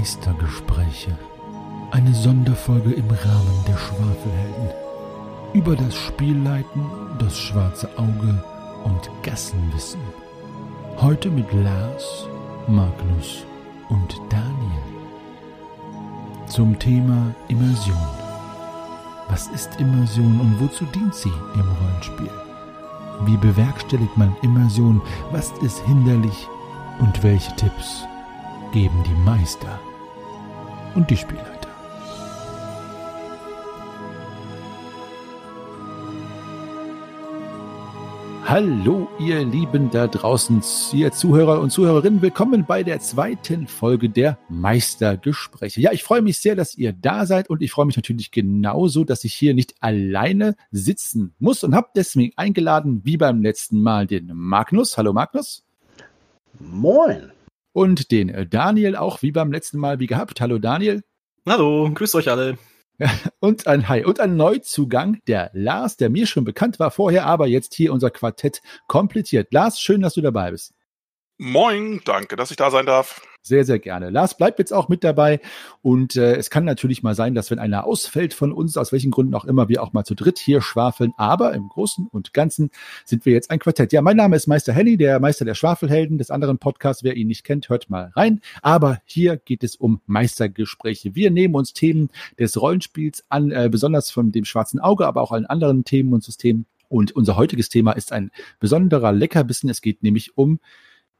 Meistergespräche. Eine Sonderfolge im Rahmen der Schwafelhelden. Über das Spielleiten, das schwarze Auge und Gassenwissen. Heute mit Lars, Magnus und Daniel. Zum Thema Immersion. Was ist Immersion und wozu dient sie im Rollenspiel? Wie bewerkstelligt man Immersion? Was ist hinderlich? Und welche Tipps geben die Meister und die Spielleiter? Hallo, ihr Lieben da draußen, ihr Zuhörer und Zuhörerinnen. Willkommen bei der zweiten Folge der Meistergespräche. Ja, ich freue mich sehr, dass ihr da seid und ich freue mich natürlich genauso, dass ich hier nicht alleine sitzen muss und habe deswegen eingeladen, wie beim letzten Mal, den Magnus. Hallo, Magnus. Moin. Und den Daniel auch wie beim letzten Mal wie gehabt. Hallo, Daniel. Hallo, grüßt euch alle. Und ein Hi und ein Neuzugang, der Lars, der mir schon bekannt war vorher, aber jetzt hier unser Quartett komplettiert. Lars, schön, dass du dabei bist. Moin, danke, dass ich da sein darf. Sehr, sehr gerne. Lars bleibt jetzt auch mit dabei. Und äh, es kann natürlich mal sein, dass wenn einer ausfällt von uns, aus welchen Gründen auch immer, wir auch mal zu dritt hier schwafeln. Aber im Großen und Ganzen sind wir jetzt ein Quartett. Ja, mein Name ist Meister Henny, der Meister der Schwafelhelden des anderen Podcasts. Wer ihn nicht kennt, hört mal rein. Aber hier geht es um Meistergespräche. Wir nehmen uns Themen des Rollenspiels an, äh, besonders von dem schwarzen Auge, aber auch allen anderen Themen und Systemen. Und unser heutiges Thema ist ein besonderer Leckerbissen. Es geht nämlich um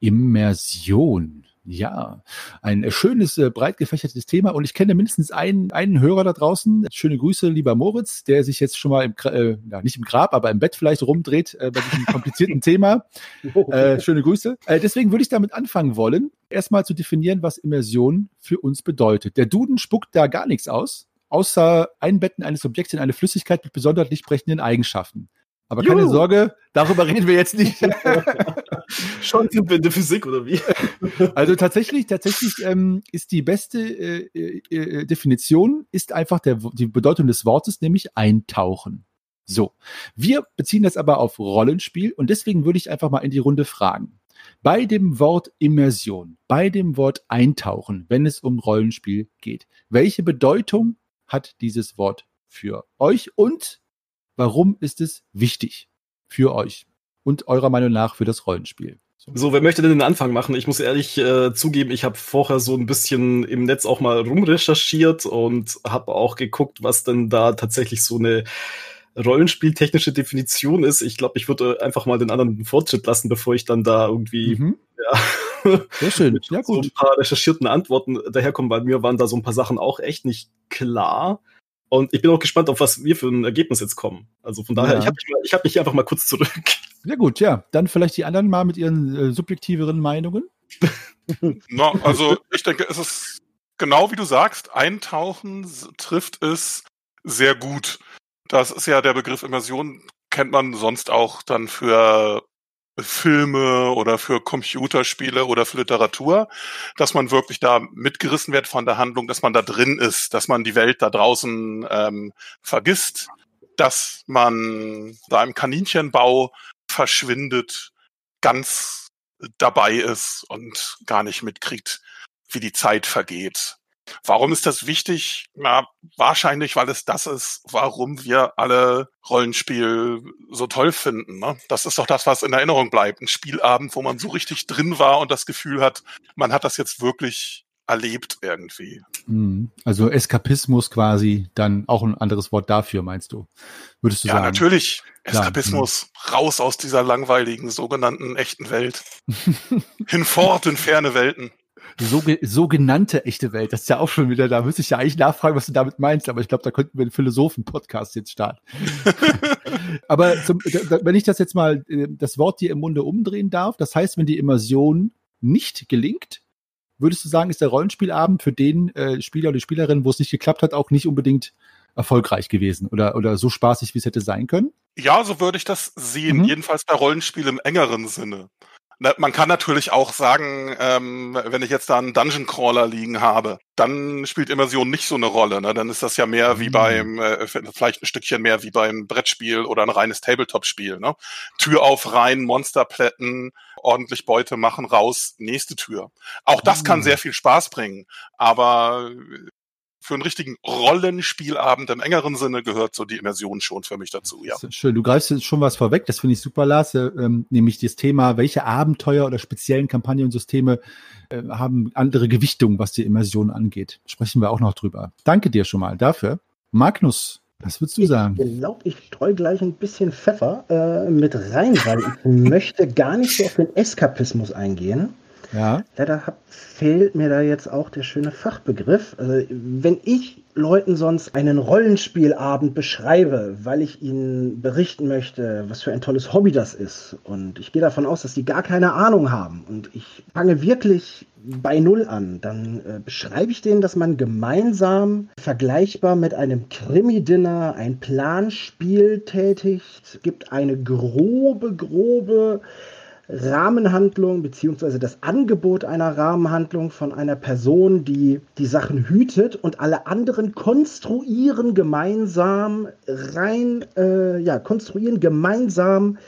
Immersion. Ja, ein schönes, äh, breit gefächertes Thema und ich kenne mindestens einen, einen Hörer da draußen. Schöne Grüße, lieber Moritz, der sich jetzt schon mal im, äh, ja, nicht im Grab, aber im Bett vielleicht rumdreht äh, bei diesem komplizierten Thema. Äh, schöne Grüße. Äh, deswegen würde ich damit anfangen wollen, erstmal zu definieren, was Immersion für uns bedeutet. Der Duden spuckt da gar nichts aus, außer Einbetten eines Objekts in eine Flüssigkeit mit besonders lichtbrechenden Eigenschaften. Aber keine Juhu. Sorge, darüber reden wir jetzt nicht. Schon sind wir in der Physik oder wie? Also tatsächlich, tatsächlich ähm, ist die beste äh, äh, Definition ist einfach der, die Bedeutung des Wortes, nämlich eintauchen. So, wir beziehen das aber auf Rollenspiel und deswegen würde ich einfach mal in die Runde fragen. Bei dem Wort Immersion, bei dem Wort Eintauchen, wenn es um Rollenspiel geht, welche Bedeutung hat dieses Wort für euch und Warum ist es wichtig für euch und eurer Meinung nach für das Rollenspiel? So, wer möchte denn den Anfang machen? Ich muss ehrlich äh, zugeben, ich habe vorher so ein bisschen im Netz auch mal rumrecherchiert und habe auch geguckt, was denn da tatsächlich so eine rollenspieltechnische Definition ist. Ich glaube, ich würde einfach mal den anderen Fortschritt lassen, bevor ich dann da irgendwie mhm. ja, Sehr schön. Ja, gut. so ein paar recherchierten Antworten daherkommen. Bei mir waren da so ein paar Sachen auch echt nicht klar. Und ich bin auch gespannt, auf was wir für ein Ergebnis jetzt kommen. Also von daher, ja. ich habe mich, hab mich einfach mal kurz zurück. Ja gut, ja. Dann vielleicht die anderen mal mit ihren äh, subjektiveren Meinungen. no, also ich denke, es ist genau wie du sagst, Eintauchen trifft es sehr gut. Das ist ja der Begriff Immersion, kennt man sonst auch dann für Filme oder für Computerspiele oder für Literatur, dass man wirklich da mitgerissen wird von der Handlung, dass man da drin ist, dass man die Welt da draußen ähm, vergisst, dass man da im Kaninchenbau verschwindet, ganz dabei ist und gar nicht mitkriegt, wie die Zeit vergeht. Warum ist das wichtig? Na, wahrscheinlich, weil es das ist, warum wir alle Rollenspiel so toll finden. Ne? Das ist doch das, was in Erinnerung bleibt. Ein Spielabend, wo man so richtig drin war und das Gefühl hat, man hat das jetzt wirklich erlebt irgendwie. Mhm. Also Eskapismus quasi, dann auch ein anderes Wort dafür, meinst du? Würdest du ja, sagen? Ja, natürlich. Eskapismus, Klar. raus aus dieser langweiligen, sogenannten echten Welt. Hinfort in ferne Welten so, sogenannte echte Welt. Das ist ja auch schon wieder, da müsste ich ja eigentlich nachfragen, was du damit meinst, aber ich glaube, da könnten wir einen Philosophen-Podcast jetzt starten. aber zum, wenn ich das jetzt mal, äh, das Wort dir im Munde umdrehen darf, das heißt, wenn die Immersion nicht gelingt, würdest du sagen, ist der Rollenspielabend für den äh, Spieler oder Spielerin, wo es nicht geklappt hat, auch nicht unbedingt erfolgreich gewesen oder, oder so spaßig, wie es hätte sein können? Ja, so würde ich das sehen. Mhm. Jedenfalls bei Rollenspiel im engeren Sinne man kann natürlich auch sagen, ähm, wenn ich jetzt da einen Dungeon Crawler liegen habe, dann spielt Immersion nicht so eine Rolle. Ne? Dann ist das ja mehr wie mhm. beim, äh, vielleicht ein Stückchen mehr wie beim Brettspiel oder ein reines Tabletop-Spiel. Ne? Tür auf rein, Monsterplätten ordentlich Beute machen, raus, nächste Tür. Auch das kann Mhm. sehr viel Spaß bringen, aber für einen richtigen Rollenspielabend im engeren Sinne gehört so die Immersion schon für mich dazu, ja. Das ist Schön, du greifst jetzt schon was vorweg, das finde ich super, Lars, äh, ähm, nämlich das Thema, welche Abenteuer oder speziellen Kampagnen und Systeme äh, haben andere Gewichtung, was die Immersion angeht. Sprechen wir auch noch drüber. Danke dir schon mal dafür. Magnus, was würdest du sagen? Ich glaube, ich streue gleich ein bisschen Pfeffer äh, mit rein, weil ich möchte gar nicht so auf den Eskapismus eingehen. Ja, Leider hab, fehlt mir da jetzt auch der schöne Fachbegriff. Also, wenn ich Leuten sonst einen Rollenspielabend beschreibe, weil ich ihnen berichten möchte, was für ein tolles Hobby das ist, und ich gehe davon aus, dass die gar keine Ahnung haben, und ich fange wirklich bei Null an, dann äh, beschreibe ich denen, dass man gemeinsam vergleichbar mit einem Krimi-Dinner ein Planspiel tätigt, gibt eine grobe, grobe Rahmenhandlung beziehungsweise das Angebot einer Rahmenhandlung von einer Person, die die Sachen hütet und alle anderen konstruieren gemeinsam rein, äh, ja, konstruieren gemeinsam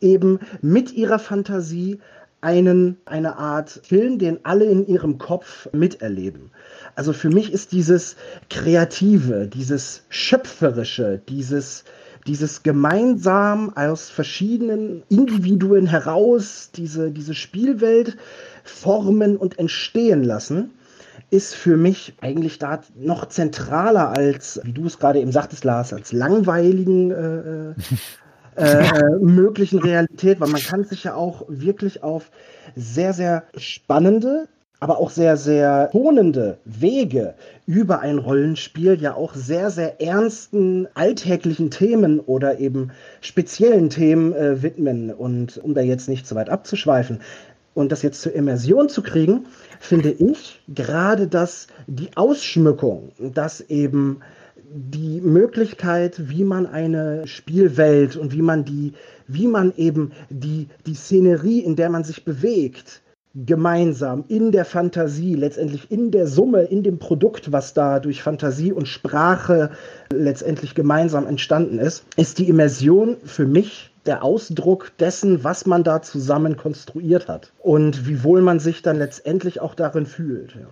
eben mit ihrer Fantasie einen, eine Art Film, den alle in ihrem Kopf miterleben. Also für mich ist dieses Kreative, dieses Schöpferische, dieses dieses gemeinsam aus verschiedenen Individuen heraus diese, diese Spielwelt formen und entstehen lassen, ist für mich eigentlich da noch zentraler als, wie du es gerade eben sagtest, Lars, als langweiligen äh, äh, äh, möglichen Realität, weil man kann sich ja auch wirklich auf sehr, sehr spannende, aber auch sehr, sehr tonende Wege über ein Rollenspiel ja auch sehr, sehr ernsten, alltäglichen Themen oder eben speziellen Themen äh, widmen. Und um da jetzt nicht zu weit abzuschweifen und das jetzt zur Immersion zu kriegen, finde ich gerade, dass die Ausschmückung, dass eben die Möglichkeit, wie man eine Spielwelt und wie man die, wie man eben die, die Szenerie, in der man sich bewegt, gemeinsam in der Fantasie, letztendlich in der Summe, in dem Produkt, was da durch Fantasie und Sprache letztendlich gemeinsam entstanden ist, ist die Immersion für mich der Ausdruck dessen, was man da zusammen konstruiert hat und wie wohl man sich dann letztendlich auch darin fühlt. Ja.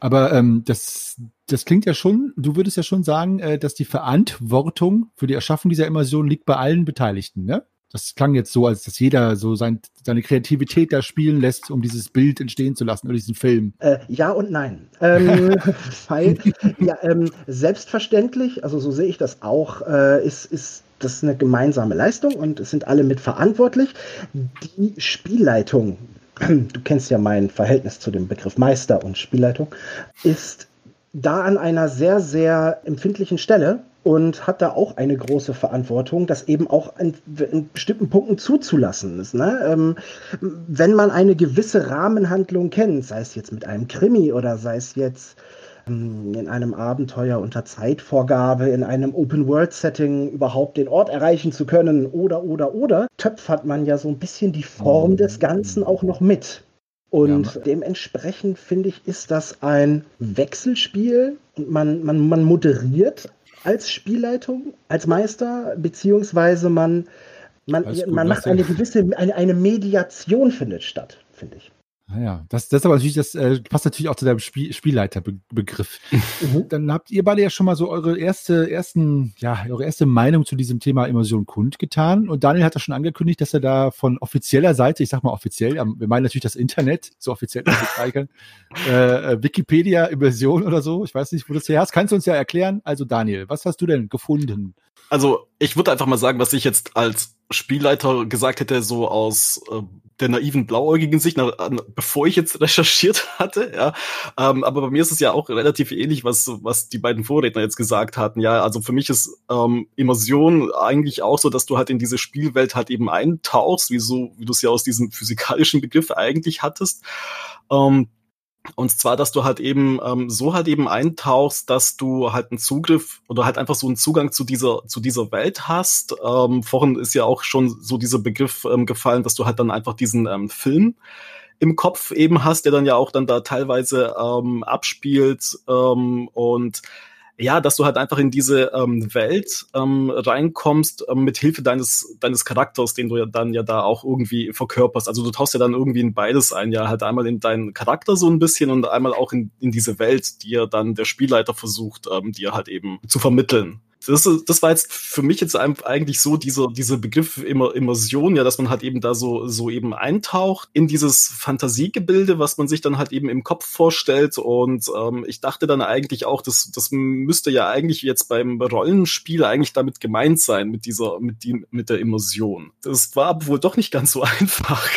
aber ähm, das, das klingt ja schon, du würdest ja schon sagen, äh, dass die Verantwortung für die Erschaffung dieser Immersion liegt bei allen Beteiligten, ne? Das klang jetzt so, als dass jeder so sein, seine Kreativität da spielen lässt, um dieses Bild entstehen zu lassen oder diesen Film. Äh, ja und nein. Ähm, weil, ja, ähm, selbstverständlich, also so sehe ich das auch, äh, ist, ist das eine gemeinsame Leistung und es sind alle mit verantwortlich. Die Spielleitung, du kennst ja mein Verhältnis zu dem Begriff Meister und Spielleitung, ist da an einer sehr, sehr empfindlichen Stelle und hat da auch eine große Verantwortung, das eben auch in, in bestimmten Punkten zuzulassen ist. Ne? Ähm, wenn man eine gewisse Rahmenhandlung kennt, sei es jetzt mit einem Krimi oder sei es jetzt ähm, in einem Abenteuer unter Zeitvorgabe, in einem Open-World-Setting überhaupt den Ort erreichen zu können oder, oder, oder, töpfert man ja so ein bisschen die Form des Ganzen auch noch mit. Und Ja, dementsprechend finde ich, ist das ein Wechselspiel und man, man, man moderiert als Spielleitung, als Meister, beziehungsweise man, man, gut, man macht eine gewisse, eine, eine Mediation findet statt, finde ich. Naja, das, das ist aber natürlich, das äh, passt natürlich auch zu deinem Spiel, Spielleiterbegriff. Mhm. Dann habt ihr beide ja schon mal so eure erste, ersten, ja, eure erste Meinung zu diesem Thema Immersion kundgetan. Und Daniel hat ja schon angekündigt, dass er da von offizieller Seite, ich sag mal offiziell, wir meinen natürlich das Internet, so offiziell das wir zeigen, äh, äh, Wikipedia, Immersion oder so, ich weiß nicht, wo du das her hast, kannst du uns ja erklären. Also Daniel, was hast du denn gefunden? Also, ich würde einfach mal sagen, was ich jetzt als Spielleiter gesagt hätte, so aus äh, der naiven blauäugigen Sicht, na, an, bevor ich jetzt recherchiert hatte, ja. Ähm, aber bei mir ist es ja auch relativ ähnlich, was, was die beiden Vorredner jetzt gesagt hatten. Ja, also für mich ist ähm, Immersion eigentlich auch so, dass du halt in diese Spielwelt halt eben eintauchst, wie so, wie du es ja aus diesem physikalischen Begriff eigentlich hattest. Ähm, und zwar, dass du halt eben ähm, so halt eben eintauchst, dass du halt einen Zugriff oder halt einfach so einen Zugang zu dieser zu dieser Welt hast. Ähm, vorhin ist ja auch schon so dieser Begriff ähm, gefallen, dass du halt dann einfach diesen ähm, Film im Kopf eben hast, der dann ja auch dann da teilweise ähm, abspielt ähm, und ja, dass du halt einfach in diese ähm, Welt ähm, reinkommst ähm, mit Hilfe deines deines Charakters, den du ja dann ja da auch irgendwie verkörperst. Also du tauchst ja dann irgendwie in beides ein, ja, halt einmal in deinen Charakter so ein bisschen und einmal auch in, in diese Welt, die ja dann der Spielleiter versucht, ähm, dir halt eben zu vermitteln das, das war jetzt für mich jetzt eigentlich so dieser, dieser Begriff Immer, Immersion, ja, dass man halt eben da so, so eben eintaucht in dieses Fantasiegebilde, was man sich dann halt eben im Kopf vorstellt. Und ähm, ich dachte dann eigentlich auch, das, das müsste ja eigentlich jetzt beim Rollenspiel eigentlich damit gemeint sein, mit dieser, mit die, mit der Immersion. Das war aber wohl doch nicht ganz so einfach,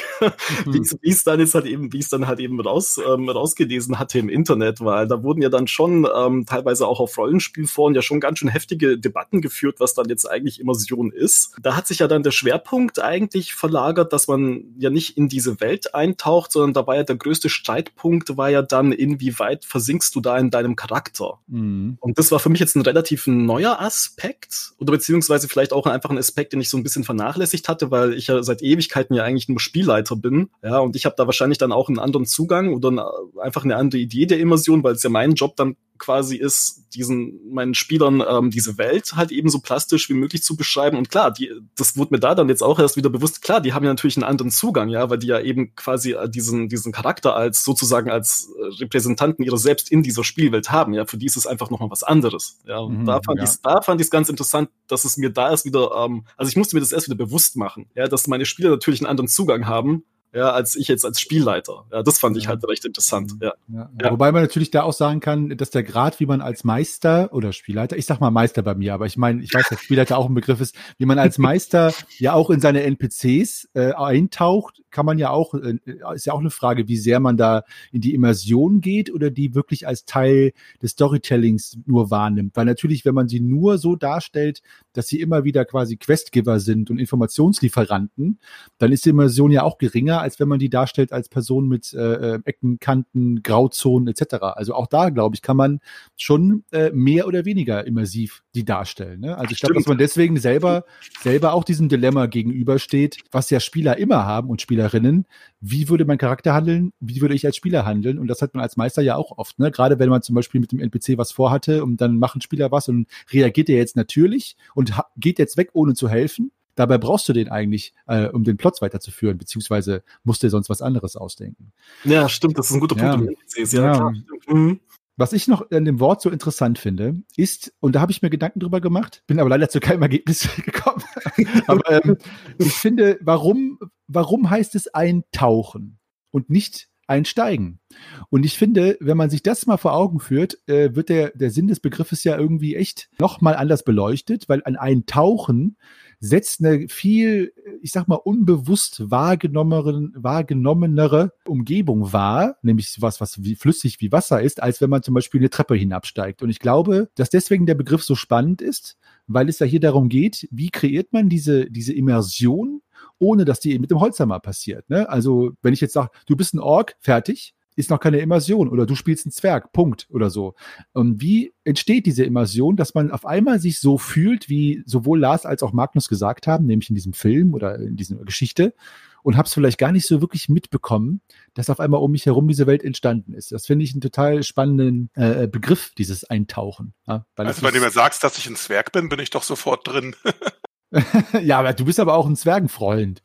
mhm. wie es dann jetzt halt eben, wie es dann halt eben raus, ähm, rausgelesen hatte im Internet, weil da wurden ja dann schon ähm, teilweise auch auf Rollenspielforen ja schon ganz schön heftige Debatten geführt, was dann jetzt eigentlich Immersion ist. Da hat sich ja dann der Schwerpunkt eigentlich verlagert, dass man ja nicht in diese Welt eintaucht, sondern da war ja der größte Streitpunkt war ja dann, inwieweit versinkst du da in deinem Charakter? Mhm. Und das war für mich jetzt ein relativ neuer Aspekt oder beziehungsweise vielleicht auch einfach ein Aspekt, den ich so ein bisschen vernachlässigt hatte, weil ich ja seit Ewigkeiten ja eigentlich nur Spielleiter bin. Ja, und ich habe da wahrscheinlich dann auch einen anderen Zugang oder einfach eine andere Idee der Immersion, weil es ja mein Job dann quasi ist, diesen meinen Spielern ähm, diese Welt halt eben so plastisch wie möglich zu beschreiben. Und klar, die, das wurde mir da dann jetzt auch erst wieder bewusst. Klar, die haben ja natürlich einen anderen Zugang, ja, weil die ja eben quasi äh, diesen diesen Charakter als sozusagen als äh, Repräsentanten ihrer selbst in dieser Spielwelt haben. Ja, für die ist es einfach noch mal was anderes. Ja, und mhm, da fand ja. ich da fand ich es ganz interessant, dass es mir da erst wieder, ähm, also ich musste mir das erst wieder bewusst machen, ja, dass meine Spieler natürlich einen anderen Zugang haben ja, als ich jetzt als Spielleiter. Ja, das fand ich halt recht interessant. Ja. Ja, ja. Wobei man natürlich da auch sagen kann, dass der Grad, wie man als Meister oder Spielleiter, ich sag mal Meister bei mir, aber ich meine, ich weiß, dass Spielleiter auch ein Begriff ist, wie man als Meister ja auch in seine NPCs äh, eintaucht, kann man ja auch, äh, ist ja auch eine Frage, wie sehr man da in die Immersion geht oder die wirklich als Teil des Storytellings nur wahrnimmt. Weil natürlich, wenn man sie nur so darstellt, dass sie immer wieder quasi Questgiver sind und Informationslieferanten, dann ist die Immersion ja auch geringer, als wenn man die darstellt als Person mit äh, äh, Ecken, Kanten, Grauzonen etc. Also auch da, glaube ich, kann man schon äh, mehr oder weniger immersiv die darstellen. Ne? Also ich glaube, dass man deswegen selber, selber auch diesem Dilemma gegenübersteht, was ja Spieler immer haben und Spielerinnen. Wie würde mein Charakter handeln? Wie würde ich als Spieler handeln? Und das hat man als Meister ja auch oft. Ne? Gerade wenn man zum Beispiel mit dem NPC was vorhatte und dann machen Spieler was und reagiert er jetzt natürlich und geht jetzt weg, ohne zu helfen Dabei brauchst du den eigentlich, äh, um den Plot weiterzuführen, beziehungsweise musst du dir sonst was anderes ausdenken. Ja, stimmt, das ist ein guter Punkt. Ja, ja, klar, mhm. Was ich noch in dem Wort so interessant finde, ist, und da habe ich mir Gedanken drüber gemacht, bin aber leider zu keinem Ergebnis gekommen. aber ähm, ich finde, warum, warum heißt es eintauchen und nicht einsteigen? Und ich finde, wenn man sich das mal vor Augen führt, äh, wird der, der Sinn des Begriffes ja irgendwie echt nochmal anders beleuchtet, weil an Eintauchen setzt eine viel, ich sag mal, unbewusst wahrgenommenere Umgebung wahr, nämlich was, was wie flüssig wie Wasser ist, als wenn man zum Beispiel eine Treppe hinabsteigt. Und ich glaube, dass deswegen der Begriff so spannend ist, weil es ja hier darum geht, wie kreiert man diese, diese Immersion, ohne dass die mit dem Holzhammer passiert. Ne? Also, wenn ich jetzt sage, du bist ein Ork, fertig, ist noch keine Immersion oder du spielst einen Zwerg, Punkt oder so. Und wie entsteht diese Immersion, dass man auf einmal sich so fühlt, wie sowohl Lars als auch Magnus gesagt haben, nämlich in diesem Film oder in dieser Geschichte und hab's vielleicht gar nicht so wirklich mitbekommen, dass auf einmal um mich herum diese Welt entstanden ist. Das finde ich einen total spannenden äh, Begriff, dieses Eintauchen. Ja, also wenn du mir sagst, dass ich ein Zwerg bin, bin ich doch sofort drin. ja, aber du bist aber auch ein Zwergenfreund.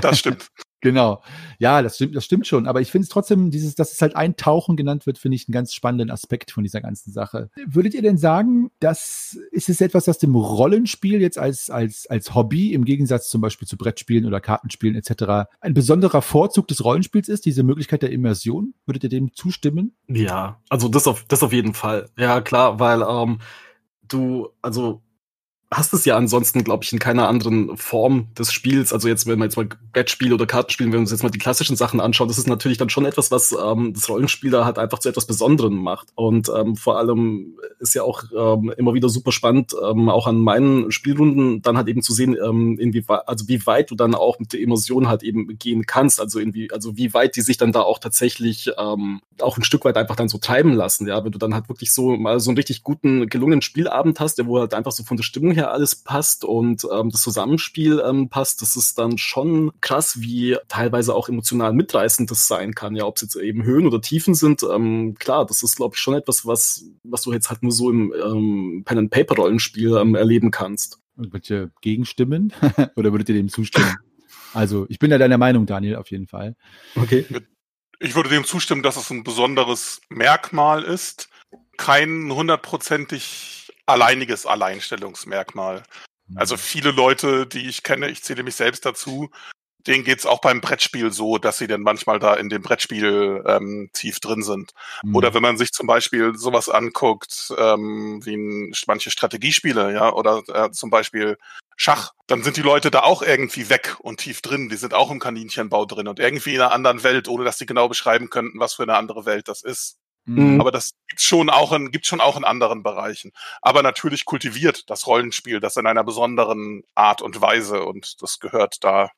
das stimmt. Genau. Ja, das stimmt, das stimmt schon. Aber ich finde es trotzdem, dieses, dass es halt Eintauchen genannt wird, finde ich einen ganz spannenden Aspekt von dieser ganzen Sache. Würdet ihr denn sagen, dass ist es etwas, das dem Rollenspiel jetzt als, als, als Hobby im Gegensatz zum Beispiel zu Brettspielen oder Kartenspielen etc. ein besonderer Vorzug des Rollenspiels ist, diese Möglichkeit der Immersion? Würdet ihr dem zustimmen? Ja, also das auf, das auf jeden Fall. Ja, klar, weil ähm, du, also hast es ja ansonsten, glaube ich, in keiner anderen Form des Spiels. Also jetzt, wenn man jetzt mal Brettspiel oder Kartenspiel, wenn wir uns jetzt mal die klassischen Sachen anschauen, das ist natürlich dann schon etwas, was ähm, das Rollenspiel da halt einfach zu etwas Besonderem macht. Und ähm, vor allem ist ja auch ähm, immer wieder super spannend, ähm, auch an meinen Spielrunden dann halt eben zu sehen, ähm, inwieweit, also wie weit du dann auch mit der Emotion halt eben gehen kannst. Also irgendwie, also wie weit die sich dann da auch tatsächlich ähm, auch ein Stück weit einfach dann so treiben lassen. Ja, wenn du dann halt wirklich so mal so einen richtig guten, gelungenen Spielabend hast, der wo halt einfach so von der Stimmung her alles passt und ähm, das Zusammenspiel ähm, passt, das ist dann schon krass, wie teilweise auch emotional mitreißend das sein kann. Ja, ob es jetzt eben Höhen oder Tiefen sind, ähm, klar, das ist, glaube ich, schon etwas, was, was du jetzt halt nur so im ähm, Pen-and-Paper-Rollenspiel ähm, erleben kannst. Irgendwelche Gegenstimmen? oder würdet ihr dem zustimmen? Also, ich bin ja deiner Meinung, Daniel, auf jeden Fall. Okay. Ich würde dem zustimmen, dass es ein besonderes Merkmal ist. Kein hundertprozentig alleiniges Alleinstellungsmerkmal. Also mhm. viele Leute, die ich kenne, ich zähle mich selbst dazu, denen geht's auch beim Brettspiel so, dass sie dann manchmal da in dem Brettspiel ähm, tief drin sind. Mhm. Oder wenn man sich zum Beispiel sowas anguckt, ähm, wie ein, manche Strategiespiele, ja, oder äh, zum Beispiel Schach, dann sind die Leute da auch irgendwie weg und tief drin. Die sind auch im Kaninchenbau drin und irgendwie in einer anderen Welt, ohne dass sie genau beschreiben könnten, was für eine andere Welt das ist. Mhm. Aber das gibt's schon auch in, gibt's schon auch in anderen Bereichen. Aber natürlich kultiviert das Rollenspiel das in einer besonderen Art und Weise und das gehört da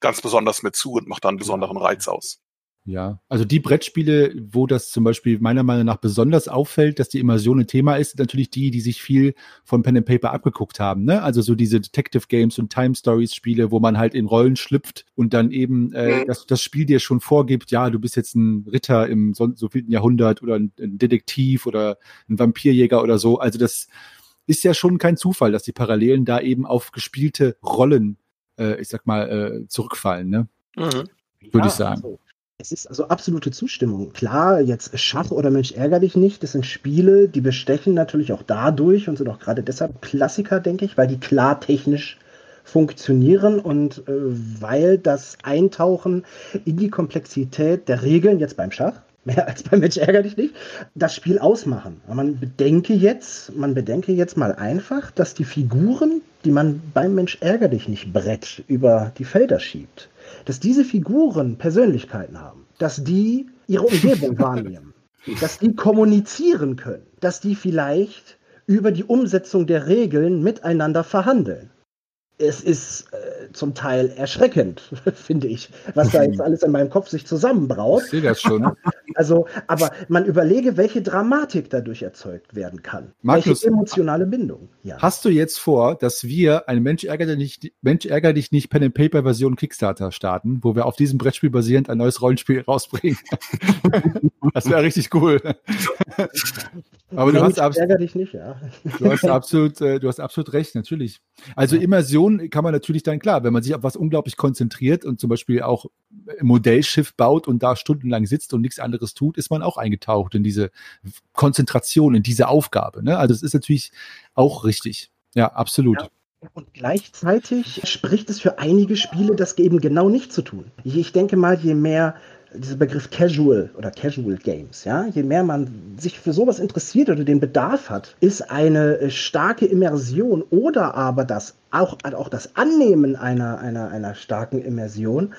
ganz besonders mit zu und macht da einen besonderen Reiz aus. Ja, also die Brettspiele, wo das zum Beispiel meiner Meinung nach besonders auffällt, dass die Immersion ein Thema ist, sind natürlich die, die sich viel von Pen and Paper abgeguckt haben. Ne? Also so diese Detective Games und Time Stories Spiele, wo man halt in Rollen schlüpft und dann eben äh, mhm. das, das Spiel dir schon vorgibt, ja, du bist jetzt ein Ritter im so, so vielen Jahrhundert oder ein, ein Detektiv oder ein Vampirjäger oder so. Also das ist ja schon kein Zufall, dass die Parallelen da eben auf gespielte Rollen, äh, ich sag mal, äh, zurückfallen. Ne? Mhm. Würde ja, ich sagen. Also es ist also absolute Zustimmung. Klar, jetzt Schach oder Mensch ärger dich nicht, das sind Spiele, die bestechen natürlich auch dadurch und sind auch gerade deshalb Klassiker, denke ich, weil die klar technisch funktionieren und äh, weil das Eintauchen in die Komplexität der Regeln jetzt beim Schach mehr als beim Mensch ärger dich nicht, das Spiel ausmachen. Man bedenke jetzt, man bedenke jetzt mal einfach, dass die Figuren, die man beim Mensch ärger dich nicht Brett über die Felder schiebt, dass diese Figuren Persönlichkeiten haben, dass die ihre Umgebung wahrnehmen, dass die kommunizieren können, dass die vielleicht über die Umsetzung der Regeln miteinander verhandeln es ist äh, zum Teil erschreckend, finde ich, was da jetzt alles in meinem Kopf sich zusammenbraut. Ich sehe das schon. Also, aber man überlege, welche Dramatik dadurch erzeugt werden kann. Markus, welche emotionale Bindung. Ja. Hast du jetzt vor, dass wir eine Mensch ärger dich nicht, Mensch ärger dich nicht Pen and Paper Version Kickstarter starten, wo wir auf diesem Brettspiel basierend ein neues Rollenspiel rausbringen? das wäre richtig cool. aber du hast, absolut, nicht, ja. du hast absolut, äh, du hast absolut recht, natürlich. Also Immersion kann man natürlich dann klar, wenn man sich auf was unglaublich konzentriert und zum Beispiel auch ein Modellschiff baut und da stundenlang sitzt und nichts anderes tut, ist man auch eingetaucht in diese Konzentration, in diese Aufgabe. Ne? Also es ist natürlich auch richtig. Ja, absolut. Ja. Und gleichzeitig spricht es für einige Spiele, das eben genau nicht zu tun. Ich denke mal, je mehr dieser Begriff Casual oder Casual Games, ja, je mehr man sich für sowas interessiert oder den Bedarf hat, ist eine äh, starke Immersion oder aber das auch, auch das Annehmen einer, einer, einer starken Immersion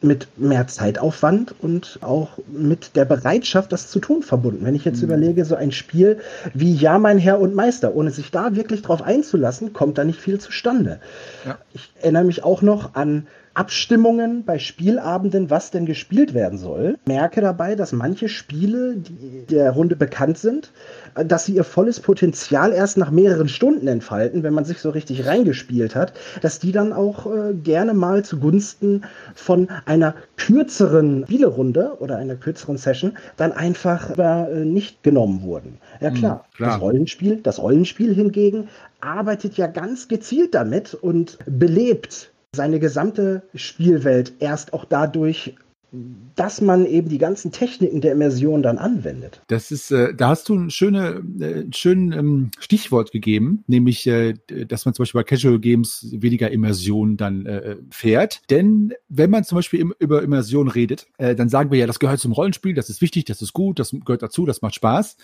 mit mehr Zeitaufwand und auch mit der Bereitschaft, das zu tun, verbunden. Wenn ich jetzt mhm. überlege, so ein Spiel wie Ja, mein Herr und Meister, ohne sich da wirklich drauf einzulassen, kommt da nicht viel zustande. Ja. Ich erinnere mich auch noch an Abstimmungen bei Spielabenden, was denn gespielt werden soll. Merke dabei, dass manche Spiele, die der Runde bekannt sind, dass sie ihr volles Potenzial erst nach mehreren Stunden entfalten, wenn man sich so richtig reingespielt hat, dass die dann auch äh, gerne mal zugunsten von einer kürzeren Spielerunde oder einer kürzeren Session dann einfach äh, nicht genommen wurden. Ja klar, mhm, klar, das Rollenspiel, das Rollenspiel hingegen arbeitet ja ganz gezielt damit und belebt seine gesamte Spielwelt erst auch dadurch dass man eben die ganzen Techniken der Immersion dann anwendet. Das ist, äh, da hast du ein schöne, äh, schön ähm, Stichwort gegeben, nämlich, äh, dass man zum Beispiel bei Casual Games weniger Immersion dann äh, fährt. Denn wenn man zum Beispiel im, über Immersion redet, äh, dann sagen wir ja, das gehört zum Rollenspiel, das ist wichtig, das ist gut, das gehört dazu, das macht Spaß.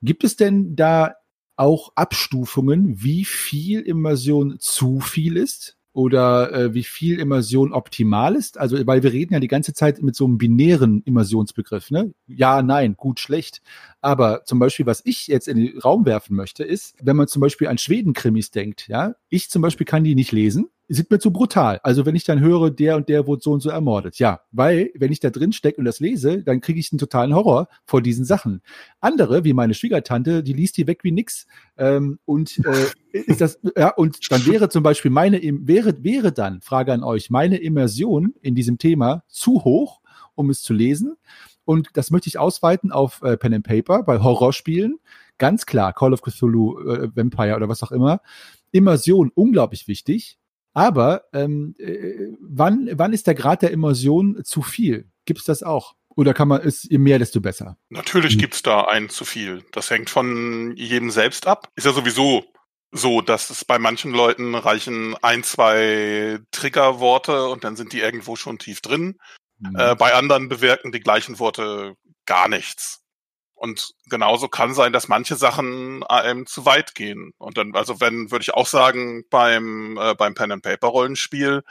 Gibt es denn da auch Abstufungen, wie viel Immersion zu viel ist? Oder äh, wie viel Immersion optimal ist. Also, weil wir reden ja die ganze Zeit mit so einem binären Immersionsbegriff, ne? Ja, nein, gut, schlecht. Aber zum Beispiel, was ich jetzt in den Raum werfen möchte, ist, wenn man zum Beispiel an Schweden-Krimis denkt, ja, ich zum Beispiel kann die nicht lesen, sind mir zu brutal. Also wenn ich dann höre, der und der wurde so und so ermordet. Ja, weil wenn ich da drin stecke und das lese, dann kriege ich einen totalen Horror vor diesen Sachen. Andere, wie meine Schwiegertante, die liest die weg wie nix. Ähm, und äh, ist das, ja, und dann wäre zum Beispiel meine, wäre, wäre dann, Frage an euch, meine Immersion in diesem Thema zu hoch, um es zu lesen. Und das möchte ich ausweiten auf äh, Pen and Paper bei Horrorspielen. Ganz klar, Call of Cthulhu, äh, Vampire oder was auch immer. Immersion unglaublich wichtig. Aber ähm, äh, wann, wann ist der Grad der Immersion zu viel? Gibt es das auch? Oder kann man es, je mehr, desto besser? Natürlich gibt es da ein zu viel. Das hängt von jedem selbst ab. Ist ja sowieso so, dass es bei manchen Leuten reichen ein, zwei Triggerworte und dann sind die irgendwo schon tief drin. Mhm. Äh, bei anderen bewirken die gleichen Worte gar nichts. Und genauso kann sein, dass manche Sachen einem zu weit gehen. Und dann, also wenn, würde ich auch sagen, beim, äh, beim Pen and Paper Rollenspiel,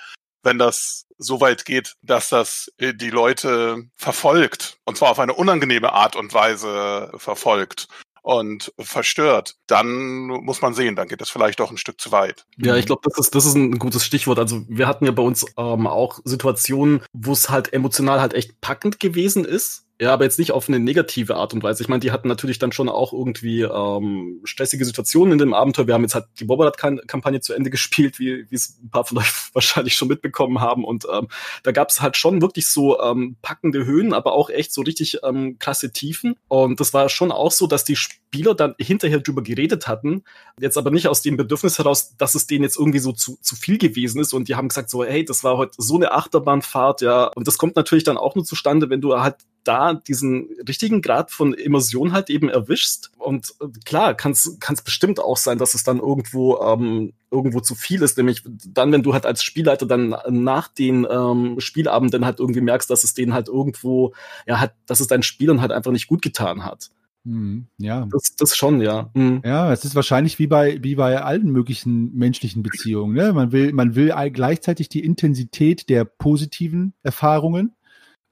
wenn das so weit geht, dass das äh, die Leute verfolgt, und zwar auf eine unangenehme Art und Weise verfolgt und verstört, dann muss man sehen, dann geht es vielleicht doch ein Stück zu weit. Ja, ich glaube, das ist, das ist ein gutes Stichwort. Also wir hatten ja bei uns ähm, auch Situationen, wo es halt emotional halt echt packend gewesen ist. Ja, aber jetzt nicht auf eine negative Art und Weise. Ich meine, die hatten natürlich dann schon auch irgendwie ähm, stressige Situationen in dem Abenteuer. Wir haben jetzt halt die Bobblehead-Kampagne zu Ende gespielt, wie wie es ein paar von euch wahrscheinlich schon mitbekommen haben. Und ähm, da gab es halt schon wirklich so ähm, packende Höhen, aber auch echt so richtig ähm, klasse Tiefen. Und das war schon auch so, dass die Spieler dann hinterher drüber geredet hatten. Jetzt aber nicht aus dem Bedürfnis heraus, dass es denen jetzt irgendwie so zu, zu viel gewesen ist. Und die haben gesagt so, hey, das war heute so eine Achterbahnfahrt, ja. Und das kommt natürlich dann auch nur zustande, wenn du halt da diesen richtigen Grad von Immersion halt eben erwischst. Und äh, klar, kann es bestimmt auch sein, dass es dann irgendwo ähm, irgendwo zu viel ist, nämlich dann, wenn du halt als Spielleiter dann nach den ähm, Spielabenden halt irgendwie merkst, dass es denen halt irgendwo, ja, hat, dass es deinen Spielern halt einfach nicht gut getan hat. Hm, ja. Das, das schon, ja. Hm. Ja, es ist wahrscheinlich wie bei, wie bei allen möglichen menschlichen Beziehungen. Ne? Man will, man will gleichzeitig die Intensität der positiven Erfahrungen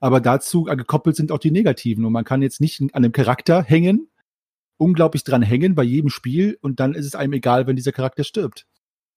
aber dazu gekoppelt sind auch die negativen. Und man kann jetzt nicht an einem Charakter hängen, unglaublich dran hängen bei jedem Spiel und dann ist es einem egal, wenn dieser Charakter stirbt.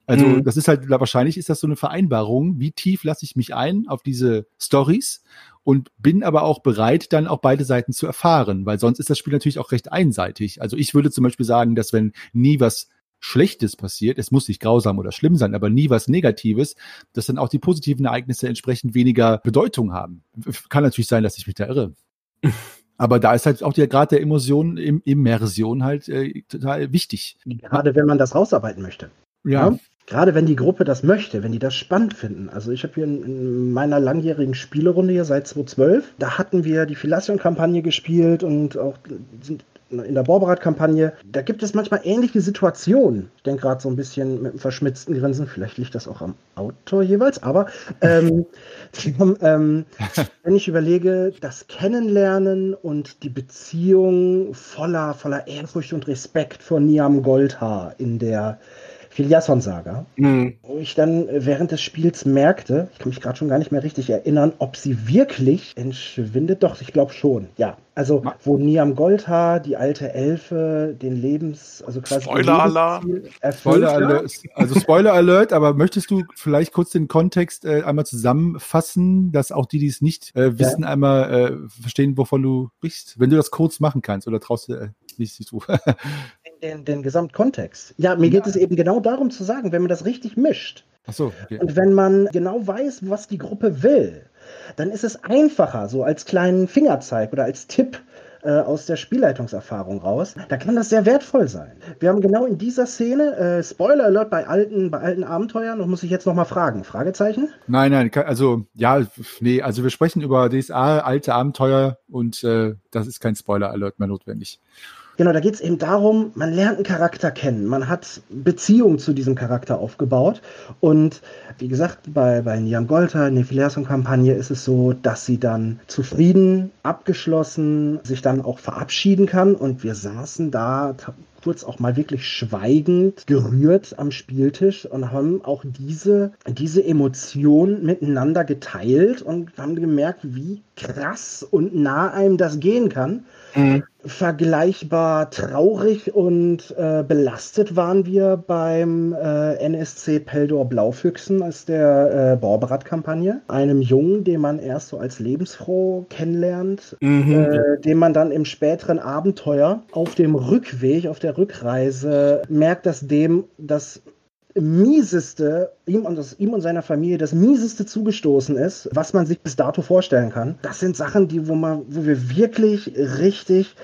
Also mhm. das ist halt, wahrscheinlich ist das so eine Vereinbarung, wie tief lasse ich mich ein auf diese Stories und bin aber auch bereit, dann auch beide Seiten zu erfahren, weil sonst ist das Spiel natürlich auch recht einseitig. Also ich würde zum Beispiel sagen, dass wenn nie was Schlechtes passiert, es muss nicht grausam oder schlimm sein, aber nie was Negatives, dass dann auch die positiven Ereignisse entsprechend weniger Bedeutung haben. Kann natürlich sein, dass ich mich da irre. Aber da ist halt auch der Grad der Emotion, im, Immersion halt äh, total wichtig. Gerade wenn man das rausarbeiten möchte. Ja. ja. Gerade wenn die Gruppe das möchte, wenn die das spannend finden. Also ich habe hier in, in, meiner langjährigen Spielerunde hier seit 2012, da hatten wir die Philation-Kampagne gespielt und auch sind in der Borberat-Kampagne, da gibt es manchmal ähnliche Situationen. Ich denke gerade so ein bisschen mit einem verschmitzten Grinsen, vielleicht liegt das auch am Autor jeweils, aber ähm, ähm, wenn ich überlege, das Kennenlernen und die Beziehung voller, voller Ehrfurcht und Respekt vor Niam Goldhaar in der Filiasson-Saga, mhm. wo ich dann während des Spiels merkte, ich kann mich gerade schon gar nicht mehr richtig erinnern, ob sie wirklich entschwindet. Doch, ich glaube schon, ja. Also, wo Niam Goldhaar, die alte Elfe, den Lebens-, also quasi. Spoiler-Alarm. Spoiler Alert. Also, Spoiler Alert, aber möchtest du vielleicht kurz den Kontext äh, einmal zusammenfassen, dass auch die, die es nicht äh, wissen, ja. einmal äh, verstehen, wovon du sprichst? Wenn du das kurz machen kannst oder traust du äh, nicht, nicht? den, den Gesamtkontext. Ja, mir ja. geht es eben genau darum zu sagen, wenn man das richtig mischt. Ach so, okay. Und wenn man genau weiß, was die Gruppe will, dann ist es einfacher, so als kleinen Fingerzeig oder als Tipp äh, aus der Spielleitungserfahrung raus. Da kann das sehr wertvoll sein. Wir haben genau in dieser Szene, äh, Spoiler Alert bei alten, bei alten Abenteuern, und muss ich jetzt nochmal fragen, Fragezeichen? Nein, nein, also ja, nee, also wir sprechen über DSA, alte Abenteuer und äh, das ist kein Spoiler Alert mehr notwendig. Genau, da geht es eben darum, man lernt einen Charakter kennen, man hat Beziehungen zu diesem Charakter aufgebaut. Und wie gesagt, bei, bei Niam Golter, in der Filiason-Kampagne ist es so, dass sie dann zufrieden, abgeschlossen, sich dann auch verabschieden kann. Und wir saßen da kurz auch mal wirklich schweigend gerührt am Spieltisch und haben auch diese, diese Emotion miteinander geteilt und haben gemerkt, wie krass und nah einem das gehen kann. Mhm vergleichbar traurig und äh, belastet waren wir beim äh, NSC Peldor Blaufüchsen aus der äh, Borberat-Kampagne. Einem Jungen, den man erst so als lebensfroh kennenlernt, mhm. äh, den man dann im späteren Abenteuer auf dem Rückweg, auf der Rückreise merkt, dass dem das mieseste, ihm und, das, ihm und seiner Familie das mieseste zugestoßen ist, was man sich bis dato vorstellen kann. Das sind Sachen, die, wo man, wo wir wirklich richtig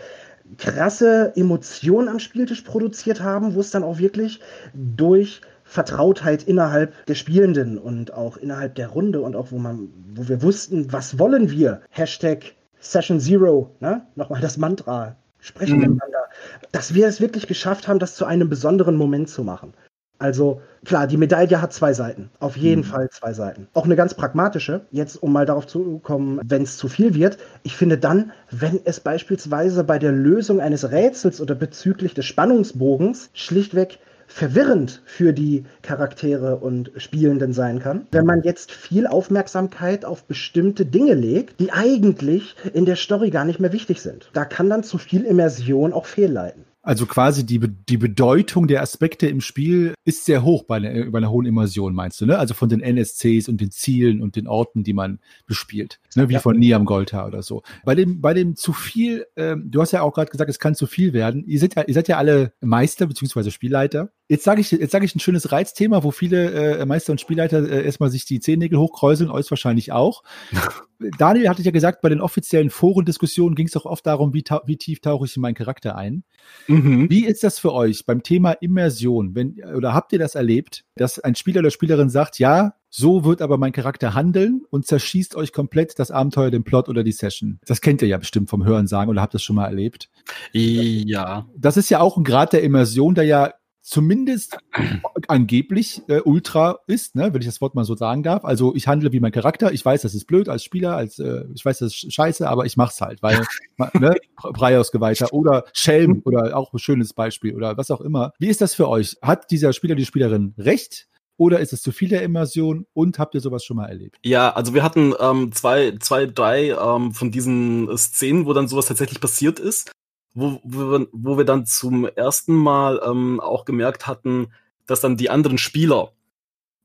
krasse Emotionen am Spieltisch produziert haben, wo es dann auch wirklich durch Vertrautheit innerhalb der Spielenden und auch innerhalb der Runde und auch wo man, wo wir wussten, was wollen wir? Hashtag Session Zero, ne? Nochmal das Mantra. Sprechen mhm. miteinander. Dass wir es wirklich geschafft haben, das zu einem besonderen Moment zu machen. Also klar, die Medaille hat zwei Seiten. Auf jeden mhm. Fall zwei Seiten. Auch eine ganz pragmatische. Jetzt, um mal darauf zu kommen, wenn es zu viel wird. Ich finde dann, wenn es beispielsweise bei der Lösung eines Rätsels oder bezüglich des Spannungsbogens schlichtweg verwirrend für die Charaktere und Spielenden sein kann, wenn man jetzt viel Aufmerksamkeit auf bestimmte Dinge legt, die eigentlich in der Story gar nicht mehr wichtig sind. Da kann dann zu viel Immersion auch fehlleiten. Also quasi die, die Bedeutung der Aspekte im Spiel ist sehr hoch bei einer, bei einer hohen Immersion, meinst du, ne? Also von den NSCs und den Zielen und den Orten, die man bespielt. Ne? Wie ja. von Niam Golta oder so. Bei dem, bei dem zu viel, ähm, du hast ja auch gerade gesagt, es kann zu viel werden. Ihr seid ja, ihr seid ja alle Meister beziehungsweise Spielleiter. Jetzt sage ich, jetzt sage ich ein schönes Reizthema, wo viele äh, Meister und Spielleiter äh, erstmal sich die Zehennägel hochkräuseln, euch wahrscheinlich auch. Daniel hatte ja gesagt, bei den offiziellen Forendiskussionen ging es auch oft darum, wie, wie tief tauche ich in meinen Charakter ein. Mhm. Wie ist das für euch beim Thema Immersion? Wenn, oder habt ihr das erlebt, dass ein Spieler oder Spielerin sagt, ja, so wird aber mein Charakter handeln und zerschießt euch komplett das Abenteuer, den Plot oder die Session. Das kennt ihr ja bestimmt vom Hören sagen oder habt das schon mal erlebt. Ja. Das ist ja auch ein Grad der Immersion, der ja zumindest angeblich äh, ultra ist, ne, wenn ich das Wort mal so sagen darf. Also ich handle wie mein Charakter. Ich weiß, das ist blöd als Spieler, als äh, ich weiß, das ist scheiße, aber ich mach's halt, weil ne, Breiausgeweihter oder Schelm oder auch ein schönes Beispiel oder was auch immer. Wie ist das für euch? Hat dieser Spieler, die Spielerin recht? Oder ist es zu viel der Immersion und habt ihr sowas schon mal erlebt? Ja, also wir hatten ähm, zwei, zwei, drei ähm, von diesen Szenen, wo dann sowas tatsächlich passiert ist wo, wo, wir, wo wir dann zum ersten Mal ähm, auch gemerkt hatten, dass dann die anderen Spieler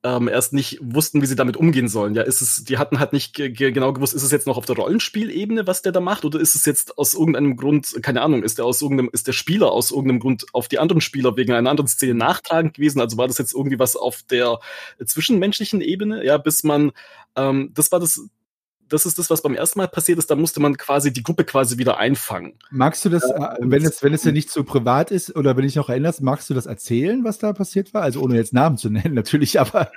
ähm, erst nicht wussten, wie sie damit umgehen sollen. Ja, ist es, die hatten halt nicht genau gewusst, ist es jetzt noch auf der Rollenspielebene, was der da macht, oder ist es jetzt aus irgendeinem Grund, keine Ahnung, ist der aus irgendeinem, ist der Spieler aus irgendeinem Grund auf die anderen Spieler wegen einer anderen Szene nachtragend gewesen? Also war das jetzt irgendwie was auf der zwischenmenschlichen Ebene? Ja, bis man, ähm, das war das, das ist das, was beim ersten Mal passiert ist, da musste man quasi die Gruppe quasi wieder einfangen. Magst du das, äh, wenn es, wenn es ja nicht so privat ist oder wenn ich noch erinnerst, magst du das erzählen, was da passiert war? Also ohne jetzt Namen zu nennen, natürlich, aber.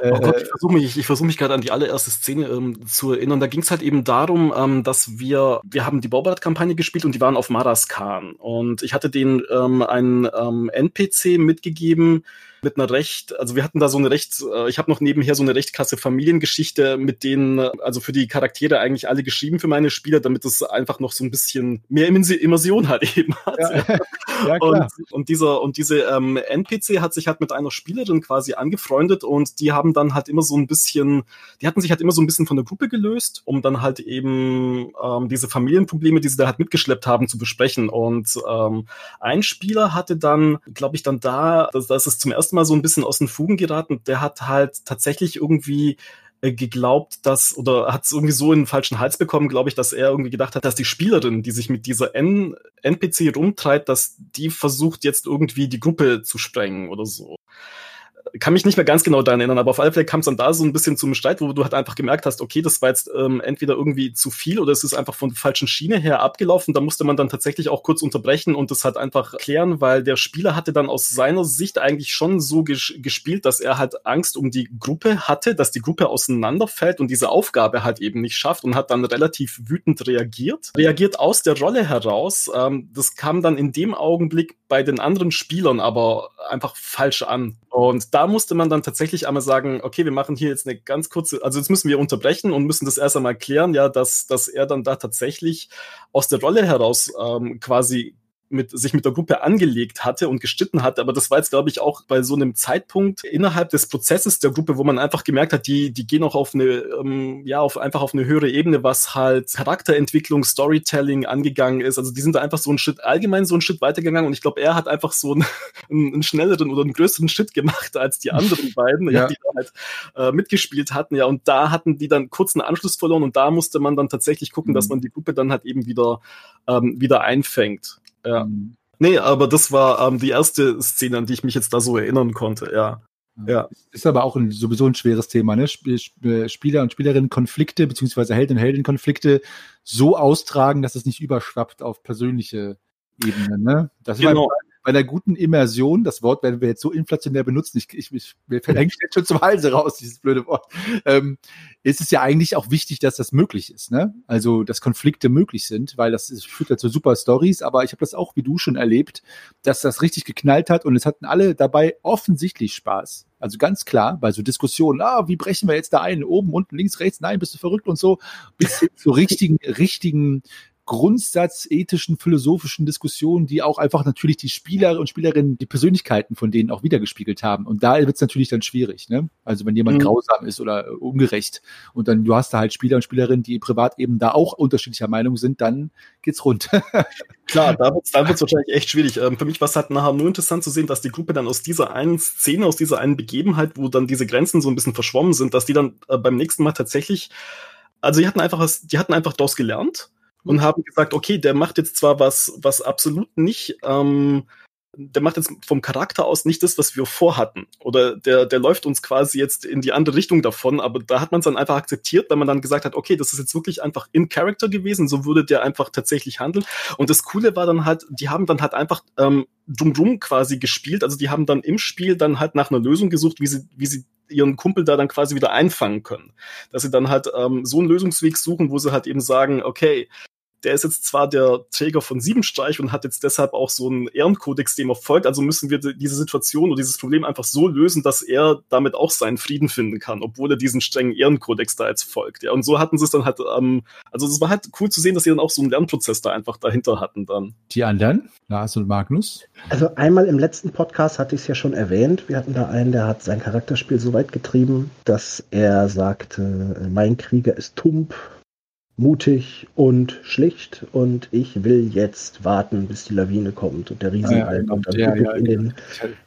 Äh, oh Gott, ich versuche mich, ich versuche mich gerade an die allererste Szene ähm, zu erinnern. Da ging es halt eben darum, ähm, dass wir, wir haben die Baubart-Kampagne gespielt und die waren auf Maraskan. Und ich hatte denen ähm, einen ähm, NPC mitgegeben, mit einer recht, also wir hatten da so eine recht, äh, ich habe noch nebenher so eine recht krasse Familiengeschichte, mit denen, also für die Charaktere eigentlich alle geschrieben für meine Spieler, damit es einfach noch so ein bisschen mehr Immersion halt eben hat. Ja. ja, und, und, dieser und diese ähm, NPC hat sich halt mit einer Spielerin quasi angefreundet und die haben dann halt immer so ein bisschen, die hatten sich halt immer so ein bisschen von der Gruppe gelöst, um dann halt eben ähm, diese Familienprobleme, die sie da halt mitgeschleppt haben, zu besprechen. Und ähm, ein Spieler hatte dann, glaube ich, dann da, das, das ist zum ersten Mal so ein bisschen aus den Fugen geraten. Der hat halt tatsächlich irgendwie äh, geglaubt, dass, oder hat es irgendwie so in den falschen Hals bekommen, glaube ich, dass er irgendwie gedacht hat, dass die Spielerin, die sich mit dieser N NPC rumtreibt, dass die versucht jetzt irgendwie die Gruppe zu sprengen oder so kann mich nicht mehr ganz genau daran erinnern, aber auf alle Fälle kam es dann da so ein bisschen zum Streit, wo du halt einfach gemerkt hast, okay, das war jetzt ähm, entweder irgendwie zu viel oder es ist einfach von der falschen Schiene her abgelaufen. Da musste man dann tatsächlich auch kurz unterbrechen und das halt einfach klären, weil der Spieler hatte dann aus seiner Sicht eigentlich schon so ges gespielt, dass er halt Angst um die Gruppe hatte, dass die Gruppe auseinanderfällt und diese Aufgabe halt eben nicht schafft und hat dann relativ wütend reagiert. Reagiert aus der Rolle heraus. Ähm, das kam dann in dem Augenblick bei den anderen Spielern aber einfach falsch an. Und da musste man dann tatsächlich einmal sagen, okay, wir machen hier jetzt eine ganz kurze, also jetzt müssen wir unterbrechen und müssen das erst einmal klären, ja, dass, dass er dann da tatsächlich aus der Rolle heraus ähm, quasi mit, sich mit der Gruppe angelegt hatte und gestritten hatte. Aber das war jetzt, glaube ich, auch bei so einem Zeitpunkt innerhalb des Prozesses der Gruppe, wo man einfach gemerkt hat, die, die gehen auch auf eine, ähm, ja, auf einfach auf eine höhere Ebene, was halt Charakterentwicklung, Storytelling angegangen ist. Also die sind da einfach so einen Schritt, allgemein so einen Schritt weitergegangen und ich glaube, er hat einfach so einen, einen, schnelleren oder einen größeren Schritt gemacht als die anderen beiden, ja. die da halt äh, mitgespielt hatten. Ja, und da hatten die dann kurzen Anschluss verloren und da musste man dann tatsächlich gucken, mhm. dass man die Gruppe dann halt eben wieder, ähm, wieder einfängt. Ja. Mhm. Nee, aber das war ähm, die erste Szene, an die ich mich jetzt da so erinnern konnte, ja. Ja. Ist aber auch ein, sowieso ein schweres Thema, ne? Spieler und Spielerinnen Konflikte, beziehungsweise Helden und Helden Konflikte so austragen, dass es nicht überschwappt auf persönliche Ebene, ne? Das genau. war bei einer guten Immersion, das Wort werden wir jetzt so inflationär benutzen, ich, ich, ich mir fällt eigentlich schon zum Halse raus, dieses blöde Wort, ähm, ist es ja eigentlich auch wichtig, dass das möglich ist, ne? Also, dass Konflikte möglich sind, weil das ist, führt ja zu super Stories, aber ich habe das auch wie du schon erlebt, dass das richtig geknallt hat und es hatten alle dabei offensichtlich Spaß. Also ganz klar, bei so Diskussionen, ah, wie brechen wir jetzt da ein? Oben, unten, links, rechts, nein, bist du verrückt und so, bis hin zu richtigen, richtigen Grundsatz ethischen, philosophischen Diskussionen, die auch einfach natürlich die Spieler und Spielerinnen, die Persönlichkeiten von denen auch wiedergespiegelt haben. Und da wird es natürlich dann schwierig, ne? Also wenn jemand mhm. grausam ist oder äh, ungerecht und dann du hast da halt Spieler und Spielerinnen, die privat eben da auch unterschiedlicher Meinung sind, dann geht's rund. Klar, da wird's, da wird's wahrscheinlich echt schwierig. Ähm, für mich war es halt nachher nur interessant zu sehen, dass die Gruppe dann aus dieser einen Szene, aus dieser einen Begebenheit, wo dann diese Grenzen so ein bisschen verschwommen sind, dass die dann äh, beim nächsten Mal tatsächlich, also die hatten einfach, die hatten einfach daraus gelernt und haben gesagt, okay, der macht jetzt zwar was, was absolut nicht, ähm, der macht jetzt vom Charakter aus nicht das, was wir vorhatten. Oder der, der läuft uns quasi jetzt in die andere Richtung davon, aber da hat man es dann einfach akzeptiert, weil man dann gesagt hat, okay, das ist jetzt wirklich einfach in Character gewesen, so würde der einfach tatsächlich handeln. Und das Coole war dann halt, die haben dann halt einfach ähm, drumrum quasi gespielt, also die haben dann im Spiel dann halt nach einer Lösung gesucht, wie sie, wie sie ihren Kumpel da dann quasi wieder einfangen können. Dass sie dann halt ähm, so einen Lösungsweg suchen, wo sie halt eben sagen, okay, der ist jetzt zwar der Träger von Siebenstreich und hat jetzt deshalb auch so einen Ehrenkodex, dem er folgt, also müssen wir diese Situation oder dieses Problem einfach so lösen, dass er damit auch seinen Frieden finden kann, obwohl er diesen strengen Ehrenkodex da jetzt folgt. Ja, und so hatten sie es dann halt, ähm, also es war halt cool zu sehen, dass sie dann auch so einen Lernprozess da einfach dahinter hatten dann. Die anderen, Lars und Magnus? Also einmal im letzten Podcast hatte ich es ja schon erwähnt, wir hatten da einen, der hat sein Charakterspiel so weit getrieben, dass er sagte, mein Krieger ist tump, mutig und schlicht und ich will jetzt warten, bis die Lawine kommt und der Riesenwald ah, ja, und dann ja, ja, in, den,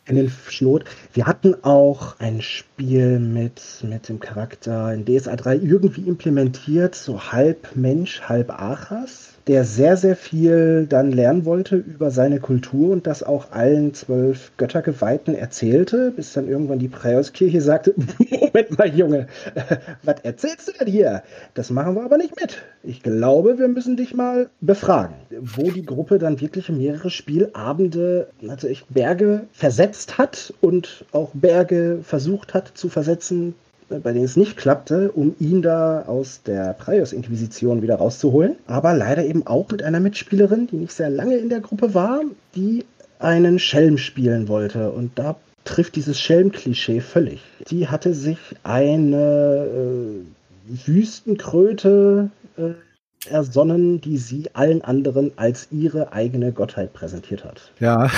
in den Schlot. Wir hatten auch ein Spiel mit, mit dem Charakter in DSA 3 irgendwie implementiert, so halb Mensch, halb Achas der sehr, sehr viel dann lernen wollte über seine Kultur und das auch allen zwölf Göttergeweihten erzählte, bis dann irgendwann die Präuskirche sagte, Moment mal, Junge, was erzählst du denn hier? Das machen wir aber nicht mit. Ich glaube, wir müssen dich mal befragen. Wo die Gruppe dann wirklich mehrere Spielabende, also echt Berge versetzt hat und auch Berge versucht hat zu versetzen, bei denen es nicht klappte, um ihn da aus der Praios-Inquisition wieder rauszuholen. Aber leider eben auch mit einer Mitspielerin, die nicht sehr lange in der Gruppe war, die einen Schelm spielen wollte. Und da trifft dieses Schelm-Klischee völlig. Die hatte sich eine äh, Wüstenkröte äh, ersonnen, die sie allen anderen als ihre eigene Gottheit präsentiert hat. Ja.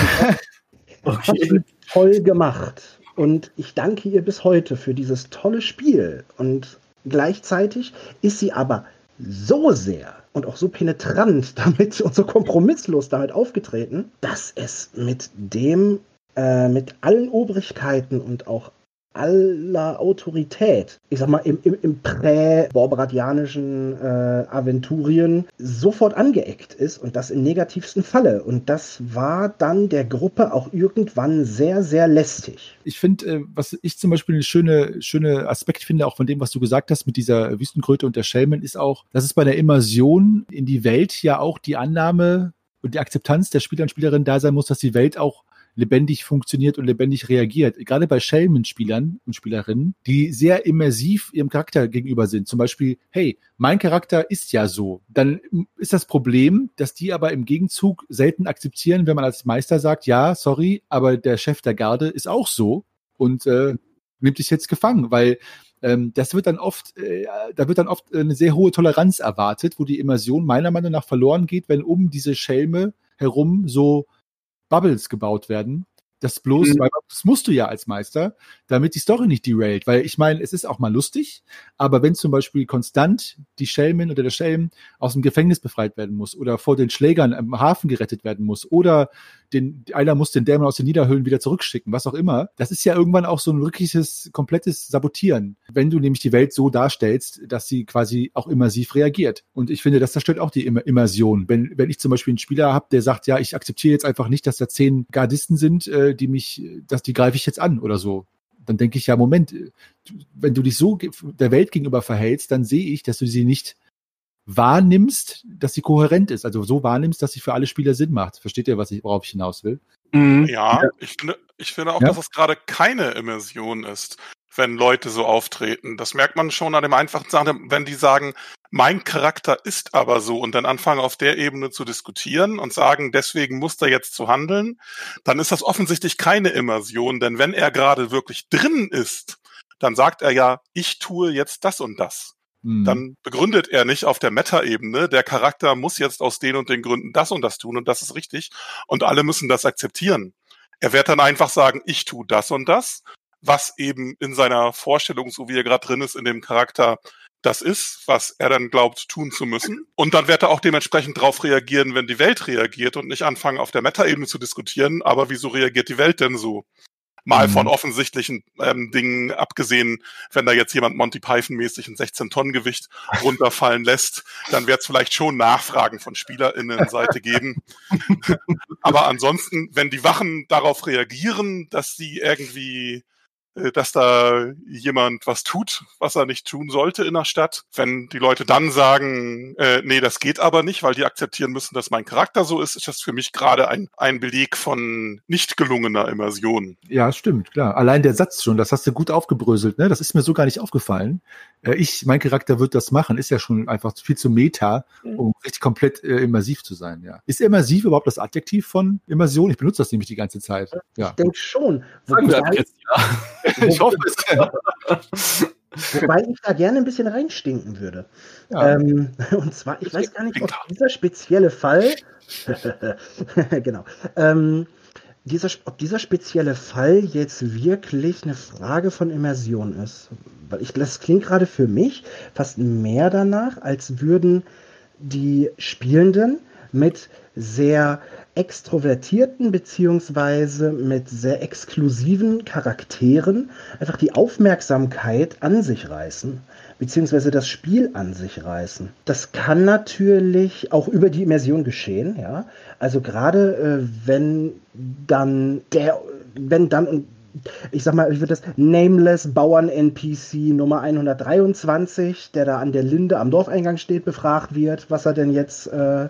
okay. Toll gemacht. Und ich danke ihr bis heute für dieses tolle Spiel. Und gleichzeitig ist sie aber so sehr und auch so penetrant damit und so kompromisslos damit aufgetreten, dass es mit dem, äh, mit allen Obrigkeiten und auch aller Autorität, ich sag mal, im, im, im prä-borberadianischen äh, Aventurien sofort angeeckt ist und das im negativsten Falle. Und das war dann der Gruppe auch irgendwann sehr, sehr lästig. Ich finde, äh, was ich zum Beispiel eine schöne, schöne Aspekt finde, auch von dem, was du gesagt hast mit dieser Wüstenkröte und der Schelmen, ist auch, dass es bei der Immersion in die Welt ja auch die Annahme und die Akzeptanz der Spieler und Spielerinnen da sein muss, dass die Welt auch lebendig funktioniert und lebendig reagiert. Gerade bei Schelmen-Spielern und Spielerinnen, die sehr immersiv ihrem Charakter gegenüber sind. Zum Beispiel, hey, mein Charakter ist ja so. Dann ist das Problem, dass die aber im Gegenzug selten akzeptieren, wenn man als Meister sagt, ja, sorry, aber der Chef der Garde ist auch so und äh, nimmt dich jetzt gefangen, weil ähm, das wird dann oft, äh, da wird dann oft eine sehr hohe Toleranz erwartet, wo die Immersion meiner Meinung nach verloren geht, wenn um diese Schelme herum so Bubbles gebaut werden, das bloß, mhm. weil das musst du ja als Meister, damit die Story nicht derailt. Weil ich meine, es ist auch mal lustig, aber wenn zum Beispiel konstant die Schelmin oder der Schelm aus dem Gefängnis befreit werden muss oder vor den Schlägern im Hafen gerettet werden muss oder den, einer muss den Dämon aus den Niederhöhlen wieder zurückschicken, was auch immer, das ist ja irgendwann auch so ein wirkliches, komplettes Sabotieren, wenn du nämlich die Welt so darstellst, dass sie quasi auch immersiv reagiert. Und ich finde, das zerstört auch die Immersion. Wenn, wenn ich zum Beispiel einen Spieler habe, der sagt, ja, ich akzeptiere jetzt einfach nicht, dass da zehn Gardisten sind, äh, die mich, dass die greife ich jetzt an oder so. Dann denke ich ja, Moment, wenn du dich so der Welt gegenüber verhältst, dann sehe ich, dass du sie nicht wahrnimmst, dass sie kohärent ist. Also so wahrnimmst, dass sie für alle Spieler Sinn macht. Versteht ihr, was ich, worauf ich hinaus will? Mhm. Ja, ja, Ich, finde, ich finde auch, ja? dass es gerade keine Immersion ist, wenn Leute so auftreten. Das merkt man schon an dem einfachen Sachen, wenn die sagen, mein Charakter ist aber so und dann anfangen auf der Ebene zu diskutieren und sagen, deswegen muss er jetzt zu handeln, dann ist das offensichtlich keine Immersion, denn wenn er gerade wirklich drin ist, dann sagt er ja, ich tue jetzt das und das. Mhm. Dann begründet er nicht auf der Meta-Ebene, der Charakter muss jetzt aus den und den Gründen das und das tun und das ist richtig und alle müssen das akzeptieren. Er wird dann einfach sagen, ich tue das und das, was eben in seiner Vorstellung, so wie er gerade drin ist, in dem Charakter das ist, was er dann glaubt tun zu müssen. Und dann wird er auch dementsprechend darauf reagieren, wenn die Welt reagiert und nicht anfangen, auf der Meta-Ebene zu diskutieren, aber wieso reagiert die Welt denn so? Mal mhm. von offensichtlichen ähm, Dingen abgesehen, wenn da jetzt jemand Monty Python-mäßig ein 16-Tonnen-Gewicht runterfallen lässt, dann wird es vielleicht schon Nachfragen von SpielerInnen-Seite geben. Aber ansonsten, wenn die Wachen darauf reagieren, dass sie irgendwie dass da jemand was tut, was er nicht tun sollte in der Stadt. Wenn die Leute dann sagen, äh, nee, das geht aber nicht, weil die akzeptieren müssen, dass mein Charakter so ist, ist das für mich gerade ein, ein Beleg von nicht gelungener Immersion. Ja, stimmt, klar. Allein der Satz schon, das hast du gut aufgebröselt, ne? Das ist mir so gar nicht aufgefallen. Äh, ich, mein Charakter wird das machen, ist ja schon einfach viel zu meta, um richtig komplett äh, immersiv zu sein, ja. Ist immersiv überhaupt das Adjektiv von Immersion? Ich benutze das nämlich die ganze Zeit. Ja. Ich denke schon. Wir jetzt ja. ich hoffe es. Wobei ich da gerne ein bisschen reinstinken würde. Ja. Ähm, und zwar, ich weiß gar nicht, ob dieser spezielle Fall, genau, ähm, dieser, ob dieser spezielle Fall jetzt wirklich eine Frage von Immersion ist. Weil ich, das klingt gerade für mich fast mehr danach, als würden die Spielenden mit sehr extrovertierten beziehungsweise mit sehr exklusiven Charakteren einfach die Aufmerksamkeit an sich reißen, beziehungsweise das Spiel an sich reißen. Das kann natürlich auch über die Immersion geschehen, ja. Also gerade äh, wenn dann der, wenn dann ich sag mal, ich würde das Nameless Bauern NPC Nummer 123, der da an der Linde am Dorfeingang steht, befragt wird, was er denn jetzt äh,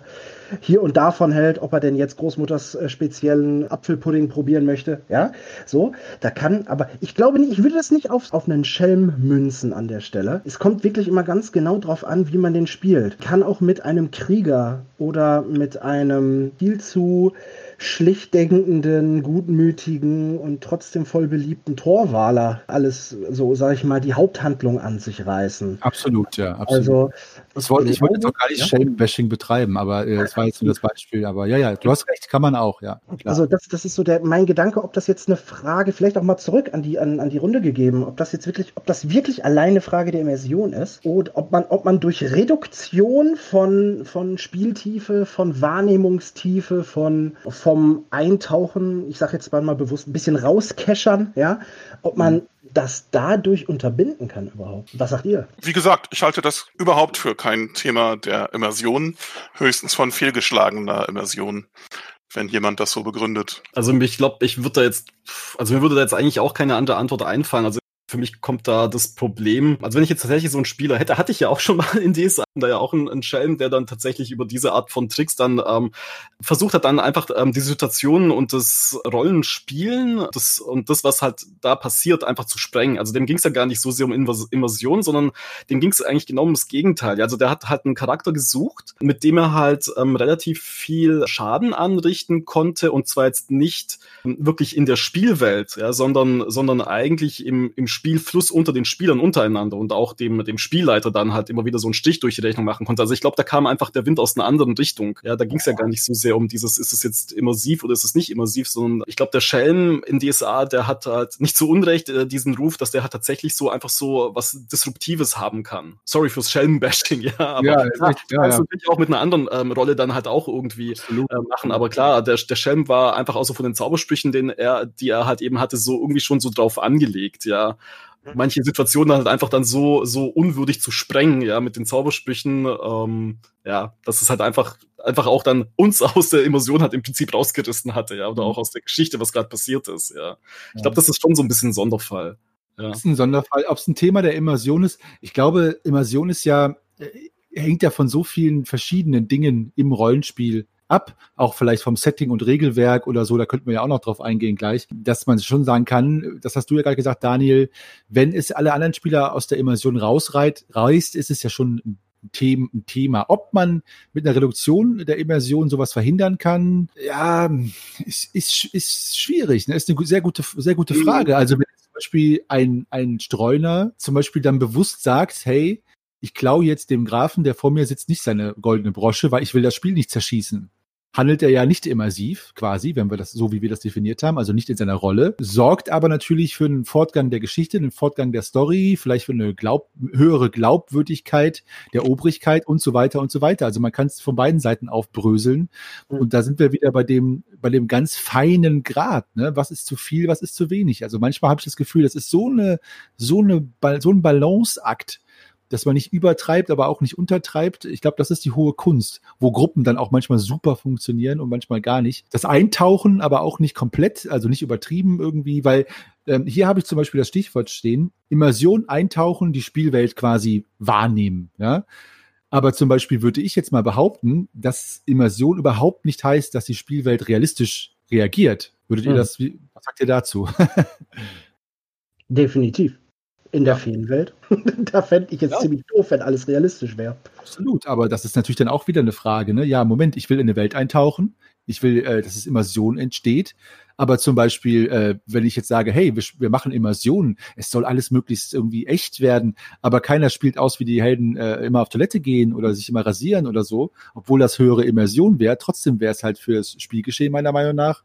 hier und davon hält, ob er denn jetzt Großmutters äh, speziellen Apfelpudding probieren möchte. Ja, so, da kann, aber ich glaube nicht, ich würde das nicht auf, auf einen Schelm münzen an der Stelle. Es kommt wirklich immer ganz genau drauf an, wie man den spielt. Kann auch mit einem Krieger oder mit einem viel zu schlicht denkenden, gutmütigen und trotzdem voll beliebten Torwaler alles so, sag ich mal, die Haupthandlung an sich reißen. Absolut, ja. Absolut. Also, das wollte, ich wollte jetzt auch gar nicht ja? Shame-Bashing betreiben, aber äh, das war jetzt nur das Beispiel. Aber ja, ja, du hast recht, kann man auch, ja. Klar. Also das, das ist so der, mein Gedanke, ob das jetzt eine Frage, vielleicht auch mal zurück an die, an, an die Runde gegeben, ob das jetzt wirklich, ob das wirklich alleine eine Frage der Immersion ist oder ob man, ob man durch Reduktion von, von Spieltiefe, von Wahrnehmungstiefe, von, von vom Eintauchen, ich sage jetzt mal bewusst, ein bisschen rauskeschern, ja, ob man mhm. das dadurch unterbinden kann überhaupt. Was sagt ihr? Wie gesagt, ich halte das überhaupt für kein Thema der Immersion, höchstens von fehlgeschlagener Immersion wenn jemand das so begründet. Also ich glaube, ich würde da jetzt, also mir würde da jetzt eigentlich auch keine andere Antwort einfallen. Also für mich kommt da das Problem, also wenn ich jetzt tatsächlich so einen Spieler hätte, hatte ich ja auch schon mal in DSA, da ja auch einen, einen Schelm, der dann tatsächlich über diese Art von Tricks dann ähm, versucht hat, dann einfach ähm, die Situationen und das Rollenspielen das, und das, was halt da passiert, einfach zu sprengen. Also dem ging es ja gar nicht so sehr um Invas Invasion, sondern dem ging es eigentlich genau um das Gegenteil. Also der hat halt einen Charakter gesucht, mit dem er halt ähm, relativ viel Schaden anrichten konnte und zwar jetzt nicht wirklich in der Spielwelt, ja, sondern, sondern eigentlich im, im Spielfluss unter den Spielern untereinander und auch dem, dem Spielleiter dann halt immer wieder so einen Stich durch Rechnung machen konnte. Also ich glaube, da kam einfach der Wind aus einer anderen Richtung. Ja, da ging es ja gar nicht so sehr um dieses, ist es jetzt immersiv oder ist es nicht immersiv, sondern ich glaube, der Schelm in DSA, der hat halt nicht zu Unrecht äh, diesen Ruf, dass der halt tatsächlich so einfach so was Disruptives haben kann. Sorry fürs Schelm-Bashing, ja, aber ja, klar, ja, ja. natürlich auch mit einer anderen ähm, Rolle dann halt auch irgendwie äh, machen. Aber klar, der, der Schelm war einfach auch so von den Zaubersprüchen, den er, die er halt eben hatte, so irgendwie schon so drauf angelegt, ja manche Situationen halt einfach dann so, so unwürdig zu sprengen, ja, mit den Zaubersprüchen, ähm, ja, dass es halt einfach, einfach auch dann uns aus der Immersion halt im Prinzip rausgerissen hatte, ja, oder mhm. auch aus der Geschichte, was gerade passiert ist, ja. Ich glaube, das ist schon so ein bisschen ein Sonderfall. Ja. Das ist ein Sonderfall. Ob es ein Thema der Immersion ist, ich glaube, Immersion ist ja, äh, hängt ja von so vielen verschiedenen Dingen im Rollenspiel ab, auch vielleicht vom Setting und Regelwerk oder so, da könnten wir ja auch noch drauf eingehen gleich, dass man schon sagen kann, das hast du ja gerade gesagt, Daniel, wenn es alle anderen Spieler aus der Immersion rausreißt, reißt, ist es ja schon ein Thema, ein Thema. Ob man mit einer Reduktion der Immersion sowas verhindern kann, ja, ist, ist, ist schwierig. Ne? Ist eine sehr gute, sehr gute mhm. Frage. Also wenn zum Beispiel ein, ein Streuner zum Beispiel dann bewusst sagt, hey, ich klaue jetzt dem Grafen, der vor mir sitzt, nicht seine goldene Brosche, weil ich will das Spiel nicht zerschießen handelt er ja nicht immersiv, quasi, wenn wir das so wie wir das definiert haben, also nicht in seiner Rolle, sorgt aber natürlich für einen Fortgang der Geschichte, einen Fortgang der Story, vielleicht für eine Glaub höhere Glaubwürdigkeit der Obrigkeit und so weiter und so weiter. Also man kann es von beiden Seiten aufbröseln. Mhm. Und da sind wir wieder bei dem, bei dem ganz feinen Grad. Ne? Was ist zu viel, was ist zu wenig? Also manchmal habe ich das Gefühl, das ist so eine, so eine, so ein Balanceakt dass man nicht übertreibt, aber auch nicht untertreibt. Ich glaube, das ist die hohe Kunst, wo Gruppen dann auch manchmal super funktionieren und manchmal gar nicht. Das Eintauchen, aber auch nicht komplett, also nicht übertrieben irgendwie, weil ähm, hier habe ich zum Beispiel das Stichwort stehen: Immersion eintauchen, die Spielwelt quasi wahrnehmen. Ja. Aber zum Beispiel würde ich jetzt mal behaupten, dass Immersion überhaupt nicht heißt, dass die Spielwelt realistisch reagiert. Würdet ihr hm. das, wie, was sagt ihr dazu? Definitiv in der. Feenwelt. da fände ich es ja. ziemlich doof, wenn alles realistisch wäre. Absolut, aber das ist natürlich dann auch wieder eine Frage. Ne? Ja, Moment, ich will in eine Welt eintauchen. Ich will, äh, dass es Immersion entsteht. Aber zum Beispiel, äh, wenn ich jetzt sage, hey, wir, wir machen Immersion, es soll alles möglichst irgendwie echt werden, aber keiner spielt aus, wie die Helden äh, immer auf Toilette gehen oder sich immer rasieren oder so, obwohl das höhere Immersion wäre, trotzdem wäre es halt fürs Spielgeschehen meiner Meinung nach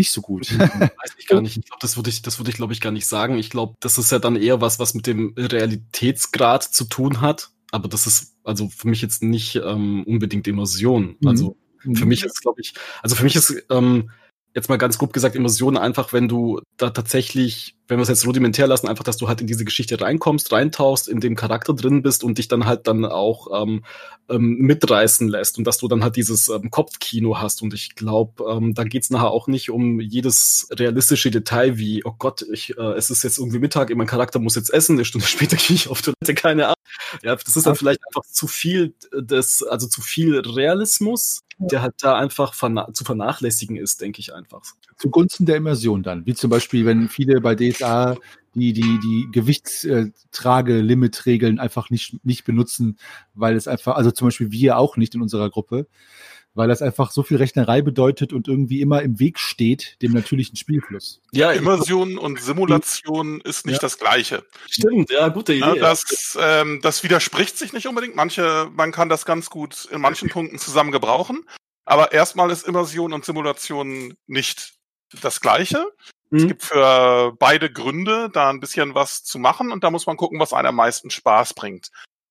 nicht so gut. Weiß ich gar nicht. Ich glaube, das würde ich, das würde ich, glaube ich, gar nicht sagen. Ich glaube, das ist ja dann eher was, was mit dem Realitätsgrad zu tun hat. Aber das ist also für mich jetzt nicht ähm, unbedingt Immersion. Mhm. Also für mich ist, glaube ich, also für mich ist ähm, jetzt mal ganz grob gesagt, Immersion einfach, wenn du da tatsächlich, wenn wir es jetzt rudimentär lassen, einfach, dass du halt in diese Geschichte reinkommst, reintauchst, in dem Charakter drin bist und dich dann halt dann auch ähm, ähm, mitreißen lässt und dass du dann halt dieses ähm, Kopfkino hast. Und ich glaube, ähm, da geht's nachher auch nicht um jedes realistische Detail wie, oh Gott, ich, äh, es ist jetzt irgendwie Mittag, mein Charakter muss jetzt essen, eine Stunde später gehe ich auf Toilette, keine Ahnung. Ja, das ist dann vielleicht einfach zu viel des, also zu viel Realismus der halt da einfach verna zu vernachlässigen ist, denke ich einfach. Zugunsten der Immersion dann. Wie zum Beispiel, wenn viele bei DSA die, die, die Gewichtstrage-Limit-Regeln einfach nicht, nicht benutzen, weil es einfach, also zum Beispiel wir auch nicht in unserer Gruppe, weil das einfach so viel Rechnerei bedeutet und irgendwie immer im Weg steht dem natürlichen Spielfluss. Ja, Immersion und Simulation ist nicht ja. das Gleiche. Stimmt, ja, gute Idee. Ja, das, ähm, das widerspricht sich nicht unbedingt. Manche, man kann das ganz gut in manchen Punkten zusammen gebrauchen. Aber erstmal ist Immersion und Simulation nicht das Gleiche. Mhm. Es gibt für beide Gründe da ein bisschen was zu machen und da muss man gucken, was einem am meisten Spaß bringt.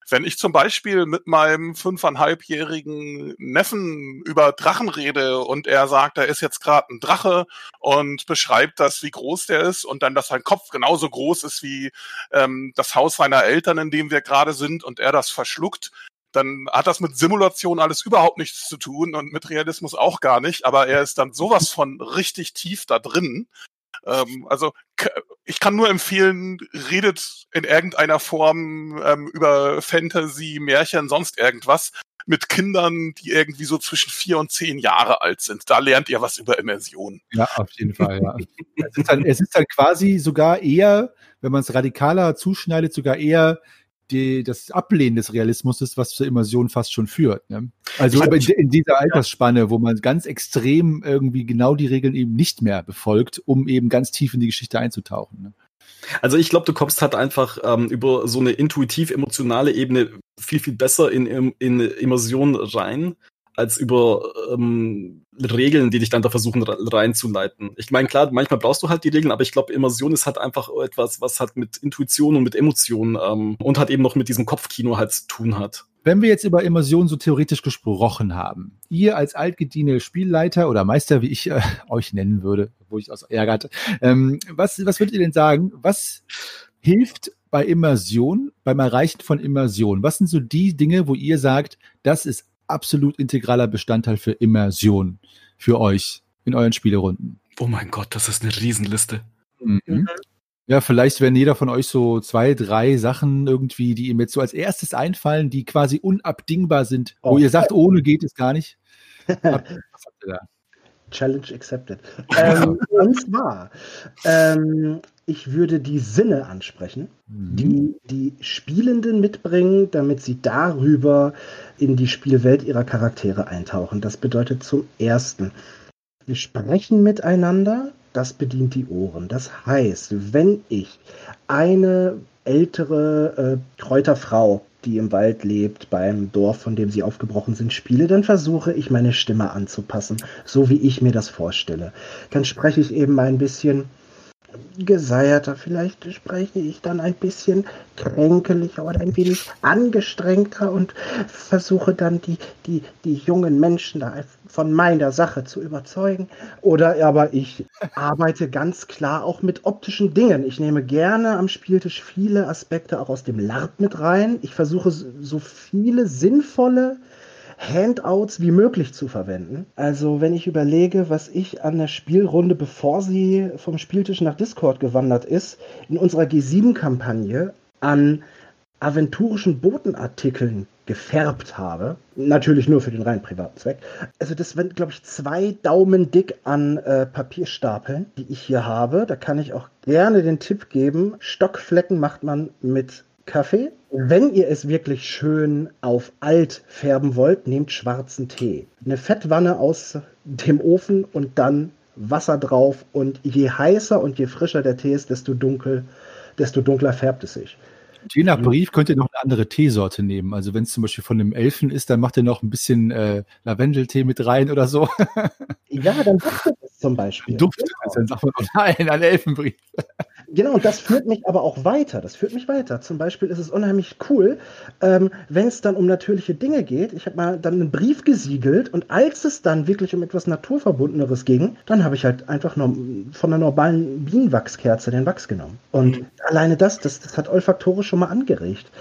Wenn ich zum Beispiel mit meinem fünfeinhalbjährigen Neffen über Drachen rede und er sagt, er ist jetzt gerade ein Drache und beschreibt das, wie groß der ist und dann, dass sein Kopf genauso groß ist wie ähm, das Haus seiner Eltern, in dem wir gerade sind und er das verschluckt, dann hat das mit Simulation alles überhaupt nichts zu tun und mit Realismus auch gar nicht, aber er ist dann sowas von richtig tief da drin, ähm, also ich kann nur empfehlen, redet in irgendeiner Form ähm, über Fantasy, Märchen, sonst irgendwas mit Kindern, die irgendwie so zwischen vier und zehn Jahre alt sind. Da lernt ihr was über Immersion. Ja, auf jeden Fall. Ja. es, ist dann, es ist dann quasi sogar eher, wenn man es radikaler zuschneidet, sogar eher die, das Ablehnen des Realismus ist, was zur Immersion fast schon führt. Ne? Also in, in, dieser Altersspanne, wo man ganz extrem irgendwie genau die Regeln eben nicht mehr befolgt, um eben ganz tief in die Geschichte einzutauchen. Ne? Also ich glaube, du kommst halt einfach ähm, über so eine intuitiv-emotionale Ebene viel, viel besser in, in Immersion rein, als über ähm, Regeln, die dich dann da versuchen reinzuleiten. Ich meine, klar, manchmal brauchst du halt die Regeln, aber ich glaube, Immersion ist halt einfach etwas, was halt mit Intuition und mit Emotionen ähm, und halt eben noch mit diesem Kopfkino halt zu tun hat. Wenn wir jetzt über Immersion so theoretisch gesprochen haben, ihr als altgediente Spielleiter oder Meister, wie ich äh, euch nennen würde, wo ich aus ärgert, ähm, was, was würdet ihr denn sagen? Was hilft bei Immersion, beim Erreichen von Immersion? Was sind so die Dinge, wo ihr sagt, das ist absolut integraler Bestandteil für Immersion für euch in euren Spielerunden? Oh mein Gott, das ist eine Riesenliste. Mhm. Ja, vielleicht werden jeder von euch so zwei, drei Sachen irgendwie, die ihm jetzt so als erstes einfallen, die quasi unabdingbar sind, oh. wo ihr sagt, ohne geht es gar nicht. Was habt ihr da? Challenge accepted. ähm, und zwar, ähm, ich würde die Sinne ansprechen, mhm. die die Spielenden mitbringen, damit sie darüber in die Spielwelt ihrer Charaktere eintauchen. Das bedeutet zum Ersten, wir sprechen miteinander, das bedient die Ohren. Das heißt, wenn ich eine ältere äh, Kräuterfrau, die im Wald lebt, beim Dorf, von dem sie aufgebrochen sind, spiele, dann versuche ich meine Stimme anzupassen, so wie ich mir das vorstelle. Dann spreche ich eben ein bisschen geseierter. Vielleicht spreche ich dann ein bisschen kränkelicher oder ein wenig angestrengter und versuche dann die, die, die jungen Menschen da von meiner Sache zu überzeugen. Oder aber ich arbeite ganz klar auch mit optischen Dingen. Ich nehme gerne am Spieltisch viele Aspekte auch aus dem LARP mit rein. Ich versuche so viele sinnvolle Handouts wie möglich zu verwenden. Also wenn ich überlege, was ich an der Spielrunde, bevor sie vom Spieltisch nach Discord gewandert ist, in unserer G7-Kampagne an aventurischen Botenartikeln gefärbt habe. Natürlich nur für den rein privaten Zweck. Also das sind, glaube ich, zwei Daumen dick an äh, Papierstapeln, die ich hier habe. Da kann ich auch gerne den Tipp geben, Stockflecken macht man mit Kaffee. Wenn ihr es wirklich schön auf alt färben wollt, nehmt schwarzen Tee. Eine Fettwanne aus dem Ofen und dann Wasser drauf. Und je heißer und je frischer der Tee ist, desto dunkel, desto dunkler färbt es sich. Je nach Brief könnt ihr noch eine andere Teesorte nehmen. Also wenn es zum Beispiel von einem Elfen ist, dann macht ihr noch ein bisschen äh, Lavendeltee mit rein oder so. ja, dann duftet es zum Beispiel. Duftet genau. es, dann sagt man, oh nein, ein Elfenbrief. Genau, und das führt mich aber auch weiter. Das führt mich weiter. Zum Beispiel ist es unheimlich cool, ähm, wenn es dann um natürliche Dinge geht. Ich habe mal dann einen Brief gesiegelt und als es dann wirklich um etwas Naturverbundeneres ging, dann habe ich halt einfach nur von einer normalen Bienenwachskerze den Wachs genommen. Und mhm. alleine das, das, das hat olfaktorisch schon mal angeregt.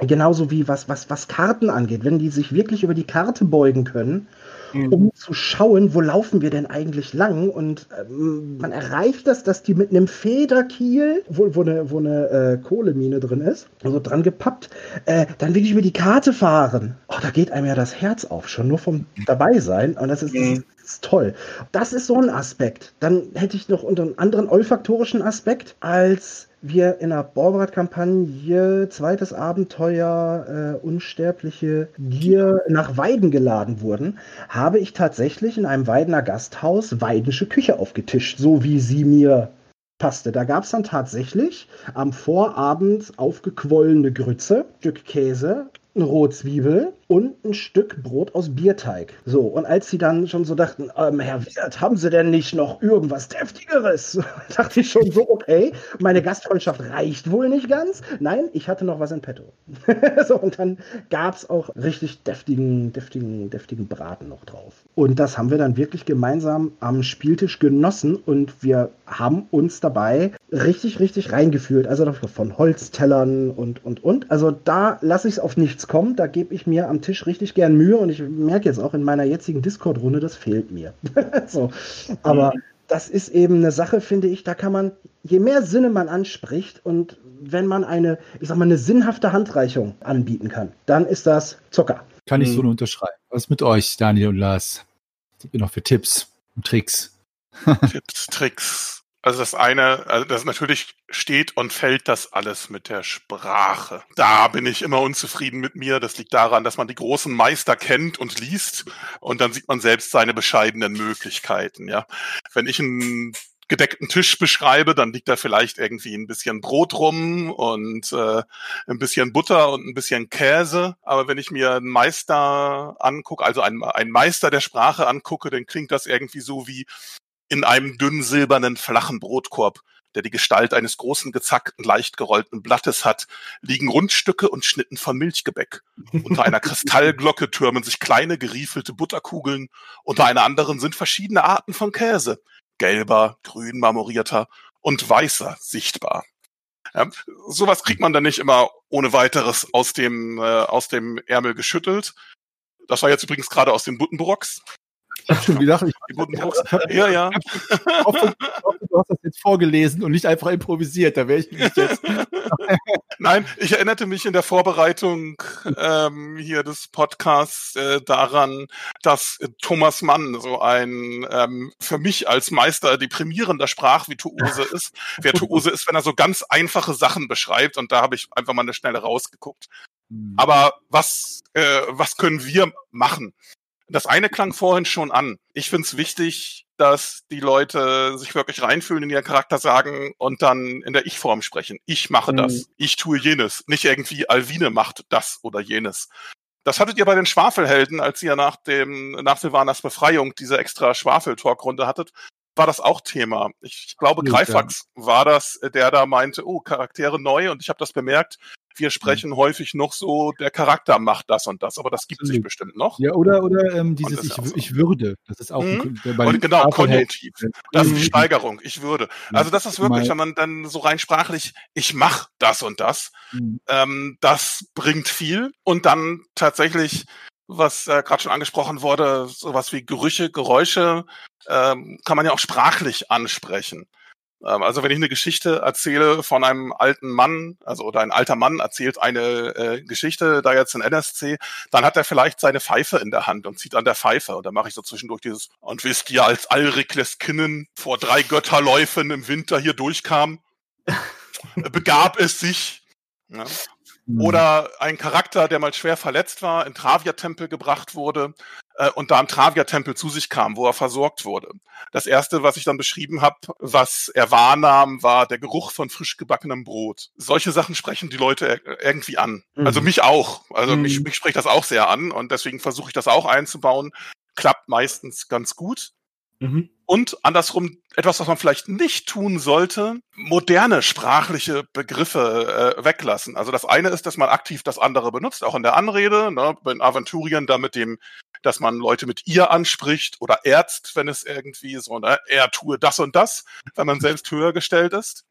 Genauso wie was, was, was Karten angeht. Wenn die sich wirklich über die Karte beugen können mhm. um zu schauen, wo laufen wir denn eigentlich lang. Und ähm, man erreicht das, dass die mit einem Federkiel, wo, wo eine, wo eine äh, Kohlemine drin ist, also dran gepappt, äh, dann wirklich über die Karte fahren. Oh, da geht einem ja das Herz auf, schon nur vom dabei sein. Und das ist, mhm. Ist toll. Das ist so ein Aspekt. Dann hätte ich noch unter einen anderen olfaktorischen Aspekt als wir in der Borbrat-Kampagne zweites Abenteuer äh, Unsterbliche Gier nach Weiden geladen wurden, habe ich tatsächlich in einem Weidener Gasthaus weidensche Küche aufgetischt, so wie sie mir passte. Da gab es dann tatsächlich am Vorabend aufgequollene Grütze, Stück Käse, eine Rohzwiebel und ein Stück Brot aus Bierteig. So, und als sie dann schon so dachten, ähm, Herr Wirt, haben Sie denn nicht noch irgendwas Deftigeres? dachte ich schon so, okay, meine Gastfreundschaft reicht wohl nicht ganz. Nein, ich hatte noch was in petto. so, und dann gab es auch richtig deftigen, deftigen, deftigen Braten noch drauf. Und das haben wir dann wirklich gemeinsam am Spieltisch genossen und wir haben uns dabei richtig, richtig reingefühlt. Also von Holztellern und, und, und. Also da lasse ich es auf nichts kommen. Da gebe ich mir am am Tisch richtig gern Mühe und ich merke jetzt auch in meiner jetzigen Discord-Runde, das fehlt mir. so. Aber mhm. das ist eben eine Sache, finde ich, da kann man, je mehr Sinne man anspricht und wenn man eine, ich sag mal, eine sinnhafte Handreichung anbieten kann, dann ist das Zucker. Kann ich so mhm. nur unterschreiben. Was mit euch, Daniel und Lars? Was habt ihr noch für Tipps und Tricks? Tipps, Tricks. Also das eine, also das natürlich steht und fällt das alles mit der Sprache. Da bin ich immer unzufrieden mit mir. Das liegt daran, dass man die großen Meister kennt und liest und dann sieht man selbst seine bescheidenen Möglichkeiten. Ja, wenn ich ein gedeckten Tisch beschreibe, dann liegt da vielleicht irgendwie ein bisschen Brot rum und äh, ein bisschen Butter und ein bisschen Käse. Aber wenn ich mir einen Meister angucke, also einen, einen Meister der Sprache angucke, dann klingt das irgendwie so wie in einem dünnen silbernen flachen Brotkorb der die Gestalt eines großen, gezackten, leicht gerollten Blattes hat, liegen Rundstücke und Schnitten von Milchgebäck. Unter einer Kristallglocke türmen sich kleine, geriefelte Butterkugeln. Unter einer anderen sind verschiedene Arten von Käse. Gelber, grün marmorierter und weißer sichtbar. Ja, sowas kriegt man dann nicht immer ohne weiteres aus dem, äh, aus dem Ärmel geschüttelt. Das war jetzt übrigens gerade aus den Buttenbrocks. Ich habe schon gedacht, ich, hab, ja, ja. Ich hoffe, du hast das jetzt vorgelesen und nicht einfach improvisiert. Da wäre ich jetzt. Nein, ich erinnerte mich in der Vorbereitung ähm, hier des Podcasts äh, daran, dass Thomas Mann so ein ähm, für mich als Meister deprimierender Sprachvirtuose ist. Virtuose ist, wenn er so ganz einfache Sachen beschreibt und da habe ich einfach mal eine Schnelle rausgeguckt. Hm. Aber was, äh, was können wir machen? Das eine klang vorhin schon an. Ich finde es wichtig, dass die Leute sich wirklich reinfühlen in ihren Charakter sagen und dann in der Ich-Form sprechen. Ich mache mhm. das. Ich tue jenes. Nicht irgendwie Alvine macht das oder jenes. Das hattet ihr bei den Schwafelhelden, als ihr nach dem, nach Silvanas Befreiung diese extra Schwafel-Talk-Runde hattet, war das auch Thema. Ich glaube, Greifax war das, der da meinte, oh, Charaktere neu und ich habe das bemerkt wir sprechen häufig noch so, der Charakter macht das und das, aber das gibt sich bestimmt noch. Ja, oder, oder ähm, dieses ich, so. ich würde. Das ist auch mhm. ein, bei Genau, Konjunktiv. Das ist die mhm. Steigerung, ich würde. Also das ist wirklich, wenn man dann so rein sprachlich, ich mach das und das, mhm. ähm, das bringt viel und dann tatsächlich was äh, gerade schon angesprochen wurde, sowas wie Gerüche, Geräusche, ähm, kann man ja auch sprachlich ansprechen. Ähm, also wenn ich eine Geschichte erzähle von einem alten Mann, also oder ein alter Mann erzählt eine äh, Geschichte, da jetzt in NSC, dann hat er vielleicht seine Pfeife in der Hand und zieht an der Pfeife. Und dann mache ich so zwischendurch dieses, und wisst ihr, als Alrikles Kinnen vor drei Götterläufen im Winter hier durchkam, begab es sich. Ja. Mhm. Oder ein Charakter, der mal schwer verletzt war, in Travia-Tempel gebracht wurde äh, und da im Travia-Tempel zu sich kam, wo er versorgt wurde. Das erste, was ich dann beschrieben habe, was er wahrnahm, war der Geruch von frisch gebackenem Brot. Solche Sachen sprechen die Leute irgendwie an. Mhm. Also mich auch. Also mhm. mich, mich spricht das auch sehr an und deswegen versuche ich das auch einzubauen. Klappt meistens ganz gut. Mhm. Und andersrum, etwas, was man vielleicht nicht tun sollte, moderne sprachliche Begriffe äh, weglassen. Also das eine ist, dass man aktiv das andere benutzt, auch in der Anrede, ne, bei den Aventurien da mit dem, dass man Leute mit ihr anspricht oder Ärzt, wenn es irgendwie so, ne, er tue das und das, wenn man selbst höher gestellt ist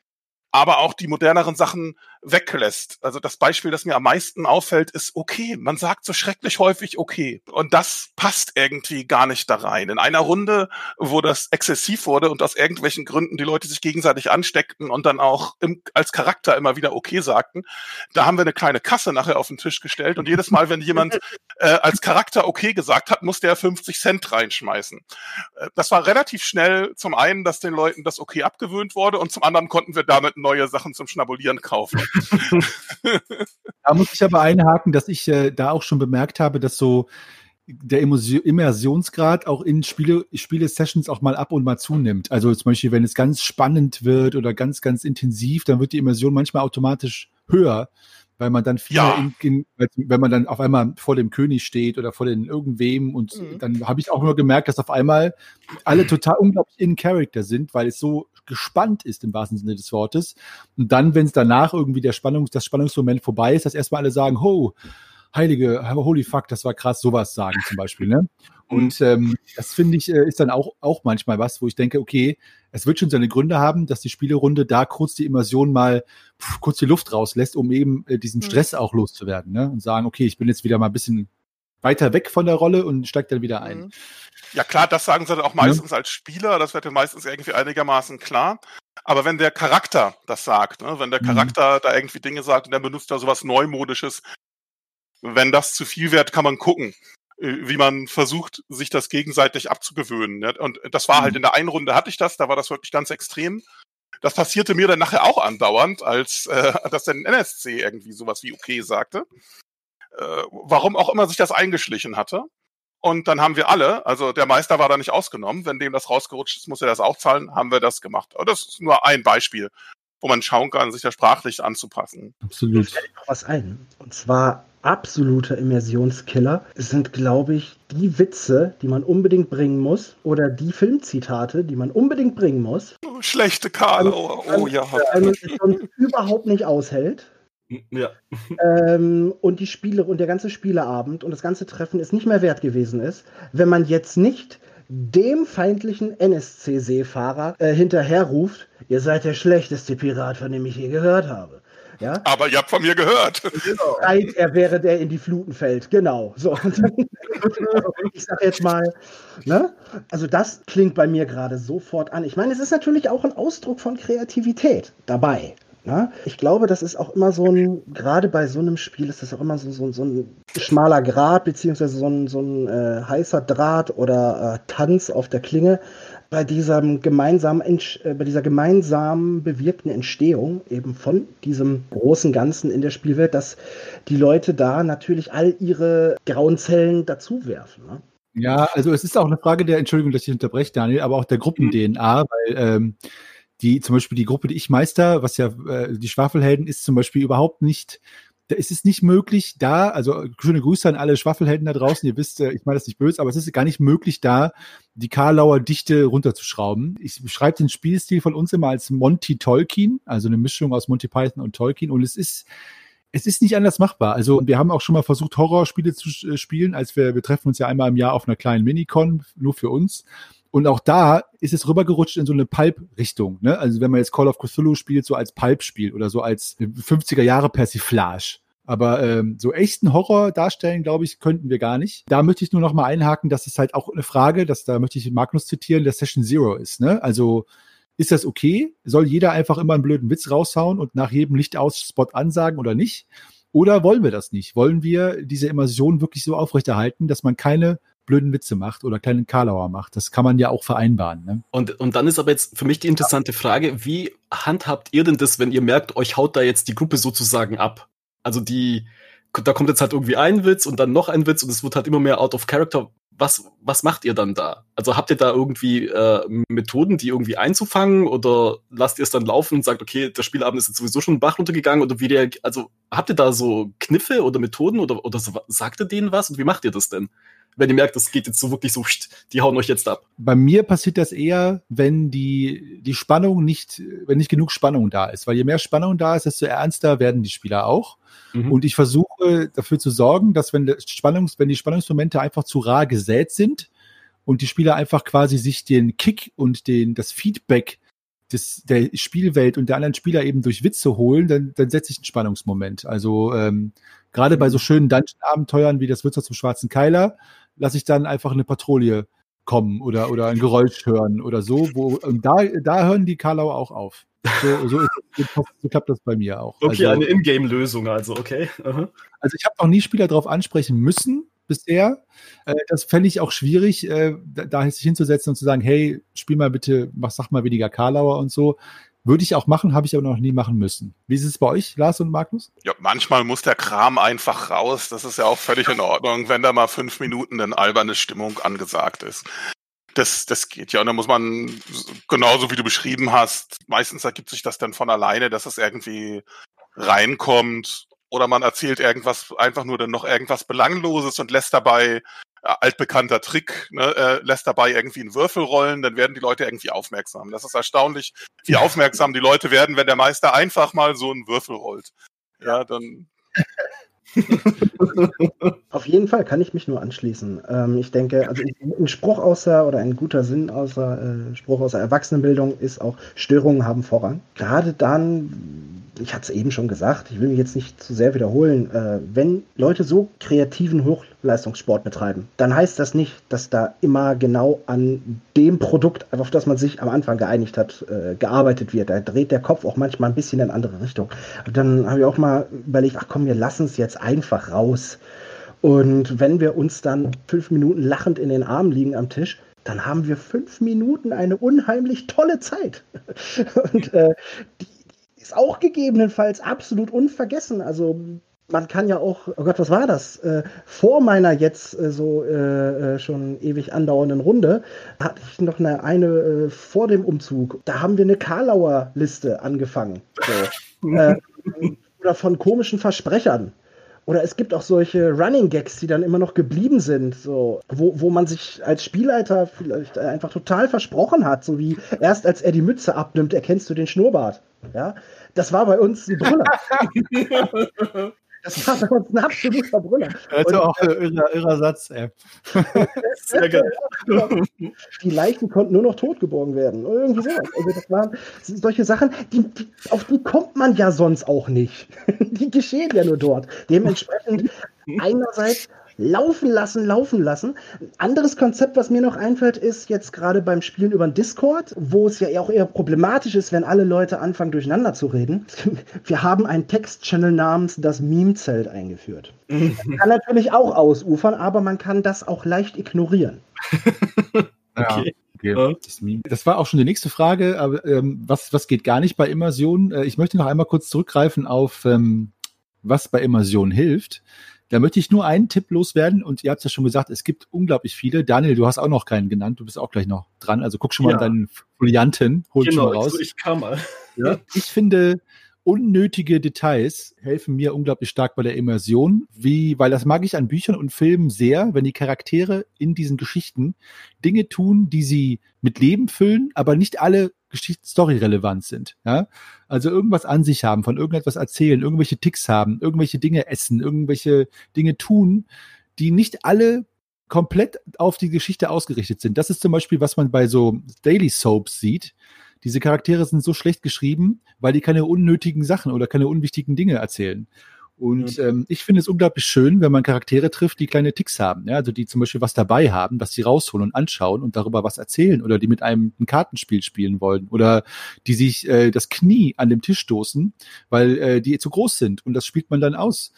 aber auch die moderneren Sachen weglässt. Also das Beispiel, das mir am meisten auffällt, ist okay. Man sagt so schrecklich häufig okay. Und das passt irgendwie gar nicht da rein. In einer Runde, wo das exzessiv wurde und aus irgendwelchen Gründen die Leute sich gegenseitig ansteckten und dann auch im, als Charakter immer wieder okay sagten, da haben wir eine kleine Kasse nachher auf den Tisch gestellt und jedes Mal, wenn jemand äh, als Charakter okay gesagt hat, musste er 50 Cent reinschmeißen. Äh, das war relativ schnell zum einen, dass den Leuten das okay abgewöhnt wurde und zum anderen konnten wir damit neue Sachen zum Schnabulieren kaufen. da muss ich aber einhaken, dass ich äh, da auch schon bemerkt habe, dass so der Immersionsgrad auch in Spiele, Spiele-Sessions auch mal ab und mal zunimmt. Also zum Beispiel, wenn es ganz spannend wird oder ganz, ganz intensiv, dann wird die Immersion manchmal automatisch höher, weil man dann viel ja. in, in, wenn man dann auf einmal vor dem König steht oder vor den irgendwem und mhm. dann habe ich auch nur gemerkt, dass auf einmal alle total unglaublich in Character sind, weil es so gespannt ist im wahrsten Sinne des Wortes. Und dann, wenn es danach irgendwie der Spannungs, das Spannungsmoment vorbei ist, dass erstmal alle sagen, ho, heilige, holy fuck, das war krass, sowas sagen zum Beispiel. Ne? Und mhm. ähm, das finde ich, äh, ist dann auch, auch manchmal was, wo ich denke, okay, es wird schon seine Gründe haben, dass die Spielerunde da kurz die Immersion mal pff, kurz die Luft rauslässt, um eben äh, diesen mhm. Stress auch loszuwerden. Ne? Und sagen, okay, ich bin jetzt wieder mal ein bisschen weiter weg von der Rolle und steigt dann wieder ein. Mhm. Ja klar, das sagen sie dann auch meistens ja. als Spieler, das wird dann meistens irgendwie einigermaßen klar. Aber wenn der Charakter das sagt, ne, wenn der mhm. Charakter mhm. da irgendwie Dinge sagt und der benutzt da sowas Neumodisches, wenn das zu viel wird, kann man gucken, äh, wie man versucht, sich das gegenseitig abzugewöhnen. Ne? Und das war halt mhm. halt in der einen Runde hatte ich das, da war das wirklich ganz extrem. Das passierte mir dann nachher auch andauernd, als äh, dass der NSC irgendwie sowas wie okay sagte. Äh, warum auch immer sich das eingeschlichen hatte. Und dann haben wir alle, also der Meister war da nicht ausgenommen, wenn dem das rausgerutscht ist, muss er das auch zahlen, haben wir das gemacht. Aber das ist nur ein Beispiel, wo man schauen kann, sich ja sprachlich anzupassen. Absolut. Fällt noch was ein. Und zwar absoluter Immersionskiller sind, glaube ich, die Witze, die man unbedingt bringen muss oder die Filmzitate, die man unbedingt bringen muss. Oh, schlechte Karlauer, oh ja. Weil man es sonst überhaupt nicht aushält. Ja. Ähm, und die Spiele und der ganze Spieleabend und das ganze Treffen es nicht mehr wert gewesen ist, wenn man jetzt nicht dem feindlichen NSC-Seefahrer äh, hinterherruft, ihr seid der schlechteste Pirat, von dem ich je gehört habe. Ja? Aber ihr habt von mir gehört. Genau. er wäre, der in die Fluten fällt. Genau. So. ich sag jetzt mal, ne? Also das klingt bei mir gerade sofort an. Ich meine, es ist natürlich auch ein Ausdruck von Kreativität dabei. Ne? Ich glaube, das ist auch immer so ein, gerade bei so einem Spiel ist das auch immer so, so, so ein schmaler Grat, beziehungsweise so ein, so ein äh, heißer Draht oder äh, Tanz auf der Klinge bei diesem gemeinsamen, äh, bei dieser gemeinsam bewirkten Entstehung eben von diesem großen Ganzen in der Spielwelt, dass die Leute da natürlich all ihre grauen Zellen dazu werfen. Ne? Ja, also es ist auch eine Frage der, Entschuldigung, dass ich unterbreche, Daniel, aber auch der Gruppen-DNA, weil ähm, die zum Beispiel die Gruppe, die ich meister, was ja äh, die Schwafelhelden ist, zum Beispiel überhaupt nicht da ist es nicht möglich, da, also schöne Grüße an alle Schwaffelhelden da draußen, ihr wisst, äh, ich meine das nicht böse, aber es ist gar nicht möglich, da die Karlauer Dichte runterzuschrauben. Ich beschreibe den Spielstil von uns immer als Monty Tolkien, also eine Mischung aus Monty Python und Tolkien und es ist es ist nicht anders machbar. Also wir haben auch schon mal versucht, Horrorspiele zu äh, spielen, als wir, wir treffen uns ja einmal im Jahr auf einer kleinen Minicon, nur für uns. Und auch da ist es rübergerutscht in so eine Pulp-Richtung. Ne? Also wenn man jetzt Call of Cthulhu spielt, so als Pulp-Spiel oder so als 50er Jahre Persiflage. Aber ähm, so echten Horror darstellen, glaube ich, könnten wir gar nicht. Da möchte ich nur noch mal einhaken, dass es halt auch eine Frage, dass da möchte ich Magnus zitieren, der Session Zero ist. Ne? Also ist das okay? Soll jeder einfach immer einen blöden Witz raushauen und nach jedem Licht aus Spot ansagen oder nicht? Oder wollen wir das nicht? Wollen wir diese Immersion wirklich so aufrechterhalten, dass man keine blöden Witze macht oder kleinen Karlauer macht. Das kann man ja auch vereinbaren. Ne? Und, und dann ist aber jetzt für mich die interessante Frage, wie handhabt ihr denn das, wenn ihr merkt, euch haut da jetzt die Gruppe sozusagen ab? Also die, da kommt jetzt halt irgendwie ein Witz und dann noch ein Witz und es wird halt immer mehr out of character. Was, was macht ihr dann da? Also habt ihr da irgendwie äh, Methoden, die irgendwie einzufangen oder lasst ihr es dann laufen und sagt, okay, der Spielabend ist jetzt sowieso schon Bach runtergegangen oder wie der, also habt ihr da so Kniffe oder Methoden oder, oder sagt ihr denen was und wie macht ihr das denn? Wenn ihr merkt, das geht jetzt so wirklich so, die hauen euch jetzt ab? Bei mir passiert das eher, wenn die, die Spannung nicht, wenn nicht genug Spannung da ist. Weil je mehr Spannung da ist, desto ernster werden die Spieler auch. Mhm. Und ich versuche dafür zu sorgen, dass wenn, Spannungs, wenn die Spannungsmomente einfach zu rar gesät sind und die Spieler einfach quasi sich den Kick und den, das Feedback des, der Spielwelt und der anderen Spieler eben durch Witze holen, dann, dann setze ich einen Spannungsmoment. Also ähm, gerade bei so schönen Dungeon-Abenteuern wie das Wirtshaus zum Schwarzen Keiler lasse ich dann einfach eine Patrouille kommen oder, oder ein Geräusch hören oder so. Wo, und da, da hören die Karlauer auch auf. So, so, ist, so klappt das bei mir auch. Okay, also, eine Ingame-Lösung also, okay. Uh Also ich habe noch nie Spieler darauf ansprechen müssen bisher. Äh, das fände ich auch schwierig, äh, da, da sich hinzusetzen und zu sagen, hey, spiel mal bitte, mach, sag mal weniger Karlauer und so. Würde ich auch machen, habe ich aber noch nie machen müssen. Wie ist es bei euch, Lars und Magnus? Ja, manchmal muss der Kram einfach raus. Das ist ja auch völlig in Ordnung, wenn da mal fünf Minuten eine alberne Stimmung angesagt ist. Das, das geht ja. Und da muss man, genauso wie du beschrieben hast, meistens ergibt sich das dann von alleine, dass es irgendwie reinkommt. Oder man erzählt irgendwas, einfach nur dann noch irgendwas Belangloses und lässt dabei altbekannter Trick, ne, äh, lässt dabei irgendwie einen Würfel rollen, dann werden die Leute irgendwie aufmerksam. Das ist erstaunlich, wie aufmerksam die Leute werden, wenn der Meister einfach mal so einen Würfel rollt. Ja, dann. Auf jeden Fall kann ich mich nur anschließen. Ähm, ich denke, also ein Spruch außer oder ein guter Sinn außer äh, Spruch außer Erwachsenenbildung ist auch Störungen haben Vorrang. Gerade dann, ich hatte es eben schon gesagt, ich will mich jetzt nicht zu sehr wiederholen, äh, wenn Leute so kreativen Hochleistungssport betreiben, dann heißt das nicht, dass da immer genau an dem Produkt, auf das man sich am Anfang geeinigt hat, äh, gearbeitet wird. Da dreht der Kopf auch manchmal ein bisschen in eine andere Richtung. dann habe ich auch mal überlegt, ach komm, wir lassen es jetzt einfach raus. Und wenn wir uns dann fünf Minuten lachend in den Armen liegen am Tisch, dann haben wir fünf Minuten eine unheimlich tolle Zeit. Und äh, die, ist auch gegebenenfalls absolut unvergessen. Also man kann ja auch, oh Gott, was war das? Äh, vor meiner jetzt äh, so äh, äh schon ewig andauernden Runde hatte ich noch eine, eine äh, vor dem Umzug. Da haben wir eine Karlauer Liste angefangen. So. Äh, oder von komischen Versprechern. Oder es gibt auch solche Running Gags, die dann immer noch geblieben sind, so, wo, wo man sich als Spielleiter vielleicht einfach total versprochen hat, so wie erst als er die Mütze abnimmt, erkennst du den Schnurrbart. Ja, das war bei uns ein Brüller. Das war bei uns ein absoluter Brüller. Das ist auch ein irrer, irrer Satz, ey. Sehr geil. Die Leichen konnten nur noch totgeborgen werden. Irgendwie sowas. Also das waren solche Sachen, die, die, auf die kommt man ja sonst auch nicht. Die geschehen ja nur dort. Dementsprechend einerseits laufen lassen, laufen lassen. Ein anderes Konzept, was mir noch einfällt, ist jetzt gerade beim Spielen über den Discord, wo es ja auch eher problematisch ist, wenn alle Leute anfangen durcheinander zu reden. Wir haben einen Text-Channel namens das Meme-Zelt eingeführt. Das kann natürlich auch ausufern, aber man kann das auch leicht ignorieren. okay. Okay. Das, das, war auch schon die nächste Frage. Aber, ähm, was, was geht gar nicht bei Immersion? Äh, ich möchte noch einmal kurz zurückgreifen auf, ähm, was bei Immersion hilft. Da möchte ich nur einen Tipp loswerden und ihr habt es ja schon gesagt, es gibt unglaublich viele. Daniel, du hast auch noch keinen genannt, du bist auch gleich noch dran. Also guck schon mal ja. deinen Folianten, hol genau, schon mal raus. Ich kann mal. Ja. Ich finde, unnötige Details helfen mir unglaublich stark bei der Immersion, wie, weil das mag ich an Büchern und Filmen sehr, wenn die Charaktere in diesen Geschichten Dinge tun, die sie mit Leben füllen, aber nicht alle Geschichtsstory relevant sind. Ja? Also irgendwas an sich haben, von irgendetwas erzählen, irgendwelche Ticks haben, irgendwelche Dinge essen, irgendwelche Dinge tun, die nicht alle komplett auf die Geschichte ausgerichtet sind. Das ist zum Beispiel, was man bei so Daily Soaps sieht diese Charaktere sind so schlecht geschrieben, weil die keine unnötigen Sachen oder keine unwichtigen Dinge erzählen. Und ähm, ich finde es unglaublich schön, wenn man Charaktere trifft, die kleine Ticks haben. Ja? Also die zum Beispiel was dabei haben, was sie rausholen und anschauen und darüber was erzählen oder die mit einem ein Kartenspiel spielen wollen oder die sich äh, das Knie an dem Tisch stoßen, weil äh, die zu groß sind und das spielt man dann aus.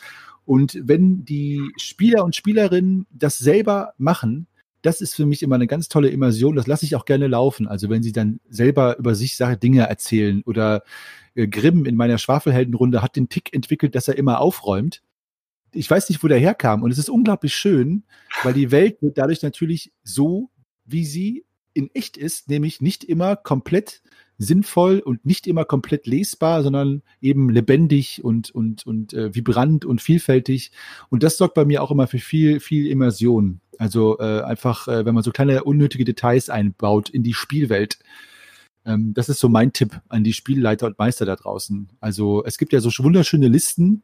Und wenn die Spieler und Spielerinnen das selber machen, das ist für mich immer eine ganz tolle Immersion. Das lasse ich auch gerne laufen. Also wenn sie dann selber über sich Sache Dinge erzählen oder äh, Grimm in meiner Schwafelheldenrunde hat den Tick entwickelt, dass er immer aufräumt. Ich weiß nicht, wo der herkam. Und es ist unglaublich schön, weil die Welt wird dadurch natürlich so, wie sie in echt ist, nämlich nicht immer komplett sinnvoll und nicht immer komplett lesbar, sondern eben lebendig und, und, und äh, vibrant und vielfältig. Und das sorgt bei mir auch immer für viel, viel Immersion. Also äh, einfach, äh, wenn man so kleine unnötige Details einbaut in die Spielwelt. Ähm, das ist so mein Tipp an die Spielleiter und Meister da draußen. Also es gibt ja so wunderschöne Listen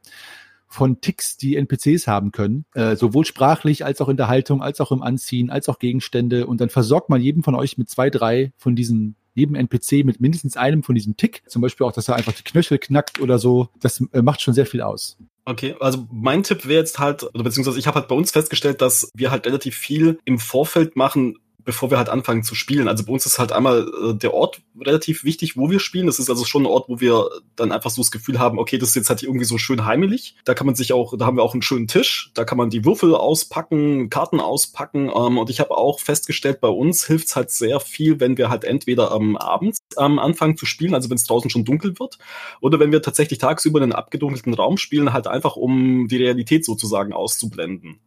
von Ticks, die NPCs haben können, äh, sowohl sprachlich als auch in der Haltung, als auch im Anziehen, als auch Gegenstände. Und dann versorgt man jedem von euch mit zwei, drei von diesen jedem NPC mit mindestens einem von diesem Tick. Zum Beispiel auch, dass er einfach die Knöchel knackt oder so. Das äh, macht schon sehr viel aus. Okay, also mein Tipp wäre jetzt halt, oder beziehungsweise ich habe halt bei uns festgestellt, dass wir halt relativ viel im Vorfeld machen, bevor wir halt anfangen zu spielen. Also bei uns ist halt einmal äh, der Ort relativ wichtig, wo wir spielen. Das ist also schon ein Ort, wo wir dann einfach so das Gefühl haben, okay, das ist jetzt halt irgendwie so schön heimelig. Da kann man sich auch, da haben wir auch einen schönen Tisch, da kann man die Würfel auspacken, Karten auspacken. Ähm, und ich habe auch festgestellt, bei uns hilft's halt sehr viel, wenn wir halt entweder am Abend ähm, anfangen zu spielen, also wenn es draußen schon dunkel wird, oder wenn wir tatsächlich tagsüber in einen abgedunkelten Raum spielen, halt einfach um die Realität sozusagen auszublenden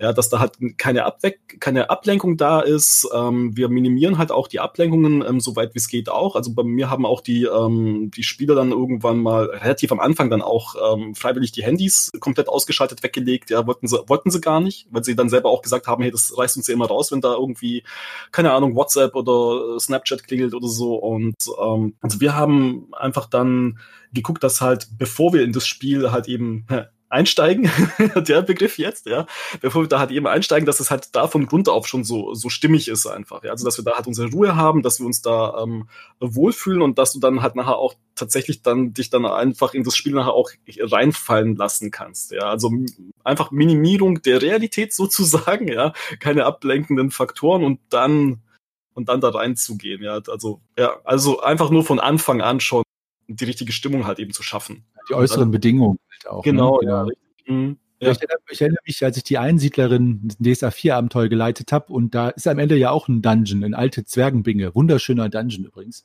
ja, dass da halt keine, Abweck keine Ablenkung da ist. Ähm, wir minimieren halt auch die Ablenkungen, ähm, soweit wie es geht auch. Also bei mir haben auch die, ähm, die Spieler dann irgendwann mal relativ am Anfang dann auch ähm, freiwillig die Handys komplett ausgeschaltet weggelegt. Ja, wollten sie, wollten sie gar nicht, weil sie dann selber auch gesagt haben, hey, das reißt uns ja immer raus, wenn da irgendwie, keine Ahnung, WhatsApp oder Snapchat klingelt oder so. Und ähm, also wir haben einfach dann geguckt, dass halt, bevor wir in das Spiel halt eben einsteigen, der Begriff jetzt, ja, bevor wir da halt eben einsteigen, dass es halt da von Grund auf schon so, so stimmig ist einfach, ja, also dass wir da halt unsere Ruhe haben, dass wir uns da ähm, wohlfühlen und dass du dann halt nachher auch tatsächlich dann dich dann einfach in das Spiel nachher auch reinfallen lassen kannst, ja, also einfach Minimierung der Realität sozusagen, ja, keine ablenkenden Faktoren und dann und dann da reinzugehen, ja, also ja, also einfach nur von Anfang an schon die richtige Stimmung halt eben zu schaffen. Die äußeren also, Bedingungen halt auch. Genau, ne? ja. ja. Mhm. Ja. Ich, erinnere, ich, erinnere, mich, als ich die Einsiedlerin DSA 4 Abenteuer geleitet habe und da ist am Ende ja auch ein Dungeon, ein alte Zwergenbinge, wunderschöner Dungeon übrigens.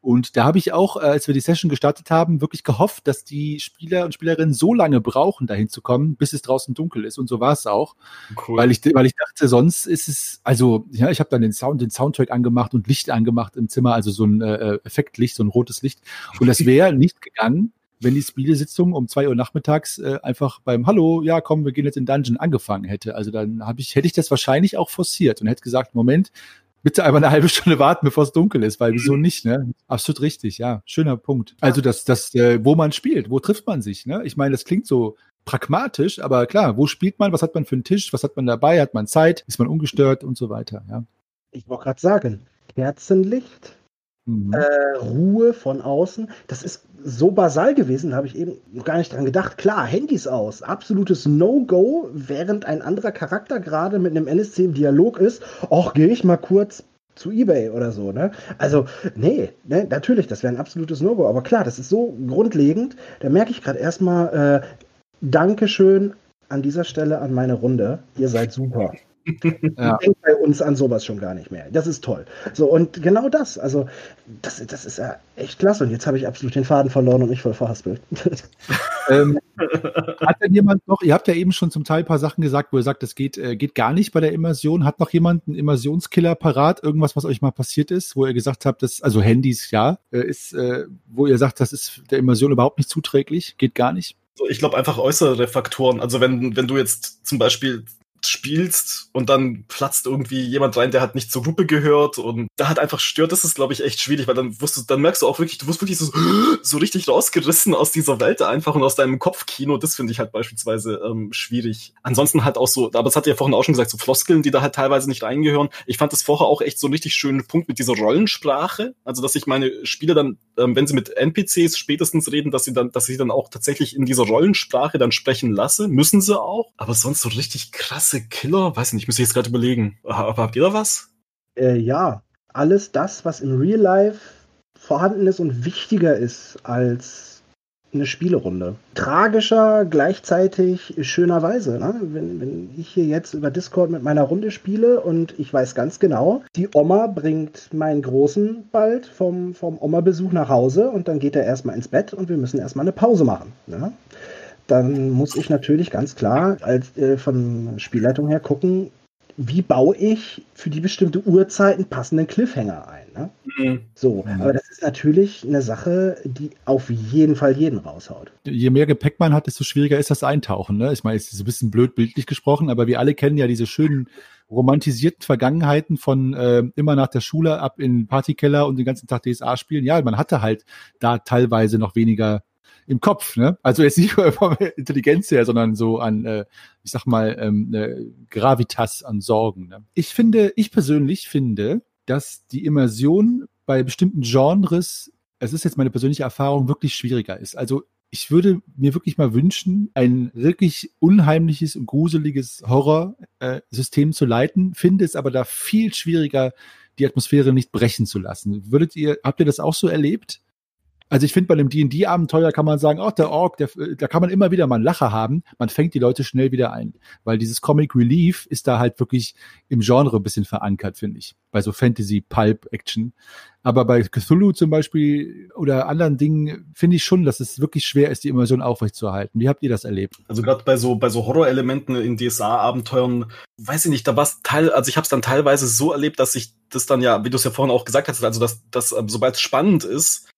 Und da habe ich auch, äh, als wir die Session gestartet haben, wirklich gehofft, dass die Spieler und Spielerinnen so lange brauchen, dahin zu kommen, bis es draußen dunkel ist. Und so war es auch. Cool. Weil ich, weil ich dachte, sonst ist es, also, ja, ich habe dann den Sound, den Soundtrack angemacht und Licht angemacht im Zimmer, also so ein äh, Effektlicht, so ein rotes Licht. Und das wäre nicht gegangen, wenn die Spielesitzung um zwei Uhr nachmittags äh, einfach beim Hallo, ja, komm, wir gehen jetzt in Dungeon angefangen hätte. Also dann habe ich, hätte ich das wahrscheinlich auch forciert und hätte gesagt, Moment, bitte einfach eine halbe Stunde warten, bevor es dunkel ist, weil wieso nicht, ne? Absolut richtig, ja. Schöner Punkt. Also das, das, äh, wo man spielt, wo trifft man sich, ne? Ich meine, das klingt so pragmatisch, aber klar, wo spielt man, was hat man für einen Tisch, was hat man dabei, hat man Zeit, ist man ungestört und so weiter, ja. Ich wollte gerade sagen, Kerzenlicht, Mhm. Äh, Ruhe von außen. Das ist so basal gewesen, da habe ich eben noch gar nicht dran gedacht. Klar, Handys aus, absolutes No-Go, während ein anderer Charakter gerade mit einem NSC im Dialog ist. Och, gehe ich mal kurz zu eBay oder so, ne? Also, nee, ne, natürlich, das wäre ein absolutes No-Go. Aber klar, das ist so grundlegend. Da merke ich gerade erstmal, äh, Dankeschön an dieser Stelle an meine Runde. Ihr seid super. Ja. denkt bei uns an sowas schon gar nicht mehr. Das ist toll. So, und genau das, also, das, das ist ja echt klasse. Und jetzt habe ich absolut den Faden verloren und mich voll verhaspelt. ähm, hat denn jemand noch, ihr habt ja eben schon zum Teil ein paar Sachen gesagt, wo ihr sagt, das geht, äh, geht gar nicht bei der Immersion. Hat noch jemand einen Immersionskiller parat? Irgendwas, was euch mal passiert ist, wo ihr gesagt habt, das, also Handys, ja, äh, ist, äh, wo ihr sagt, das ist der Immersion überhaupt nicht zuträglich? Geht gar nicht? Ich glaube einfach äußere Faktoren. Also wenn, wenn du jetzt zum Beispiel spielst und dann platzt irgendwie jemand rein, der halt nicht zur Gruppe gehört und da hat einfach stört, das ist glaube ich echt schwierig, weil dann wirst du, dann merkst du auch wirklich, du wirst wirklich so, so richtig rausgerissen aus dieser Welt einfach und aus deinem Kopfkino, das finde ich halt beispielsweise ähm, schwierig. Ansonsten halt auch so, aber das hat ja vorhin auch schon gesagt, so Floskeln, die da halt teilweise nicht reingehören. Ich fand das vorher auch echt so einen richtig schönen Punkt mit dieser Rollensprache, also dass ich meine Spieler dann, ähm, wenn sie mit NPCs spätestens reden, dass sie dann, dass sie dann auch tatsächlich in dieser Rollensprache dann sprechen lasse, müssen sie auch, aber sonst so richtig krass krasse Killer? Weiß nicht, ich muss jetzt gerade überlegen. Aber habt ihr da was? Äh, ja, alles das, was im Real Life vorhanden ist und wichtiger ist als eine Spielerunde. Tragischer, gleichzeitig schönerweise. Ne? Wenn, wenn ich hier jetzt über Discord mit meiner Runde spiele und ich weiß ganz genau, die Oma bringt meinen Großen bald vom, vom Oma-Besuch nach Hause und dann geht er erstmal ins Bett und wir müssen erstmal eine Pause machen. Ne? Dann muss ich natürlich ganz klar als äh, von Spielleitung her gucken, wie baue ich für die bestimmte Uhrzeit einen passenden Cliffhanger ein. Ne? Mhm. So, mhm. aber das ist natürlich eine Sache, die auf jeden Fall jeden raushaut. Je mehr Gepäck man hat, desto schwieriger ist das Eintauchen. Ne? Ich meine, es ist ein bisschen blöd bildlich gesprochen, aber wir alle kennen ja diese schönen romantisierten Vergangenheiten von äh, immer nach der Schule ab in den Partykeller und den ganzen Tag DSA spielen. Ja, man hatte halt da teilweise noch weniger im Kopf, ne? Also jetzt nicht nur von Intelligenz her, sondern so an, äh, ich sag mal, ähm, äh, Gravitas an Sorgen. Ne? Ich finde, ich persönlich finde, dass die Immersion bei bestimmten Genres, es ist jetzt meine persönliche Erfahrung, wirklich schwieriger ist. Also ich würde mir wirklich mal wünschen, ein wirklich unheimliches und gruseliges Horrorsystem zu leiten, finde es aber da viel schwieriger, die Atmosphäre nicht brechen zu lassen. Würdet ihr, habt ihr das auch so erlebt? Also ich finde, bei einem D&D-Abenteuer kann man sagen, oh, der Ork, der, da kann man immer wieder mal einen Lacher haben. Man fängt die Leute schnell wieder ein. Weil dieses Comic Relief ist da halt wirklich im Genre ein bisschen verankert, finde ich. Bei so Fantasy-Pulp-Action. Aber bei Cthulhu zum Beispiel oder anderen Dingen finde ich schon, dass es wirklich schwer ist, die Immersion aufrechtzuerhalten. Wie habt ihr das erlebt? Also gerade bei so bei so Horrorelementen in DSA-Abenteuern, weiß ich nicht, da war es teil, also ich habe es dann teilweise so erlebt, dass ich das dann ja, wie du es ja vorhin auch gesagt hast, also dass, dass ähm, sobald es spannend ist,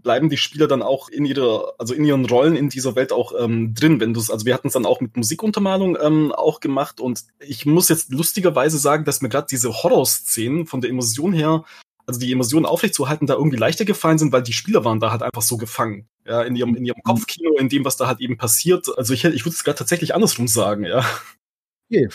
bleiben die Spieler dann auch in ihrer, also in ihren Rollen in dieser Welt auch ähm, drin, wenn du es, also wir hatten es dann auch mit Musikuntermalung ähm, auch gemacht und ich muss jetzt lustigerweise sagen, dass mir gerade diese Horror-Szenen von der Emotion her, also die Emotionen aufrechtzuerhalten, da irgendwie leichter gefallen sind, weil die Spieler waren da halt einfach so gefangen, ja, in ihrem, in ihrem Kopfkino, in dem, was da halt eben passiert. Also ich, ich würde es gerade tatsächlich andersrum sagen, ja.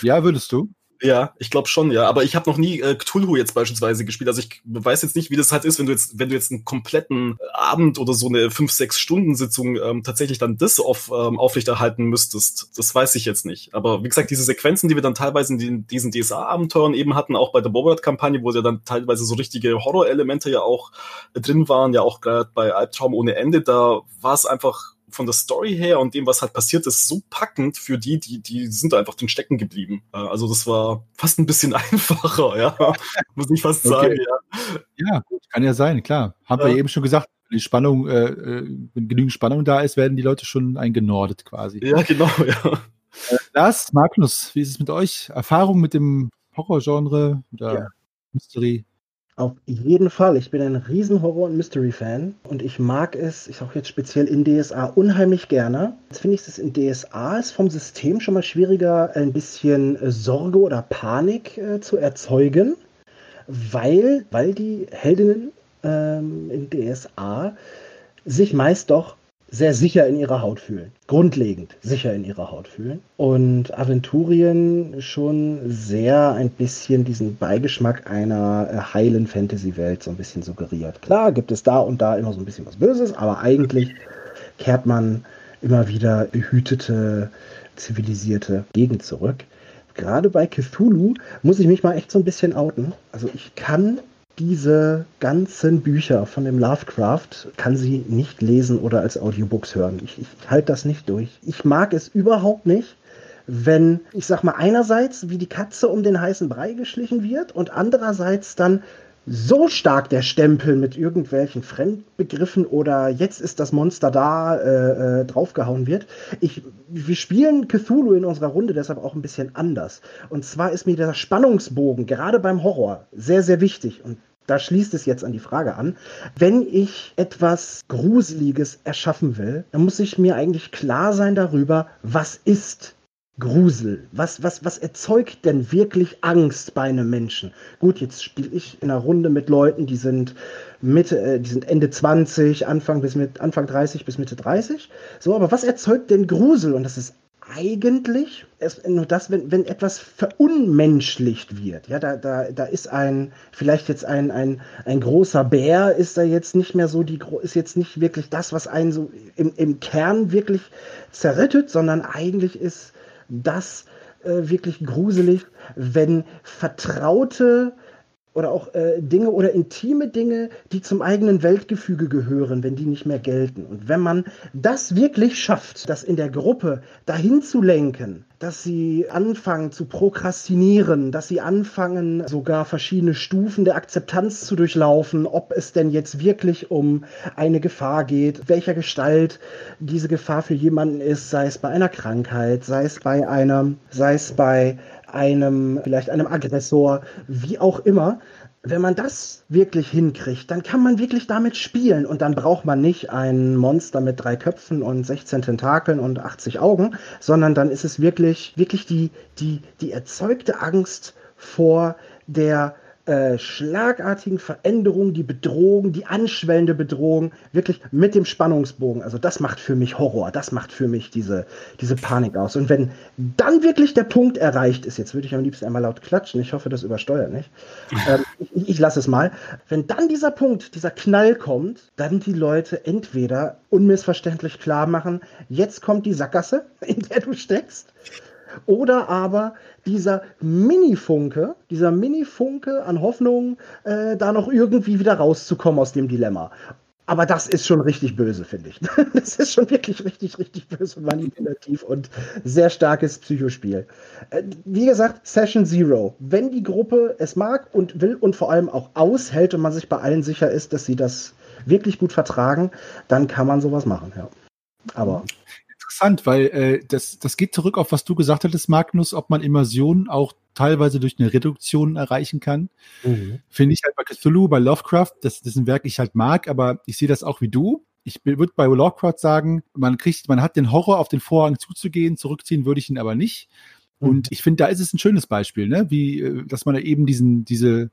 Ja, würdest du? Ja, ich glaube schon, ja. Aber ich habe noch nie äh, Cthulhu jetzt beispielsweise gespielt. Also ich weiß jetzt nicht, wie das halt ist, wenn du jetzt, wenn du jetzt einen kompletten Abend oder so eine 5 6 Stunden Sitzung ähm, tatsächlich dann das auf, ähm, aufrechterhalten müsstest. Das weiß ich jetzt nicht. Aber wie gesagt, diese Sequenzen, die wir dann teilweise in den, diesen DSA-Abenteuern eben hatten, auch bei der Bobart-Kampagne, wo ja dann teilweise so richtige Horror-Elemente ja auch äh, drin waren, ja auch gerade bei Albtraum ohne Ende, da war es einfach von der Story her und dem, was halt passiert ist, so packend für die, die, die sind einfach drin stecken geblieben. Äh, also das war fast ein bisschen einfacher, ja, muss ich fast okay. sagen, ja. Ja, gut, kann ja sein, klar. Haben ja. wir eben schon gesagt, wenn die Spannung, äh, äh, wenn genügend Spannung da ist, werden die Leute schon eingenordet quasi. Ja, genau, ja. Äh, Lars, Magnus, wie ist es mit euch? Erfahrung mit dem Horrorgenre oder ja. Mystery? Auf jeden Fall. Ich bin ein riesen Horror- und Mystery-Fan und ich mag es, ich auch jetzt speziell in DSA, unheimlich gerne. Jetzt finde ich es in DSA ist vom System schon mal schwieriger, ein bisschen äh, Sorge oder Panik äh, zu erzeugen, weil, weil die Heldinnen ähm, in DSA sich meist doch sehr sicher in ihrer Haut fühlen. Grundlegend sicher in ihrer Haut fühlen. Und Aventurien schon sehr ein bisschen diesen Beigeschmack einer äh, heilen Fantasy-Welt so ein bisschen suggeriert. Klar gibt es da und da immer so ein bisschen was Böses, aber eigentlich kehrt man immer wieder behütete, zivilisierte Gegend zurück. Gerade bei Cthulhu muss ich mich mal echt so ein bisschen outen. Also ich kann diese ganzen Bücher von dem Lovecraft kann sie nicht lesen oder als Audiobooks hören. Ich, ich halte das nicht durch. Ich mag es überhaupt nicht, wenn, ich sag mal, einerseits wie die Katze um den heißen Brei geschlichen wird und andererseits dann so stark der Stempel mit irgendwelchen Fremdbegriffen oder jetzt ist das Monster da äh, äh, draufgehauen wird. Ich, wir spielen Cthulhu in unserer Runde deshalb auch ein bisschen anders. Und zwar ist mir der Spannungsbogen gerade beim Horror sehr, sehr wichtig. Und da schließt es jetzt an die Frage an. Wenn ich etwas Gruseliges erschaffen will, dann muss ich mir eigentlich klar sein darüber, was ist Grusel? Was, was, was erzeugt denn wirklich Angst bei einem Menschen? Gut, jetzt spiele ich in einer Runde mit Leuten, die sind Mitte, äh, die sind Ende 20, Anfang bis mit Anfang 30 bis Mitte 30. So, aber was erzeugt denn Grusel? Und das ist eigentlich nur das, wenn, wenn etwas verunmenschlicht wird. Ja, da, da, da ist ein, vielleicht jetzt ein, ein, ein großer Bär, ist da jetzt nicht mehr so, die ist jetzt nicht wirklich das, was einen so im, im Kern wirklich zerrettet, sondern eigentlich ist das äh, wirklich gruselig, wenn vertraute oder auch äh, Dinge oder intime Dinge, die zum eigenen Weltgefüge gehören, wenn die nicht mehr gelten. Und wenn man das wirklich schafft, das in der Gruppe dahin zu lenken, dass sie anfangen zu prokrastinieren, dass sie anfangen sogar verschiedene Stufen der Akzeptanz zu durchlaufen, ob es denn jetzt wirklich um eine Gefahr geht, welcher Gestalt diese Gefahr für jemanden ist, sei es bei einer Krankheit, sei es bei einer, sei es bei einem, vielleicht einem Aggressor, wie auch immer. Wenn man das wirklich hinkriegt, dann kann man wirklich damit spielen und dann braucht man nicht ein Monster mit drei Köpfen und 16 Tentakeln und 80 Augen, sondern dann ist es wirklich, wirklich die, die, die erzeugte Angst vor der äh, schlagartigen Veränderung, die Bedrohung, die anschwellende Bedrohung, wirklich mit dem Spannungsbogen. Also das macht für mich Horror, das macht für mich diese, diese Panik aus. Und wenn dann wirklich der Punkt erreicht ist, jetzt würde ich am liebsten einmal laut klatschen, ich hoffe, das übersteuert nicht. ähm, ich, ich lasse es mal. Wenn dann dieser Punkt, dieser Knall kommt, dann die Leute entweder unmissverständlich klar machen, jetzt kommt die Sackgasse, in der du steckst, oder aber dieser Mini-Funke, dieser Mini-Funke an Hoffnung, äh, da noch irgendwie wieder rauszukommen aus dem Dilemma. Aber das ist schon richtig böse, finde ich. Das ist schon wirklich richtig, richtig böse, manipulativ und sehr starkes Psychospiel. Äh, wie gesagt, Session Zero. Wenn die Gruppe es mag und will und vor allem auch aushält und man sich bei allen sicher ist, dass sie das wirklich gut vertragen, dann kann man sowas machen, ja. Aber interessant, weil äh, das, das geht zurück auf was du gesagt hattest, Magnus, ob man Immersion auch teilweise durch eine Reduktion erreichen kann. Mhm. Finde ich halt bei Cthulhu, bei Lovecraft, das, das ist ein Werk, ich halt mag, aber ich sehe das auch wie du. Ich würde bei Lovecraft sagen, man kriegt, man hat den Horror auf den Vorhang zuzugehen, zurückziehen würde ich ihn aber nicht. Mhm. Und ich finde, da ist es ein schönes Beispiel, ne? Wie, äh, dass man da eben diesen, diese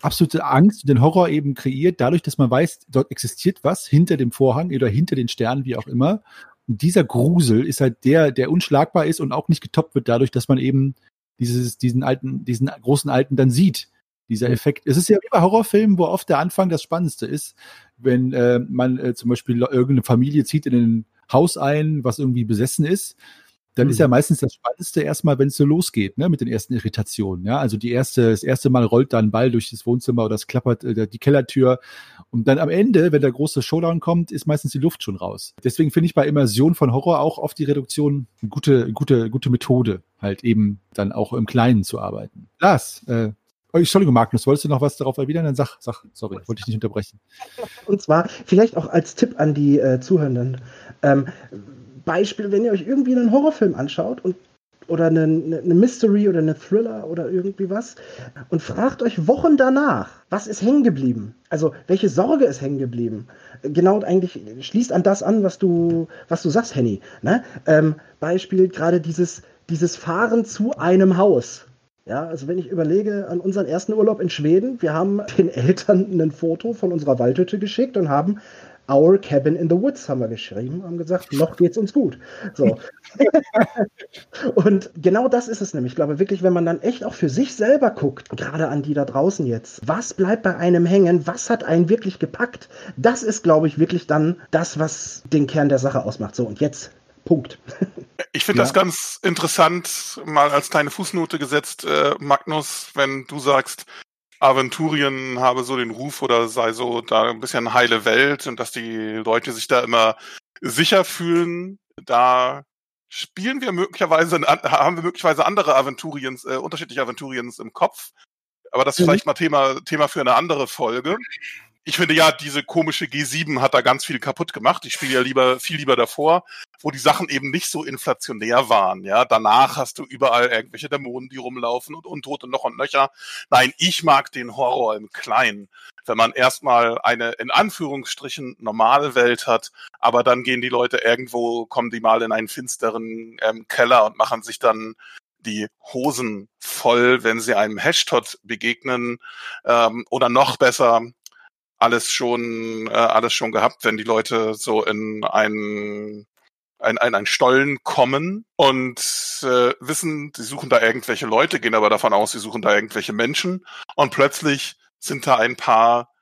absolute Angst und den Horror eben kreiert, dadurch, dass man weiß, dort existiert was hinter dem Vorhang oder hinter den Sternen, wie auch immer. Und dieser Grusel ist halt der, der unschlagbar ist und auch nicht getoppt wird dadurch, dass man eben dieses, diesen alten, diesen großen Alten dann sieht. Dieser mhm. Effekt. Es ist ja wie bei Horrorfilmen, wo oft der Anfang das Spannendste ist, wenn äh, man äh, zum Beispiel irgendeine Familie zieht in ein Haus ein, was irgendwie besessen ist dann mhm. ist ja meistens das Spannendste erstmal, wenn es so losgeht, ne, mit den ersten Irritationen. Ja, also die erste, das erste Mal rollt da ein Ball durch das Wohnzimmer oder es klappert äh, die Kellertür. Und dann am Ende, wenn der große Showdown kommt, ist meistens die Luft schon raus. Deswegen finde ich bei Immersion von Horror auch oft die Reduktion eine gute, gute, gute Methode, halt eben dann auch im Kleinen zu arbeiten. Lars, äh, Oh, Entschuldigung, Magnus, wolltest du noch was darauf erwidern? Dann sag, sag, sorry, wollte ich nicht unterbrechen. Und zwar vielleicht auch als Tipp an die äh, Zuhörenden. Ähm, Beispiel, wenn ihr euch irgendwie einen Horrorfilm anschaut und oder eine, eine, Mystery oder eine Thriller oder irgendwie was und fragt euch Wochen danach, was ist hängen geblieben? Also welche Sorge ist hängen geblieben? Genau eigentlich schließt an das an, was du, was du sagst, Henny. Ne? Ähm, Beispiel gerade dieses, dieses Fahren zu einem Haus. Ja, also wenn ich überlege an unseren ersten Urlaub in Schweden, wir haben den Eltern ein Foto von unserer Waldhütte geschickt und haben Our Cabin in the Woods haben wir geschrieben, haben gesagt, noch geht's uns gut. So. und genau das ist es nämlich. Ich glaube wirklich, wenn man dann echt auch für sich selber guckt, gerade an die da draußen jetzt, was bleibt bei einem hängen, was hat einen wirklich gepackt, das ist, glaube ich, wirklich dann das, was den Kern der Sache ausmacht. So, und jetzt Punkt. Ich finde ja. das ganz interessant, mal als kleine Fußnote gesetzt, äh, Magnus, wenn du sagst, Aventurien habe so den Ruf oder sei so da ein bisschen heile Welt und dass die Leute sich da immer sicher fühlen, da spielen wir möglicherweise, haben wir möglicherweise andere Aventuriens, äh, unterschiedliche Aventuriens im Kopf. Aber das ist mhm. vielleicht mal Thema, Thema für eine andere Folge ich finde ja, diese komische G7 hat da ganz viel kaputt gemacht. Ich spiele ja lieber, viel lieber davor, wo die Sachen eben nicht so inflationär waren. Ja, danach hast du überall irgendwelche Dämonen, die rumlaufen und Untote noch und nöcher. Nein, ich mag den Horror im Kleinen. Wenn man erstmal eine, in Anführungsstrichen, normale Welt hat, aber dann gehen die Leute irgendwo, kommen die mal in einen finsteren ähm, Keller und machen sich dann die Hosen voll, wenn sie einem Hashtod begegnen ähm, oder noch besser, alles schon, äh, alles schon gehabt, wenn die Leute so in einen ein, ein, ein Stollen kommen und äh, wissen, sie suchen da irgendwelche Leute, gehen aber davon aus, sie suchen da irgendwelche Menschen und plötzlich sind da ein paar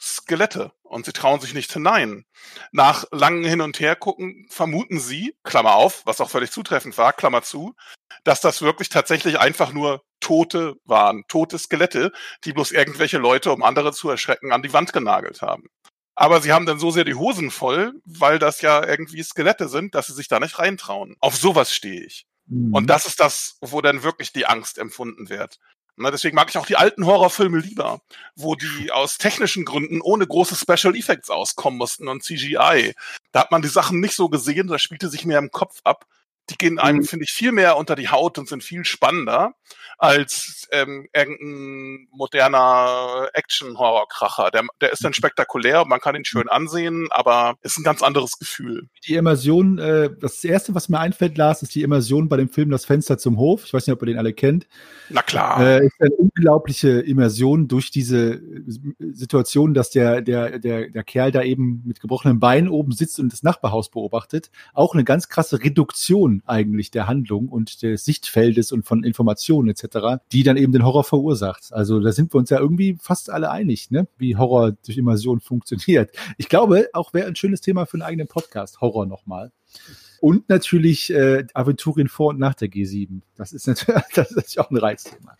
Skelette und sie trauen sich nicht hinein. Nach langem Hin und Her gucken vermuten sie, Klammer auf, was auch völlig zutreffend war, Klammer zu, dass das wirklich tatsächlich einfach nur Tote waren, tote Skelette, die bloß irgendwelche Leute, um andere zu erschrecken, an die Wand genagelt haben. Aber sie haben dann so sehr die Hosen voll, weil das ja irgendwie Skelette sind, dass sie sich da nicht reintrauen. Auf sowas stehe ich. Mhm. Und das ist das, wo dann wirklich die Angst empfunden wird. Na, deswegen mag ich auch die alten Horrorfilme lieber, wo die aus technischen Gründen ohne große Special Effects auskommen mussten und CGI. Da hat man die Sachen nicht so gesehen, da spielte sich mehr im Kopf ab. Die gehen einem, mhm. finde ich, viel mehr unter die Haut und sind viel spannender als ähm, irgendein moderner Action-Horror-Kracher. Der, der ist dann mhm. spektakulär, man kann ihn schön ansehen, aber ist ein ganz anderes Gefühl. Die Immersion, äh, das erste, was mir einfällt, Lars, ist die Immersion bei dem Film Das Fenster zum Hof. Ich weiß nicht, ob ihr den alle kennt. Na klar. Äh, ist eine unglaubliche Immersion durch diese Situation, dass der, der, der, der Kerl da eben mit gebrochenem Bein oben sitzt und das Nachbarhaus beobachtet. Auch eine ganz krasse Reduktion eigentlich der Handlung und des Sichtfeldes und von Informationen etc die dann eben den Horror verursacht. Also da sind wir uns ja irgendwie fast alle einig, ne? wie Horror durch Immersion funktioniert. Ich glaube, auch wäre ein schönes Thema für einen eigenen Podcast, Horror nochmal. Und natürlich äh, Aventurien vor und nach der G7. Das ist natürlich, das ist natürlich auch ein Reizthema.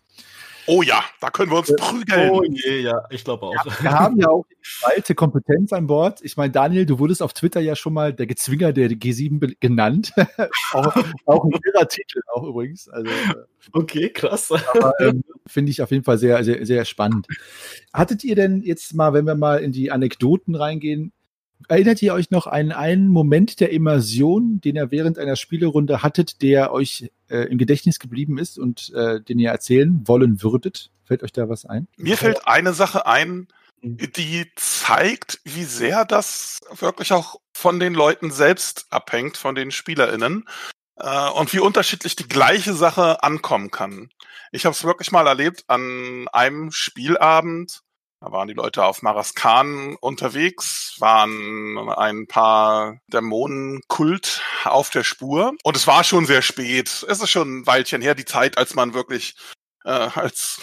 Oh ja, da können wir uns prügeln. Oh je, ja, ich glaube auch. Ja, wir haben ja auch die alte Kompetenz an Bord. Ich meine, Daniel, du wurdest auf Twitter ja schon mal der Gezwinger der G7 genannt. auch, auch, ein irrer Titel auch übrigens. Also, äh, okay, krass. ähm, Finde ich auf jeden Fall sehr, sehr, sehr spannend. Hattet ihr denn jetzt mal, wenn wir mal in die Anekdoten reingehen, Erinnert ihr euch noch an einen Moment der Immersion, den ihr während einer Spielerunde hattet, der euch äh, im Gedächtnis geblieben ist und äh, den ihr erzählen wollen würdet? Fällt euch da was ein? Mir fällt eine Sache ein, die zeigt, wie sehr das wirklich auch von den Leuten selbst abhängt, von den SpielerInnen äh, und wie unterschiedlich die gleiche Sache ankommen kann. Ich habe es wirklich mal erlebt an einem Spielabend, da waren die Leute auf Maraskan unterwegs, waren ein paar Dämonenkult auf der Spur. Und es war schon sehr spät. Es ist schon ein Weilchen her, die Zeit, als man wirklich äh, als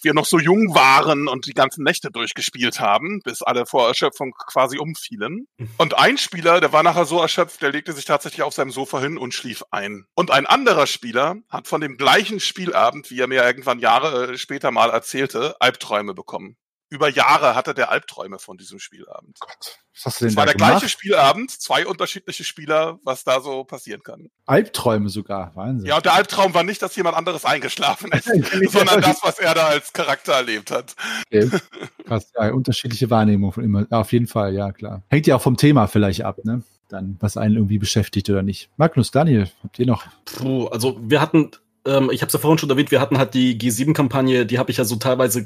wir noch so jung waren und die ganzen Nächte durchgespielt haben, bis alle vor Erschöpfung quasi umfielen. Und ein Spieler, der war nachher so erschöpft, der legte sich tatsächlich auf seinem Sofa hin und schlief ein. Und ein anderer Spieler hat von dem gleichen Spielabend, wie er mir irgendwann Jahre äh, später mal erzählte, Albträume bekommen über Jahre hatte der Albträume von diesem Spielabend. Gott, was hast du denn das war der gemacht? gleiche Spielabend, zwei unterschiedliche Spieler, was da so passieren kann. Albträume sogar, Wahnsinn. Ja, und der Albtraum war nicht, dass jemand anderes eingeschlafen ist, sondern das, was er da als Charakter erlebt hat. Okay. Krass, ja, unterschiedliche Wahrnehmung von immer. Ja, auf jeden Fall, ja, klar. Hängt ja auch vom Thema vielleicht ab, ne? Dann, was einen irgendwie beschäftigt oder nicht. Magnus, Daniel, habt ihr noch? Puh, also wir hatten ähm, ich habe es ja vorhin schon erwähnt, wir hatten halt die G7-Kampagne, die habe ich ja so teilweise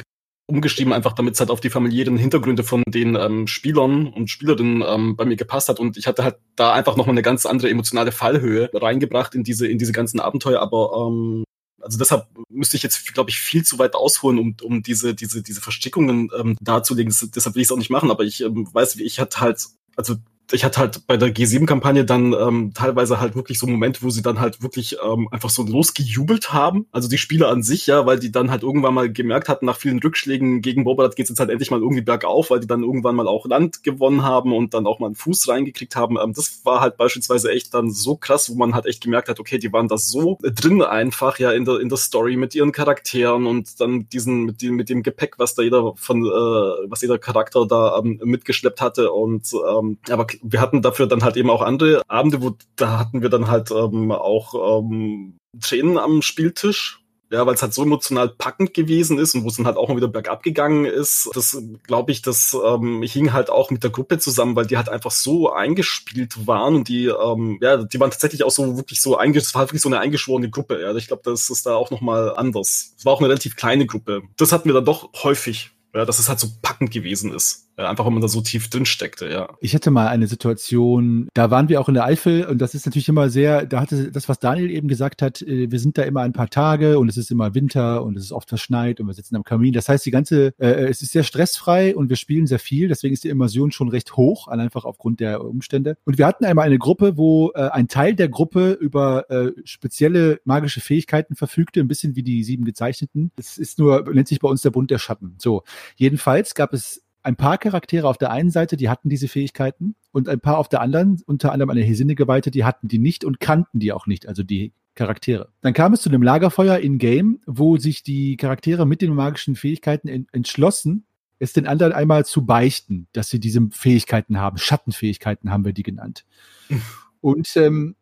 umgeschrieben, einfach damit es halt auf die familiären Hintergründe von den ähm, Spielern und Spielerinnen ähm, bei mir gepasst hat. Und ich hatte halt da einfach nochmal eine ganz andere emotionale Fallhöhe reingebracht in diese, in diese ganzen Abenteuer. Aber ähm, also deshalb müsste ich jetzt, glaube ich, viel zu weit ausholen, um, um diese, diese, diese Verstickungen ähm, darzulegen. Deshalb will ich es auch nicht machen, aber ich ähm, weiß, ich hatte halt, also ich hatte halt bei der G7-Kampagne dann ähm, teilweise halt wirklich so Momente, wo sie dann halt wirklich ähm, einfach so losgejubelt haben. Also die Spieler an sich, ja, weil die dann halt irgendwann mal gemerkt hatten, nach vielen Rückschlägen gegen Boba, geht es jetzt halt endlich mal irgendwie bergauf, weil die dann irgendwann mal auch Land gewonnen haben und dann auch mal einen Fuß reingekriegt haben. Ähm, das war halt beispielsweise echt dann so krass, wo man halt echt gemerkt hat, okay, die waren da so drin einfach, ja, in der, in der Story mit ihren Charakteren und dann diesen, mit dem, mit dem Gepäck, was da jeder von, äh, was jeder Charakter da ähm, mitgeschleppt hatte und ähm, aber wir hatten dafür dann halt eben auch andere Abende, wo da hatten wir dann halt ähm, auch ähm, Tränen am Spieltisch. Ja, weil es halt so emotional packend gewesen ist und wo es dann halt auch mal wieder bergab gegangen ist. Das glaube ich, das ähm, hing halt auch mit der Gruppe zusammen, weil die halt einfach so eingespielt waren und die, ähm, ja, die waren tatsächlich auch so wirklich so eingeschworen, es war wirklich so eine eingeschworene Gruppe. Ja, ich glaube, das ist da auch nochmal anders. Es war auch eine relativ kleine Gruppe. Das hatten wir dann doch häufig, ja, dass es halt so packend gewesen ist. Äh, einfach weil man da so tief drin steckte, ja. Ich hatte mal eine Situation, da waren wir auch in der Eifel und das ist natürlich immer sehr, da hatte das, was Daniel eben gesagt hat, äh, wir sind da immer ein paar Tage und es ist immer Winter und es ist oft verschneit und wir sitzen am Kamin. Das heißt, die ganze, äh, es ist sehr stressfrei und wir spielen sehr viel, deswegen ist die Immersion schon recht hoch, einfach aufgrund der Umstände. Und wir hatten einmal eine Gruppe, wo äh, ein Teil der Gruppe über äh, spezielle magische Fähigkeiten verfügte, ein bisschen wie die sieben gezeichneten. Es ist nur, nennt sich bei uns der Bund der Schatten. So, jedenfalls gab es ein paar Charaktere auf der einen Seite, die hatten diese Fähigkeiten und ein paar auf der anderen, unter anderem eine Hesine-Geweihte, die hatten die nicht und kannten die auch nicht, also die Charaktere. Dann kam es zu einem Lagerfeuer in-game, wo sich die Charaktere mit den magischen Fähigkeiten entschlossen, es den anderen einmal zu beichten, dass sie diese Fähigkeiten haben. Schattenfähigkeiten haben wir die genannt. Und ähm,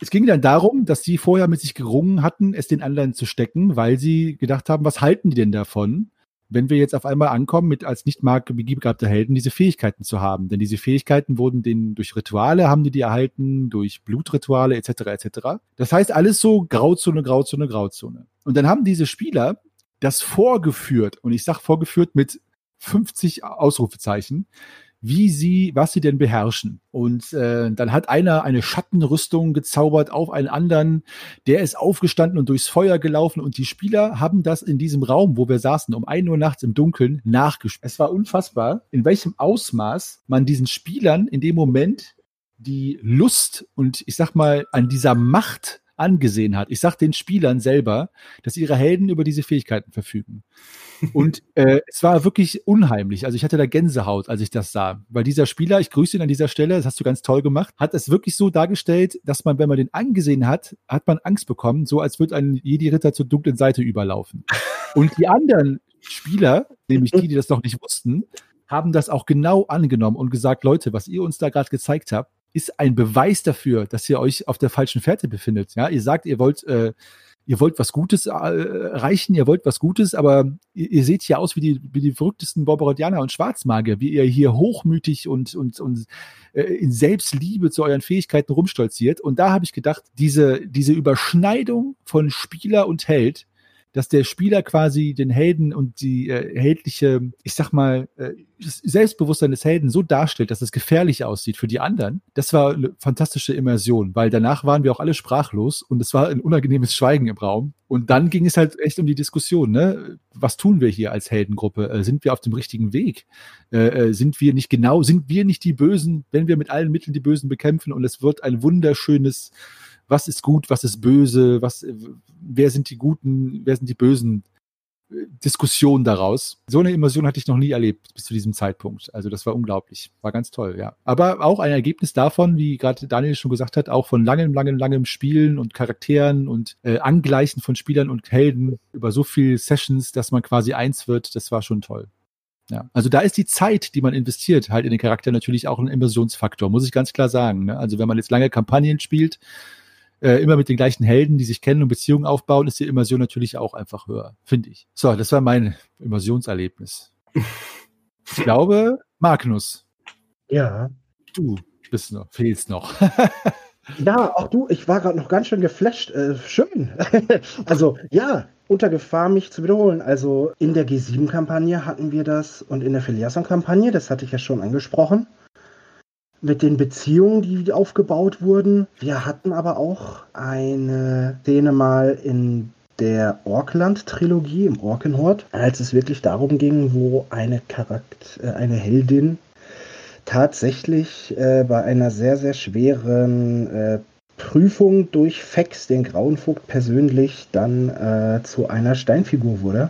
es ging dann darum, dass sie vorher mit sich gerungen hatten, es den anderen zu stecken, weil sie gedacht haben, was halten die denn davon? Wenn wir jetzt auf einmal ankommen, mit als nicht begabter Helden diese Fähigkeiten zu haben. Denn diese Fähigkeiten wurden denen durch Rituale, haben die die erhalten, durch Blutrituale etc. etc. Das heißt alles so Grauzone, Grauzone, Grauzone. Und dann haben diese Spieler das vorgeführt, und ich sage vorgeführt mit 50 Ausrufezeichen, wie sie, was sie denn beherrschen. Und äh, dann hat einer eine Schattenrüstung gezaubert auf einen anderen, der ist aufgestanden und durchs Feuer gelaufen und die Spieler haben das in diesem Raum, wo wir saßen, um ein Uhr nachts im Dunkeln nachgespielt. Es war unfassbar, in welchem Ausmaß man diesen Spielern in dem Moment die Lust und ich sag mal an dieser Macht angesehen hat. Ich sag den Spielern selber, dass ihre Helden über diese Fähigkeiten verfügen. Und äh, es war wirklich unheimlich. Also ich hatte da Gänsehaut, als ich das sah. Weil dieser Spieler, ich grüße ihn an dieser Stelle, das hast du ganz toll gemacht, hat es wirklich so dargestellt, dass man, wenn man den angesehen hat, hat man Angst bekommen, so als würde ein Jedi-Ritter zur dunklen Seite überlaufen. Und die anderen Spieler, nämlich die, die das noch nicht wussten, haben das auch genau angenommen und gesagt, Leute, was ihr uns da gerade gezeigt habt, ist ein Beweis dafür, dass ihr euch auf der falschen Fährte befindet. Ja, ihr sagt, ihr wollt äh, ihr wollt was Gutes äh, erreichen, ihr wollt was Gutes, aber ihr, ihr seht hier aus wie die, wie die verrücktesten Barbarodianer und Schwarzmagier, wie ihr hier hochmütig und, und, und äh, in Selbstliebe zu euren Fähigkeiten rumstolziert. Und da habe ich gedacht, diese, diese Überschneidung von Spieler und Held, dass der Spieler quasi den Helden und die äh, heldliche, ich sag mal, äh, Selbstbewusstsein des Helden so darstellt, dass es gefährlich aussieht für die anderen. Das war eine fantastische Immersion, weil danach waren wir auch alle sprachlos und es war ein unangenehmes Schweigen im Raum. Und dann ging es halt echt um die Diskussion, ne? Was tun wir hier als Heldengruppe? Äh, sind wir auf dem richtigen Weg? Äh, äh, sind wir nicht genau, sind wir nicht die Bösen, wenn wir mit allen Mitteln die Bösen bekämpfen und es wird ein wunderschönes was ist gut, was ist böse, was, wer sind die Guten, wer sind die Bösen Diskussion daraus. So eine Immersion hatte ich noch nie erlebt bis zu diesem Zeitpunkt. Also das war unglaublich. War ganz toll, ja. Aber auch ein Ergebnis davon, wie gerade Daniel schon gesagt hat, auch von langem, langem, langem Spielen und Charakteren und äh, Angleichen von Spielern und Helden über so viele Sessions, dass man quasi eins wird, das war schon toll. Ja, also da ist die Zeit, die man investiert, halt in den Charakter natürlich auch ein Immersionsfaktor, muss ich ganz klar sagen. Ne? Also wenn man jetzt lange Kampagnen spielt, äh, immer mit den gleichen Helden, die sich kennen und Beziehungen aufbauen, ist die Immersion natürlich auch einfach höher, finde ich. So, das war mein Immersionserlebnis. Ich glaube, Magnus. Ja. Du bist noch, fehlst noch. ja, auch du, ich war gerade noch ganz schön geflasht. Äh, schön. also, ja, unter Gefahr, mich zu wiederholen. Also in der G7-Kampagne hatten wir das und in der Filiason-Kampagne, das hatte ich ja schon angesprochen mit den Beziehungen, die aufgebaut wurden. Wir hatten aber auch eine Szene mal in der Orkland-Trilogie im Orkenhort, als es wirklich darum ging, wo eine Charakter, äh, eine Heldin tatsächlich äh, bei einer sehr, sehr schweren äh, Prüfung durch Fex, den Grauenvogt persönlich, dann äh, zu einer Steinfigur wurde.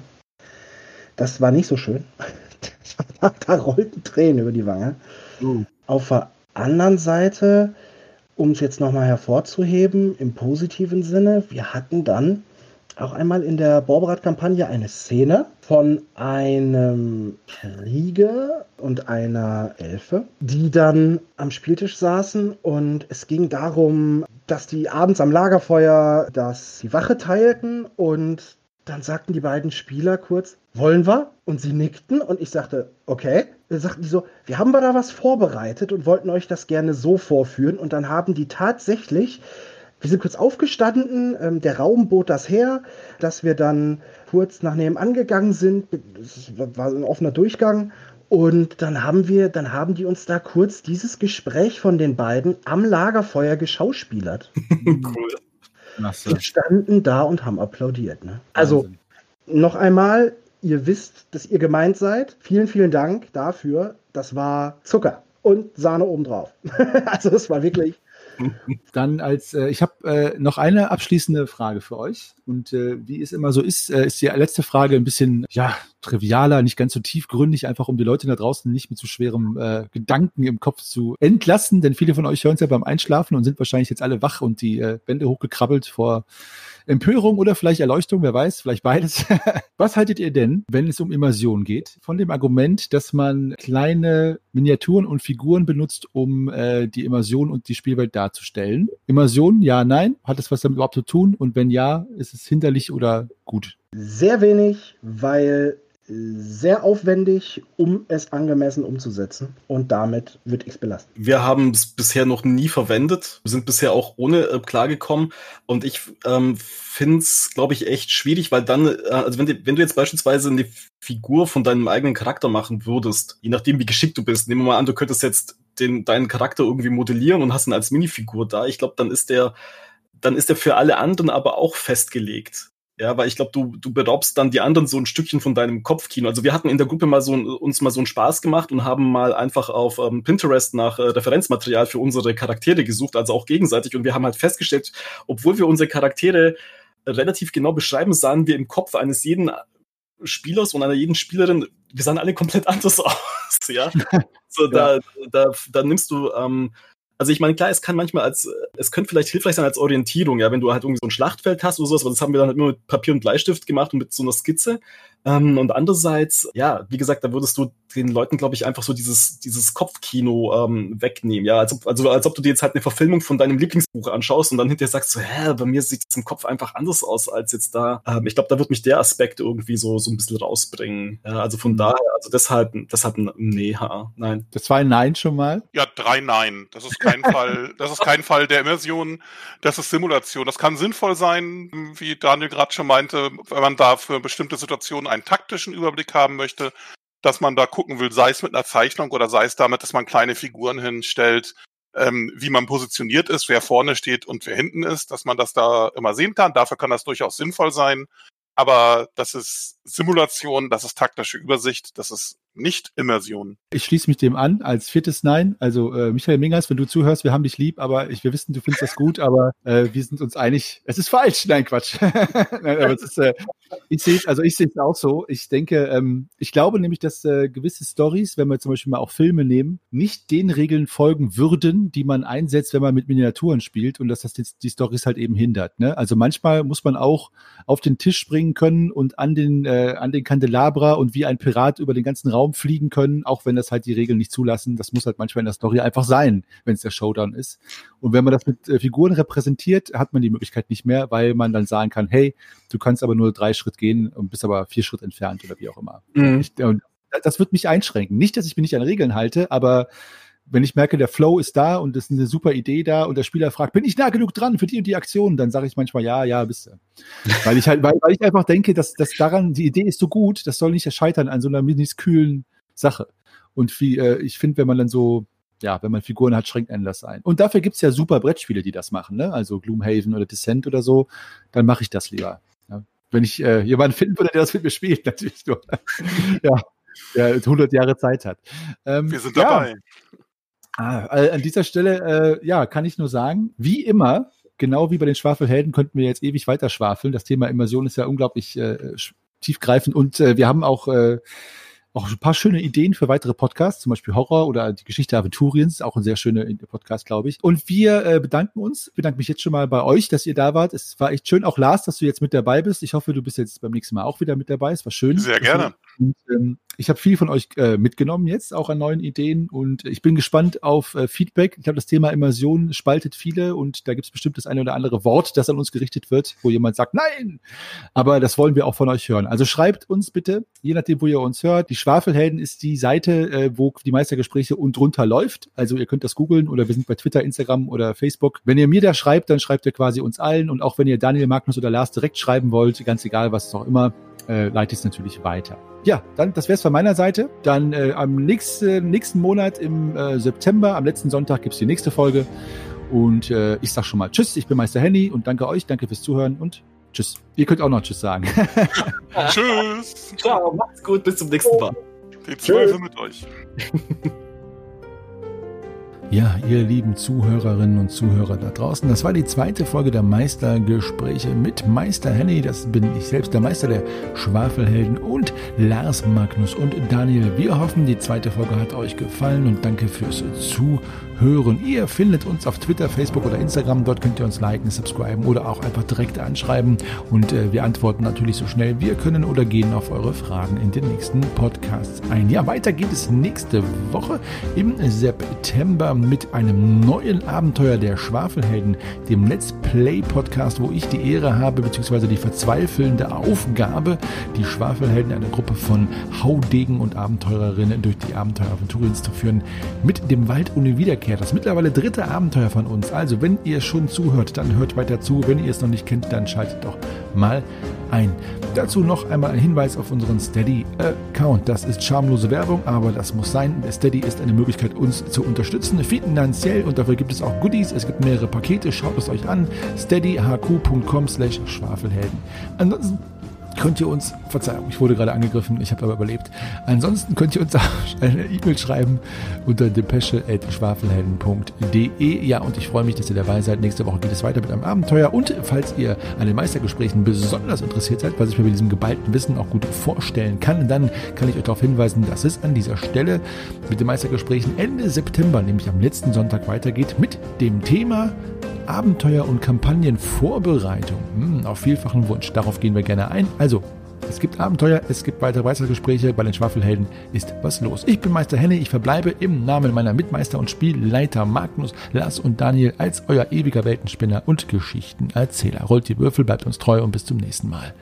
Das war nicht so schön. da rollten Tränen über die Wange. Uh. Auf der anderen Seite, um es jetzt nochmal hervorzuheben, im positiven Sinne, wir hatten dann auch einmal in der Borberat-Kampagne eine Szene von einem Krieger und einer Elfe, die dann am Spieltisch saßen und es ging darum, dass die abends am Lagerfeuer das die Wache teilten und dann sagten die beiden Spieler kurz, wollen wir? Und sie nickten und ich sagte, okay. Sagten die so, wir haben da was vorbereitet und wollten euch das gerne so vorführen. Und dann haben die tatsächlich, wir sind kurz aufgestanden, ähm, der Raum bot das her, dass wir dann kurz nach nebenan gegangen sind. Es war ein offener Durchgang. Und dann haben wir, dann haben die uns da kurz dieses Gespräch von den beiden am Lagerfeuer geschauspielert. cool. Wir standen da und haben applaudiert. Ne? Also noch einmal, ihr wisst, dass ihr gemeint seid. Vielen, vielen Dank dafür. Das war Zucker und Sahne obendrauf. also es war wirklich dann als äh, ich habe äh, noch eine abschließende Frage für euch und äh, wie es immer so ist, äh, ist die letzte Frage ein bisschen ja trivialer, nicht ganz so tiefgründig, einfach um die Leute da draußen nicht mit zu so schwerem äh, Gedanken im Kopf zu entlassen, denn viele von euch hören es ja beim Einschlafen und sind wahrscheinlich jetzt alle wach und die äh, Bände hochgekrabbelt vor Empörung oder vielleicht Erleuchtung, wer weiß, vielleicht beides. Was haltet ihr denn, wenn es um Immersion geht, von dem Argument, dass man kleine Miniaturen und Figuren benutzt, um äh, die Immersion und die Spielwelt darzustellen? Immersion, ja, nein? Hat es was damit überhaupt zu tun? Und wenn ja, ist es hinderlich oder gut? Sehr wenig, weil sehr aufwendig, um es angemessen umzusetzen. Und damit wird X belastet. Wir haben es bisher noch nie verwendet, wir sind bisher auch ohne äh, klargekommen. Und ich ähm, finde es, glaube ich, echt schwierig, weil dann, äh, also wenn, die, wenn du jetzt beispielsweise eine Figur von deinem eigenen Charakter machen würdest, je nachdem, wie geschickt du bist, nehmen wir mal an, du könntest jetzt den, deinen Charakter irgendwie modellieren und hast ihn als Minifigur da. Ich glaube, dann ist der dann ist der für alle anderen aber auch festgelegt. Ja, weil ich glaube, du, du beraubst dann die anderen so ein Stückchen von deinem Kopfkino. Also wir hatten in der Gruppe mal so uns mal so einen Spaß gemacht und haben mal einfach auf ähm, Pinterest nach äh, Referenzmaterial für unsere Charaktere gesucht, also auch gegenseitig. Und wir haben halt festgestellt, obwohl wir unsere Charaktere relativ genau beschreiben, sahen wir im Kopf eines jeden Spielers und einer jeden Spielerin, wir sahen alle komplett anders aus. ja, so ja. da, da, da nimmst du ähm, also ich meine, klar, es kann manchmal als, es könnte vielleicht hilfreich sein als Orientierung, ja, wenn du halt irgendwie so ein Schlachtfeld hast oder sowas, aber das haben wir dann halt immer mit Papier und Bleistift gemacht und mit so einer Skizze. Ähm, und andererseits, ja, wie gesagt, da würdest du den Leuten, glaube ich, einfach so dieses, dieses Kopfkino ähm, wegnehmen. Ja, als ob, also als ob du dir jetzt halt eine Verfilmung von deinem Lieblingsbuch anschaust und dann hinterher sagst so, hä, bei mir sieht es im Kopf einfach anders aus als jetzt da. Ähm, ich glaube, da wird mich der Aspekt irgendwie so, so ein bisschen rausbringen. Ja, also von mhm. daher, also deshalb, deshalb, nee, ha, nein. Das war ein Nein schon mal? Ja, drei Nein. Das ist kein Fall, das ist kein Fall der Immersion. Das ist Simulation. Das kann sinnvoll sein, wie Daniel gerade schon meinte, wenn man da für bestimmte Situationen einen taktischen Überblick haben möchte, dass man da gucken will, sei es mit einer Zeichnung oder sei es damit, dass man kleine Figuren hinstellt, ähm, wie man positioniert ist, wer vorne steht und wer hinten ist, dass man das da immer sehen kann. Dafür kann das durchaus sinnvoll sein. Aber das ist Simulation, das ist taktische Übersicht, das ist nicht Immersion. Ich schließe mich dem an als viertes Nein. Also äh, Michael Mingers, wenn du zuhörst, wir haben dich lieb, aber ich, wir wissen, du findest das gut, aber äh, wir sind uns einig, es ist falsch. Nein, Quatsch. Nein, aber es ist, äh, ich sehe also es auch so. Ich denke, ähm, ich glaube nämlich, dass äh, gewisse Stories, wenn wir zum Beispiel mal auch Filme nehmen, nicht den Regeln folgen würden, die man einsetzt, wenn man mit Miniaturen spielt und dass das die, die Stories halt eben hindert. Ne? Also manchmal muss man auch auf den Tisch springen können und an den äh, an den Kandelabra und wie ein Pirat über den ganzen Raum fliegen können, auch wenn das halt die Regeln nicht zulassen. Das muss halt manchmal in der Story einfach sein, wenn es der Showdown ist. Und wenn man das mit äh, Figuren repräsentiert, hat man die Möglichkeit nicht mehr, weil man dann sagen kann, hey, du kannst aber nur drei Schritt gehen und bist aber vier Schritt entfernt oder wie auch immer. Mhm. Ich, und das wird mich einschränken. Nicht, dass ich mich nicht an Regeln halte, aber wenn ich merke, der Flow ist da und es ist eine super Idee da und der Spieler fragt, bin ich nah genug dran für die und die Aktion, dann sage ich manchmal ja, ja, bist du. weil ich halt, weil, weil ich einfach denke, dass, dass daran, die Idee ist so gut, das soll nicht scheitern an so einer kühlen Sache. Und wie, äh, ich finde, wenn man dann so, ja, wenn man Figuren hat, schränkt einen das ein. Und dafür gibt's ja super Brettspiele, die das machen, ne? Also Gloomhaven oder Descent oder so, dann mache ich das lieber. Ja? Wenn ich äh, jemanden finden würde, der das mit mir spielt, natürlich nur. ja, der 100 Jahre Zeit hat. Ähm, Wir sind dabei. Ah, äh, an dieser Stelle, äh, ja, kann ich nur sagen, wie immer, genau wie bei den Schwafelhelden, könnten wir jetzt ewig weiter schwafeln. Das Thema Immersion ist ja unglaublich äh, tiefgreifend und äh, wir haben auch äh, auch ein paar schöne Ideen für weitere Podcasts, zum Beispiel Horror oder die Geschichte Aventuriens, auch ein sehr schöner Podcast, glaube ich. Und wir äh, bedanken uns, ich bedanke mich jetzt schon mal bei euch, dass ihr da wart. Es war echt schön, auch Lars, dass du jetzt mit dabei bist. Ich hoffe, du bist jetzt beim nächsten Mal auch wieder mit dabei. Es war schön. Sehr gerne. Und, ähm, ich habe viel von euch äh, mitgenommen jetzt, auch an neuen Ideen und ich bin gespannt auf äh, Feedback. Ich glaube, das Thema Immersion spaltet viele und da gibt es bestimmt das eine oder andere Wort, das an uns gerichtet wird, wo jemand sagt, nein! Aber das wollen wir auch von euch hören. Also schreibt uns bitte, je nachdem, wo ihr uns hört. Die Schwafelhelden ist die Seite, äh, wo die Meistergespräche und drunter läuft. Also ihr könnt das googeln oder wir sind bei Twitter, Instagram oder Facebook. Wenn ihr mir da schreibt, dann schreibt ihr quasi uns allen und auch wenn ihr Daniel, Magnus oder Lars direkt schreiben wollt, ganz egal, was es auch immer, äh, leite ich es natürlich weiter. Ja, dann das wäre es von meiner Seite. Dann äh, am nächsten, nächsten Monat im äh, September, am letzten Sonntag gibt's die nächste Folge. Und äh, ich sag schon mal Tschüss, ich bin Meister Henny und danke euch, danke fürs Zuhören und Tschüss. Ihr könnt auch noch Tschüss sagen. tschüss. Ciao, macht's gut, bis zum nächsten Mal. Die Zweifel mit euch. Ja, ihr lieben Zuhörerinnen und Zuhörer da draußen, das war die zweite Folge der Meistergespräche mit Meister Henny, das bin ich selbst, der Meister der Schwafelhelden und Lars Magnus und Daniel. Wir hoffen, die zweite Folge hat euch gefallen und danke fürs Zuhören hören. Ihr findet uns auf Twitter, Facebook oder Instagram. Dort könnt ihr uns liken, subscriben oder auch einfach direkt anschreiben. Und äh, wir antworten natürlich so schnell wir können oder gehen auf eure Fragen in den nächsten Podcasts ein. Ja, weiter geht es nächste Woche im September mit einem neuen Abenteuer der Schwafelhelden, dem Let's Play Podcast, wo ich die Ehre habe, beziehungsweise die verzweifelnde Aufgabe, die Schwafelhelden, eine Gruppe von Haudegen und Abenteurerinnen durch die Abenteuer Aventuriens zu führen, mit dem Wald ohne Wiederkehr Wiederkehr, das mittlerweile dritte Abenteuer von uns. Also, wenn ihr schon zuhört, dann hört weiter zu. Wenn ihr es noch nicht kennt, dann schaltet doch mal ein. Dazu noch einmal ein Hinweis auf unseren Steady-Account. Das ist schamlose Werbung, aber das muss sein. Steady ist eine Möglichkeit, uns zu unterstützen, finanziell und dafür gibt es auch Goodies. Es gibt mehrere Pakete. Schaut es euch an. steadyhq.com slash schwafelhelden. Ansonsten könnt ihr uns, Verzeihung, ich wurde gerade angegriffen, ich habe aber überlebt. Ansonsten könnt ihr uns eine E-Mail schreiben unter depesche.schwafelhelden.de. Ja, und ich freue mich, dass ihr dabei seid. Nächste Woche geht es weiter mit einem Abenteuer. Und falls ihr an den Meistergesprächen besonders interessiert seid, was ich mir mit diesem geballten Wissen auch gut vorstellen kann, dann kann ich euch darauf hinweisen, dass es an dieser Stelle mit den Meistergesprächen Ende September, nämlich am letzten Sonntag, weitergeht mit dem Thema Abenteuer- und Kampagnenvorbereitung. Hm, auf vielfachen Wunsch. Darauf gehen wir gerne ein. Also, es gibt Abenteuer, es gibt weitere Meistergespräche. Bei den Schwafelhelden ist was los. Ich bin Meister Henne. Ich verbleibe im Namen meiner Mitmeister und Spielleiter Magnus, Lars und Daniel als euer ewiger Weltenspinner und Geschichtenerzähler. Rollt die Würfel, bleibt uns treu und bis zum nächsten Mal.